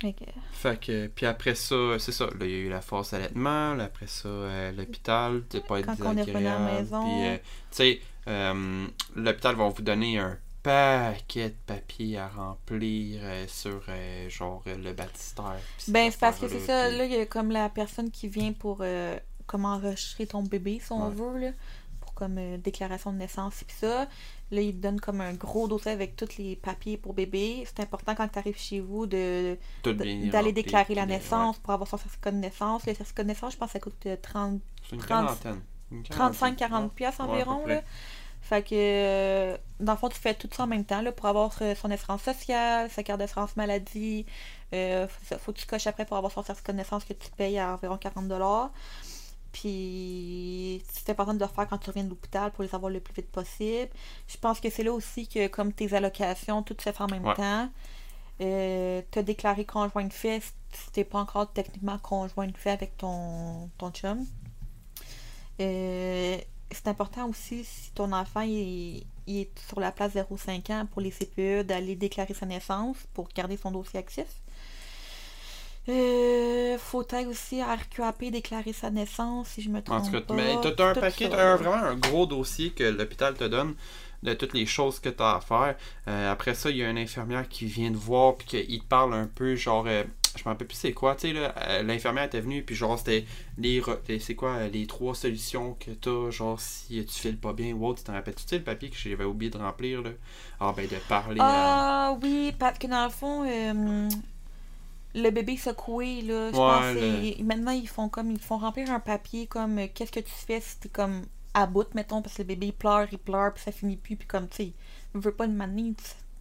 Que. Fait que, puis après ça, c'est ça. Là, il y a eu la force allaitement. Là, après ça, euh, l'hôpital. T'es pas être Quand on est revenu à la désagréable. maison. Puis, euh, tu sais, euh, l'hôpital va vous donner un paquet de papiers à remplir euh, sur, genre, le baptistère. Ben, c'est parce que c'est ça. Là, il y a comme la personne qui vient pour comme enregistrer ton bébé, si on Ouais. veut, là. Pour comme déclaration de naissance et puis ça. Là, il te donne comme un gros dossier avec tous les papiers pour bébé. C'est important quand tu arrives chez vous de d'aller déclarer la naissance pour avoir son certificat de naissance. Le certificat de naissance, je pense que ça coûte euh, 30 ouais. C'est une 30 quarantaine. Une 35-40 quarantaine. pièces Ouais, environ près. là. Fait que, euh, dans le fond, tu fais tout ça en même temps là, pour avoir son assurance sociale, sa carte d'assurance maladie. Euh, faut, faut que tu coches après pour avoir son certificat de naissance que tu payes à environ 40$. Puis, c'est important de le faire quand tu reviens de l'hôpital pour les avoir le plus vite possible. Je pense que c'est là aussi que, comme tes allocations, tout se fait en même Ouais. temps. Euh, te déclarer conjoint de fait si t'es pas encore techniquement conjoint de fait avec ton, ton chum. Euh, c'est important aussi si ton enfant il, il est sur la place 0,5 ans pour les CPE d'aller déclarer sa naissance pour garder son dossier actif. Euh, faut être aussi à RQAP déclarer sa naissance si je me En trompe tout cas, pas. mais t'as un paquet, t'as un- vraiment un gros dossier que l'hôpital te donne de toutes les choses que t'as à faire. Euh, après ça, il y a une infirmière qui vient te voir puis qu'il te parle un peu, genre, euh, je me rappelle plus c'est quoi, tu sais, là, euh, l'infirmière était venue puis genre, c'était les, c'est quoi, euh, les trois solutions que t'as, genre, si tu files pas bien ou autre, tu t'en rappelles, tu sais, le papier que j'avais oublié de remplir, là? Ah, ben, de parler à... Ah oui, parce que dans le fond, euh, le bébé secoué, là, je pense maintenant ils font comme ils font remplir un papier comme euh, qu'est-ce que tu fais si t'es comme à bout, mettons, parce que le bébé il pleure, il pleure, puis ça finit plus, puis comme tu sais, il veut pas de manier,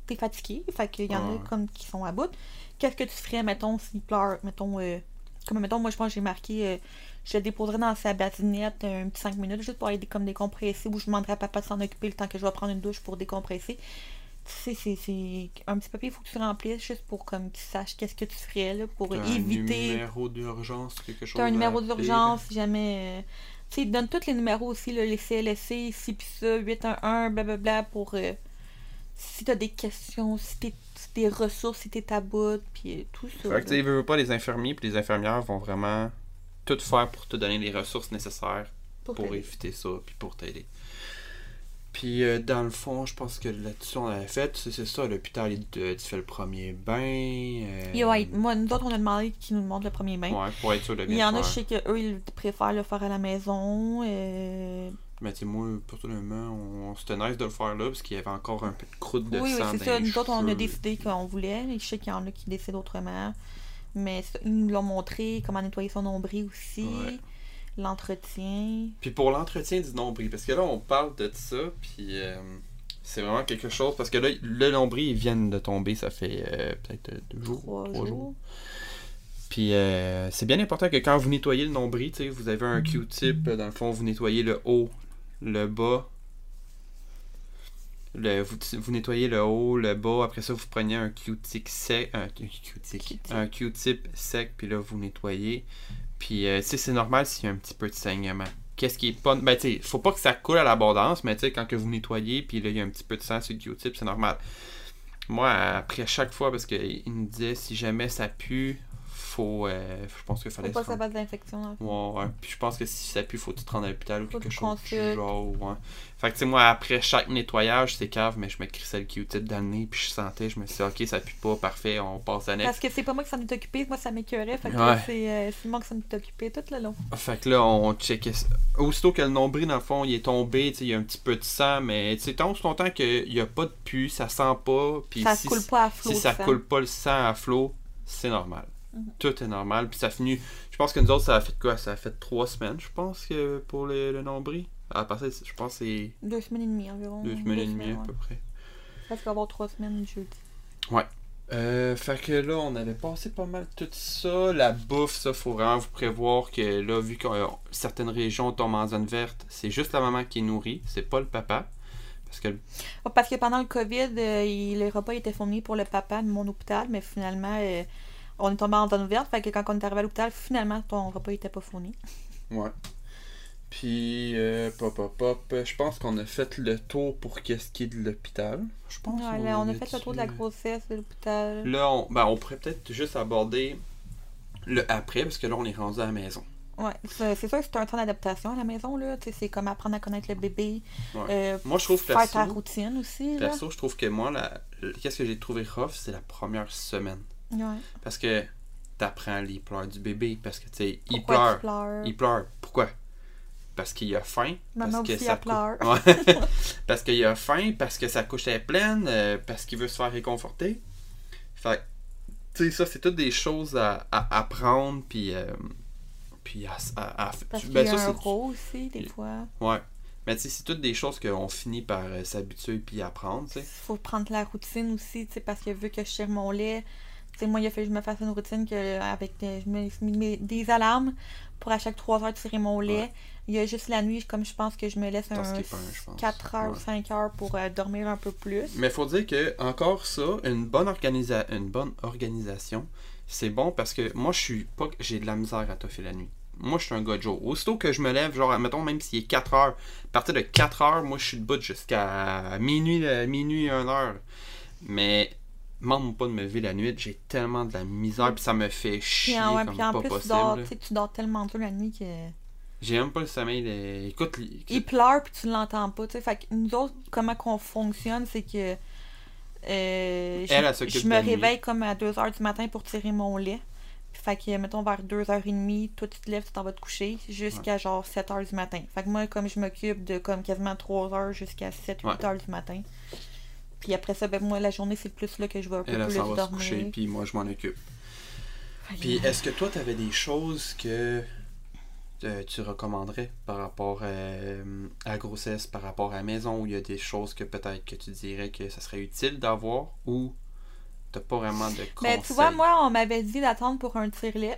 t'es fatigué, fait qu'il y en Ouais. a comme qui sont à bout. Qu'est-ce que tu ferais, mettons, s'il pleure, mettons, euh, comme mettons, moi je pense que j'ai marqué euh, je le déposerais dans sa basinette un petit 5 minutes juste pour aller comme décompresser ou je demanderais à papa de s'en occuper le temps que je vais prendre une douche pour décompresser. Tu sais, c'est- c'est un petit papier, il faut que tu remplisses juste pour comme qu'ils sachent qu'est-ce que tu ferais là, pour T'as un éviter. numéro d'urgence, quelque chose T'as un numéro d'urgence si jamais. euh, Tu sais, ils donnent tous les numéros aussi, là, les CLSC, ci pis ça, 811, blablabla, pour. euh, si t'as des questions, si t'es si des ressources, si t'es à bout, puis euh, tout ça. Fait que tu sais, là. ils veulent pas les infirmiers puis les infirmières vont vraiment tout faire pour te donner les ressources nécessaires Pour pour éviter ça puis pour t'aider. Puis euh, dans le fond, je pense que là-dessus on avait fait, c'est c'est ça, l'hôpital, il tu fais le premier bain. euh, Et ouais, moi, nous autres, on a demandé qu'ils nous demandent le premier bain. ouais, pour être sûr de Il bien y en a, je sais qu'eux, ils préfèrent le faire à la maison. euh, Mais tu sais, moi, personnellement, on, c'était nice de le faire là parce qu'il y avait encore un peu de croûte de Oui, oui, sang c'est dans ça. Nous autres, on a décidé qu'on voulait. Je sais qu'il y en a qui décident autrement. Mais ça, ils nous l'ont montré, comment nettoyer son nombril aussi. Ouais. L'entretien. Puis pour l'entretien du nombril, parce que là, on parle de ça, puis euh, c'est vraiment quelque chose, parce que là, le nombril, ils viennent de tomber, ça fait euh, peut-être deux jours, Trois trois, jours. jours. Puis euh, c'est bien important que quand vous nettoyez le nombril, tu sais, vous avez un Q-tip, dans le fond, vous nettoyez le haut, le bas. Le, vous, vous nettoyez le haut, le bas, après ça vous prenez un Q-tip sec, un Q-tip, Q-tip. un Q-tip sec, puis là vous nettoyez. Puis euh, c'est normal s'il y a un petit peu de saignement. Qu'est-ce qui est pas. Ben tu sais, faut pas que ça coule à l'abondance, mais tu sais, quand que vous nettoyez, puis là il y a un petit peu de sang sur le Q-tip, c'est normal. Moi, après chaque fois, parce qu'il me disait si jamais ça pue, faut. euh, je pense qu'il Faut fallait pas se que ça fasse d'infection. Ouais, ouais. Puis je pense que si ça pue, faut que tu te rendre à l'hôpital ou Faut quelque chose du genre. Ouais. Fait que tu sais, moi, après chaque nettoyage, c'est cave, mais je me crissais le Q-tip dans le nez, puis je sentais, je me suis dit, ok, ça pue pas, parfait, on passe à Parce next. que c'est pas moi qui s'en est occupé, moi ça m'écœurait. Fait que Ouais. c'est euh, c'est moi qui s'en est occupé tout le long. Fait que là, on checkait ça. Aussitôt que le nombril, dans le fond, il est tombé, tu sais, il y a un petit peu de sang, mais tu sais, tant longtemps qu'il n'y a pas de pu, ça sent pas, puis ça si, coule pas à flot. si ça sang. coule pas le sang à flot, c'est normal. Mhm. Tout est normal, puis ça finit. Je pense que nous autres, ça a fait quoi? Ça a fait trois semaines, je pense, que pour le, le nombril. À partir, je pense que c'est Deux semaines et demie environ. deux semaines et demie à ouais. peu près. Ça va avoir trois semaines jeudi. Euh, fait que là, on avait passé pas mal tout ça. La bouffe, ça, faut vraiment vous prévoir que là, vu que euh, certaines régions tombent en zone verte, c'est juste la maman qui est nourrie, c'est pas le papa. Parce que Ouais, Parce que pendant le COVID, euh, il- les repas étaient fournis pour le papa de mon hôpital, mais finalement, on est tombé en zone verte. Fait que quand on est arrivé à l'hôpital, finalement, ton repas était pas fourni. Ouais. Puis, euh, pop, pop, pop, je pense qu'on a fait le tour pour qu'est-ce qui est de l'hôpital. Je pense Ouais, là, on a fait le tour de la grossesse de l'hôpital. Là, on, ben, on pourrait peut-être juste aborder le après, parce que là, on est rendu à la maison. Ouais, c'est sûr que c'est un temps d'adaptation à la maison, là. Tu sais, c'est comme apprendre à connaître le bébé. Ouais. euh, Moi, je trouve faire ta perso, routine aussi, là. perso, je trouve que moi, la, qu'est-ce que j'ai trouvé rough, c'est la première semaine. Ouais. Parce que t'apprends les pleurs du bébé, parce que, tu sais, il pleure. Il pleure. Pourquoi? Parce qu'il a faim. Maman parce que aussi, pleure. cou- Ouais. parce qu'il a faim, parce que sa couche est pleine, euh, parce qu'il veut se faire réconforter. Fait tu sais, ça, c'est toutes des choses à, à apprendre, puis, euh, puis à, à, à- Parce tu- qu'il ben, y a ça, un rôle aussi, des fois. Ouais. Mais tu sais, c'est toutes des choses qu'on finit par euh, s'habituer puis apprendre, tu sais. faut prendre la routine aussi, tu sais, parce que vu que je tire mon lait, tu sais, moi, il a fallu que je me fasse une routine que avec des, je me suis mis des alarmes pour à chaque 3 heures tirer mon lait. Ouais. Il y a juste la nuit, comme je pense que je me laisse un skippes un, je pense. 4 heures, Ouais. 5 heures pour euh, dormir un peu plus. Mais faut dire que encore ça, une bonne organisa une bonne organisation, c'est bon parce que moi je suis pas j'ai de la misère à toffer la nuit. Moi je suis un gars de jour. Aussitôt que je me lève, genre mettons même s'il est 4 heures, à partir de 4 heures, moi je suis debout jusqu'à minuit euh, minuit 1 heure. Mais demande pas de me lever la nuit, j'ai tellement de la misère puis ça me fait chier Puis en, ouais, comme puis en pas plus, tu possible. dors, tu dors tellement dur la nuit que. J'ai même pas le sommeil de... écoute Il pleure puis tu l'entends pas, tu sais. Fait que nous autres, comment qu'on fonctionne, c'est que. euh, je, Elle, elle je de me nuit. réveille comme à 2h du matin pour tirer mon lait. Fait que, mettons, vers 2h30, toi, tu te lèves, tu t'en vas te coucher jusqu'à genre 7h du matin. Fait que moi, comme je m'occupe de comme quasiment 3h jusqu'à 7-8h du matin. Puis après ça, ben moi, la journée, c'est plus là que je vais un peu elle, plus s'en va se coucher puis moi je m'en occupe. Puis est-ce que toi, tu avais des choses que euh, tu recommanderais par rapport euh, à la grossesse, par rapport à la maison, où il y a des choses que peut-être que tu dirais que ça serait utile d'avoir ou t'as pas vraiment de conseils? Ben, tu vois, moi, on m'avait dit d'attendre pour un tire-lait.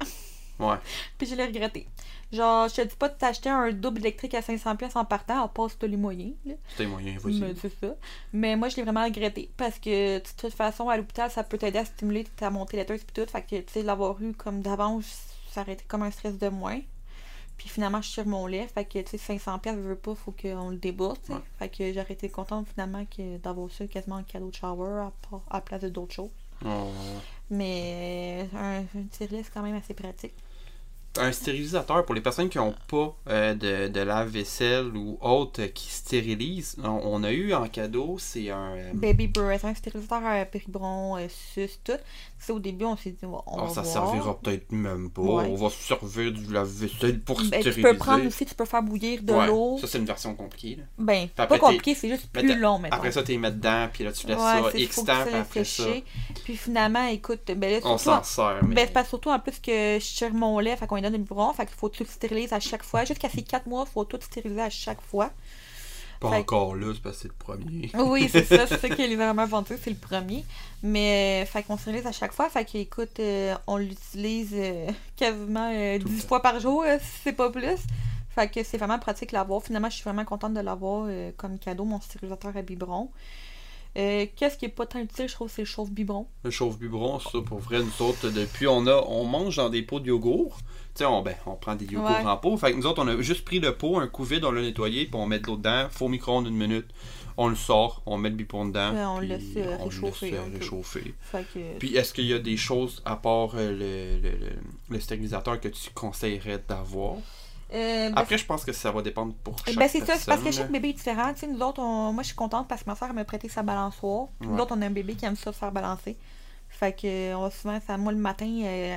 Ouais. Puis je l'ai regretté. Genre, je te dis pas de t'acheter un double électrique à 500$ pièces en partant, à part si t'as les moyens. C'était les moyens, vas-y. Mais c'est ça. Mais moi, je l'ai vraiment regretté. Parce que, de toute façon, à l'hôpital, ça peut t'aider à stimuler ta montée laiteuse et tout. Fait que, tu sais, l'avoir eu comme d'avance, ça aurait été comme un stress de moins. Puis finalement, je tire mon lait. Fait que, tu sais, 500$, pièces veux pas, faut qu'on le débourse. Ouais. Fait que j'aurais été contente finalement que d'avoir ça quasiment en cadeau de shower à, à la place d'autres choses. Oh. Mais un, un c'est quand même assez pratique. Un stérilisateur, pour les personnes qui n'ont pas euh, de, de lave-vaisselle ou autre euh, qui stérilisent, on, a eu en cadeau, c'est un... euh, Baby Breath, un stérilisateur à péribron, euh, sus, tout. Sais, au début, on s'est dit, on oh, va ça voir. servira peut-être même pas. Ouais. On va se servir du lave-vaisselle pour Ben, stériliser. tu peux prendre aussi, tu peux faire bouillir de Ouais, l'eau. Ça, c'est une version compliquée. Là. Ben, après, pas compliqué, c'est juste plus long maintenant. Après ça, tu les mets dedans, puis là, tu laisses ouais, ça X temps, ça puis après ça. Puis finalement, écoute, ben là, on s'en sert. Mais... ben, c'est parce surtout en plus que je tire mon lait, fait qu'on lui donne le biberon, fait qu'il faut tout stériliser à chaque fois. Jusqu'à ces 4 mois, il faut tout stériliser à chaque fois. Pas fait- encore là, c'est parce que c'est le premier. Oui, c'est ça, c'est ça qui est vraiment vendu, c'est le premier. Mais, euh, fait qu'on stérilise à chaque fois, fait qu'écoute, euh, on l'utilise euh, quasiment euh, Tout le 10 temps. fois par jour, si c'est pas plus. Fait que c'est vraiment pratique de l'avoir. Finalement, je suis vraiment contente de l'avoir comme cadeau, mon stérilisateur à biberon. Euh, Qu'est-ce qui est pas tant utile, je trouve, c'est le chauffe-biberon. Le chauffe-biberon, ça, pour vrai, nous autres, depuis, on a, on mange dans des pots de yogourt. Tu sais, on, ben, on prend des yogourts Ouais. en pot. Fait que nous autres, on a juste pris le pot, un coup vide, on l'a nettoyé, puis on met de l'eau dedans, faut au micro-ondes une minute. On le sort, on met le biberon dedans. Ouais, on puis le laisse, euh, on le réchauffer laisse, euh, réchauffer. Que. Puis est-ce qu'il y a des choses, à part euh, le, le, le stérilisateur, que tu conseillerais d'avoir? Euh, ben, Après, je pense que ça va dépendre pour chaque Ben c'est ça, c'est parce que chaque bébé est différent. Tu sais, nous autres, on- moi je suis contente parce que ma soeur m'a prêté sa balançoire. Nous Ouais. autres, on a un bébé qui aime ça se faire balancer. Fait que on va souvent, ça, moi le matin, euh,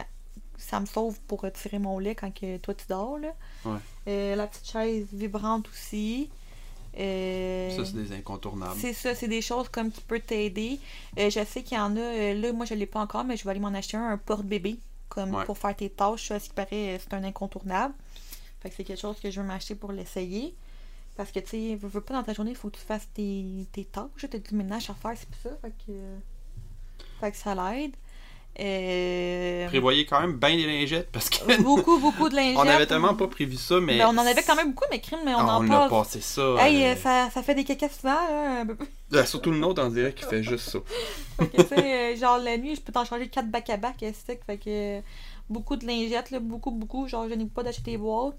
ça me sauve pour euh, tirer mon lait quand que toi tu dors. Là. Ouais. Euh, la petite chaise vibrante aussi. Euh, Ça, c'est des incontournables. c'est ça, c'est des choses comme qui peut t'aider. Euh, je sais qu'il y en a, euh, là, moi je l'ai pas encore, mais je vais aller m'en acheter un, un porte-bébé, comme Ouais. pour faire tes tâches. À ce qui paraît, euh, c'est un incontournable. Fait que c'est quelque chose que je veux m'acheter pour l'essayer. Parce que, tu sais, veux, veux pas dans ta journée, il faut que tu fasses tes, tes tâches, t'as du ménage à faire, c'est pour ça. Fait que, fait que ça l'aide. Euh, Prévoyez quand même bien des lingettes parce que beaucoup, beaucoup de lingettes. on avait tellement pas prévu ça, mais. Ben, on en avait quand même beaucoup, mais crime, mais on Ah, en on a parle. passé ça. Hey, euh, ça, ça fait des caca souvent, là. un peu- euh, surtout le nôtre, on dirait qu'il fait juste ça. Fait que, tu sais, euh, genre, la nuit, je peux t'en changer 4 back à back, euh, stick. Fait que, beaucoup de lingettes, là, beaucoup, beaucoup. Genre, je n'ai pas d'acheter des boîtes.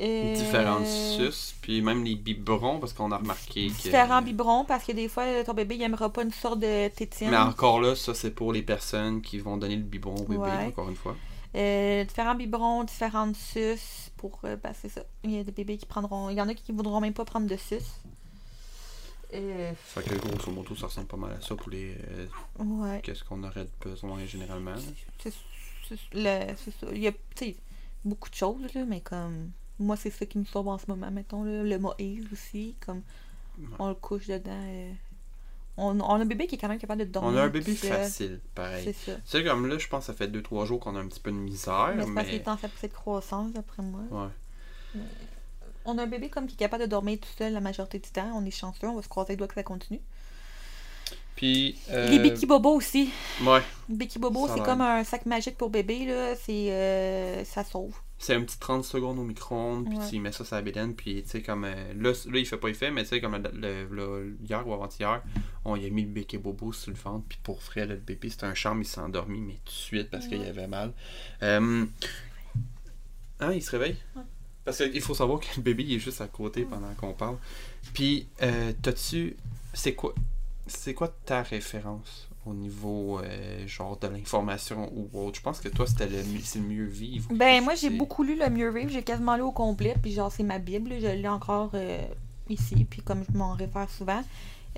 Euh, Différentes suces, puis même les biberons, parce qu'on a remarqué que. Différents biberons, parce que des fois, ton bébé, il aimera pas une sorte de tétine. Mais encore là, ça c'est pour les personnes qui vont donner le biberon au bébé, Ouais. encore une fois. Euh, différents biberons, différentes suces. Pour, euh, ben, c'est ça. Il y a des bébés qui prendront. Il y en a qui ne voudront même pas prendre de suces. Euh, Fait que grosso modo, ça ressemble pas mal à ça pour les. euh, ouais. Qu'est-ce qu'on aurait besoin généralement. c'est- le- c'est ça. Il y a beaucoup de choses, là, mais comme. Moi, c'est ça qui me sauve en ce moment, mettons. Là. Le Moïse aussi, comme. Ouais. On le couche dedans. euh, On, on a un bébé qui est quand même capable de dormir. On a un bébé facile, C'est pareil. ça. Tu sais, comme là, je pense que ça fait 2-3 jours qu'on a un petit peu de misère, Mais c'est parce qu'il est en fait cette croissance, d'après moi. Ouais. On a un bébé comme qui est capable de dormir tout seul la majorité du temps. On est chanceux, on va se croiser les doigts que ça continue. Puis. euh, Les Becky Bobo aussi. Ouais. Becky Bobo, c'est comme un sac magique pour bébé, là. C'est. euh, ça sauve. C'est un petit 30 secondes au micro-ondes, puis Ouais. tu mets ça sur la bédaine, puis tu sais, comme. euh, là, là, il fait pas effet, mais tu sais, comme le, le- le- hier ou avant-hier, on y a mis le béquet bobo sur le ventre, puis pour vrai, là, le bébé, c'était un charme, il s'est endormi, mais tout de suite, parce qu'il avait mal. Euh, Hein, il se réveille? Ouais. Parce qu'il faut savoir que le bébé, il est juste à côté pendant qu'on parle. Puis, euh, t'as-tu. C'est quoi. C'est quoi ta référence au niveau euh, genre de l'information ou autre? Je pense que toi c'était le, le mieux vivre. Ben, moi, j'ai beaucoup lu Le Mieux Vivre. J'ai quasiment lu au complet. Puis, genre, c'est ma Bible. Je l'ai encore euh, ici. Puis, comme je m'en réfère souvent.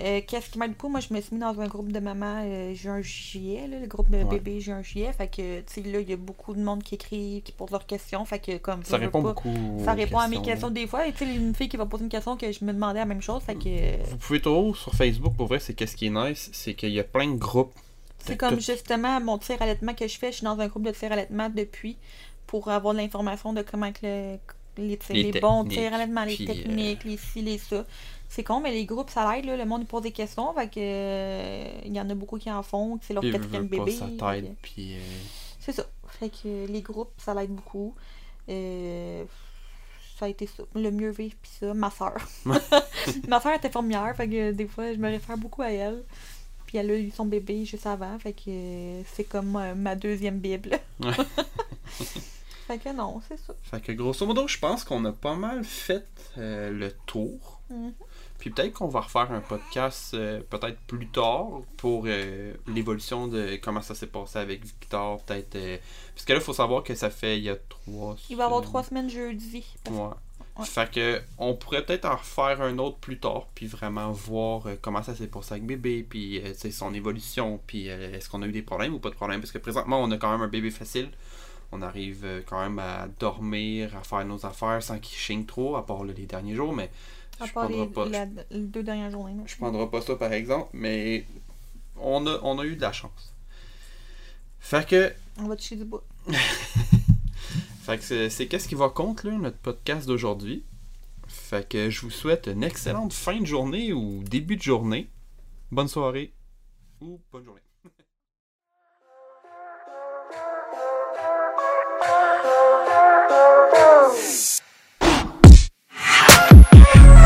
Euh, Qu'est-ce qui m'aide beaucoup? Moi, je me suis mis dans un groupe de mamans euh, juin juillet, là, le groupe de Ouais. bébés juin juillet. Fait que, tu sais, là, il y a beaucoup de monde qui écrit, qui pose leurs questions. Fait que, comme Ça répond pas, beaucoup. Ça répond à mes questions des fois. Et tu sais, une fille qui va poser une question que je me demandais la même chose. Fait que. Vous pouvez toujours sur Facebook, pour vrai, c'est qu'est-ce qui est nice, c'est qu'il y a plein de groupes. C'est comme tout- justement mon tir allaitement que je fais. Je suis dans un groupe de tir allaitement depuis pour avoir de l'information de comment que le, les, Les les bons tirs allaitement, les euh, techniques, les ci, les ça. C'est con, mais les groupes, ça l'aide. là. Le monde pose des questions. Fait que, euh, il y en a beaucoup qui en font. que C'est leur quatrième bébé. ça t'aide, puis. euh, C'est ça. Fait que les groupes, ça l'aide beaucoup. Euh, ça a été ça. Le mieux vivre, puis ça. Ma soeur. Ma soeur était infirmière, fait que des fois, je me réfère beaucoup à elle. Puis elle a eu son bébé juste avant, fait que c'est comme ma deuxième Bible. Ouais. fait que non, c'est ça. Fait que grosso modo, je pense qu'on a pas mal fait euh, le tour. Mhm. Puis peut-être qu'on va refaire un podcast euh, peut-être plus tard pour euh, l'évolution de comment ça s'est passé avec Victor. Peut-être. euh, Parce que là, il faut savoir que ça fait il y a trois. Il va y avoir trois semaines jeudi. Ouais. Ouais. Fait que on pourrait peut-être en refaire un autre plus tard, puis vraiment voir euh, comment ça s'est passé avec bébé, puis son évolution, puis est-ce qu'on a eu des problèmes ou pas de problèmes? Parce que présentement, on a quand même un bébé facile. On arrive quand même à dormir, à faire nos affaires sans qu'il chigne trop, à part les derniers jours, mais à part les, pas, les, deux dernières journées. Non? Je ne prendrai pas ça par exemple, mais on a, on a eu de la chance. Fait que. On va toucher du bois. fait que c'est qu'est-ce qui va conclure notre podcast d'aujourd'hui? Fait que je vous souhaite une excellente fin de journée ou début de journée. Bonne soirée ou bonne journée.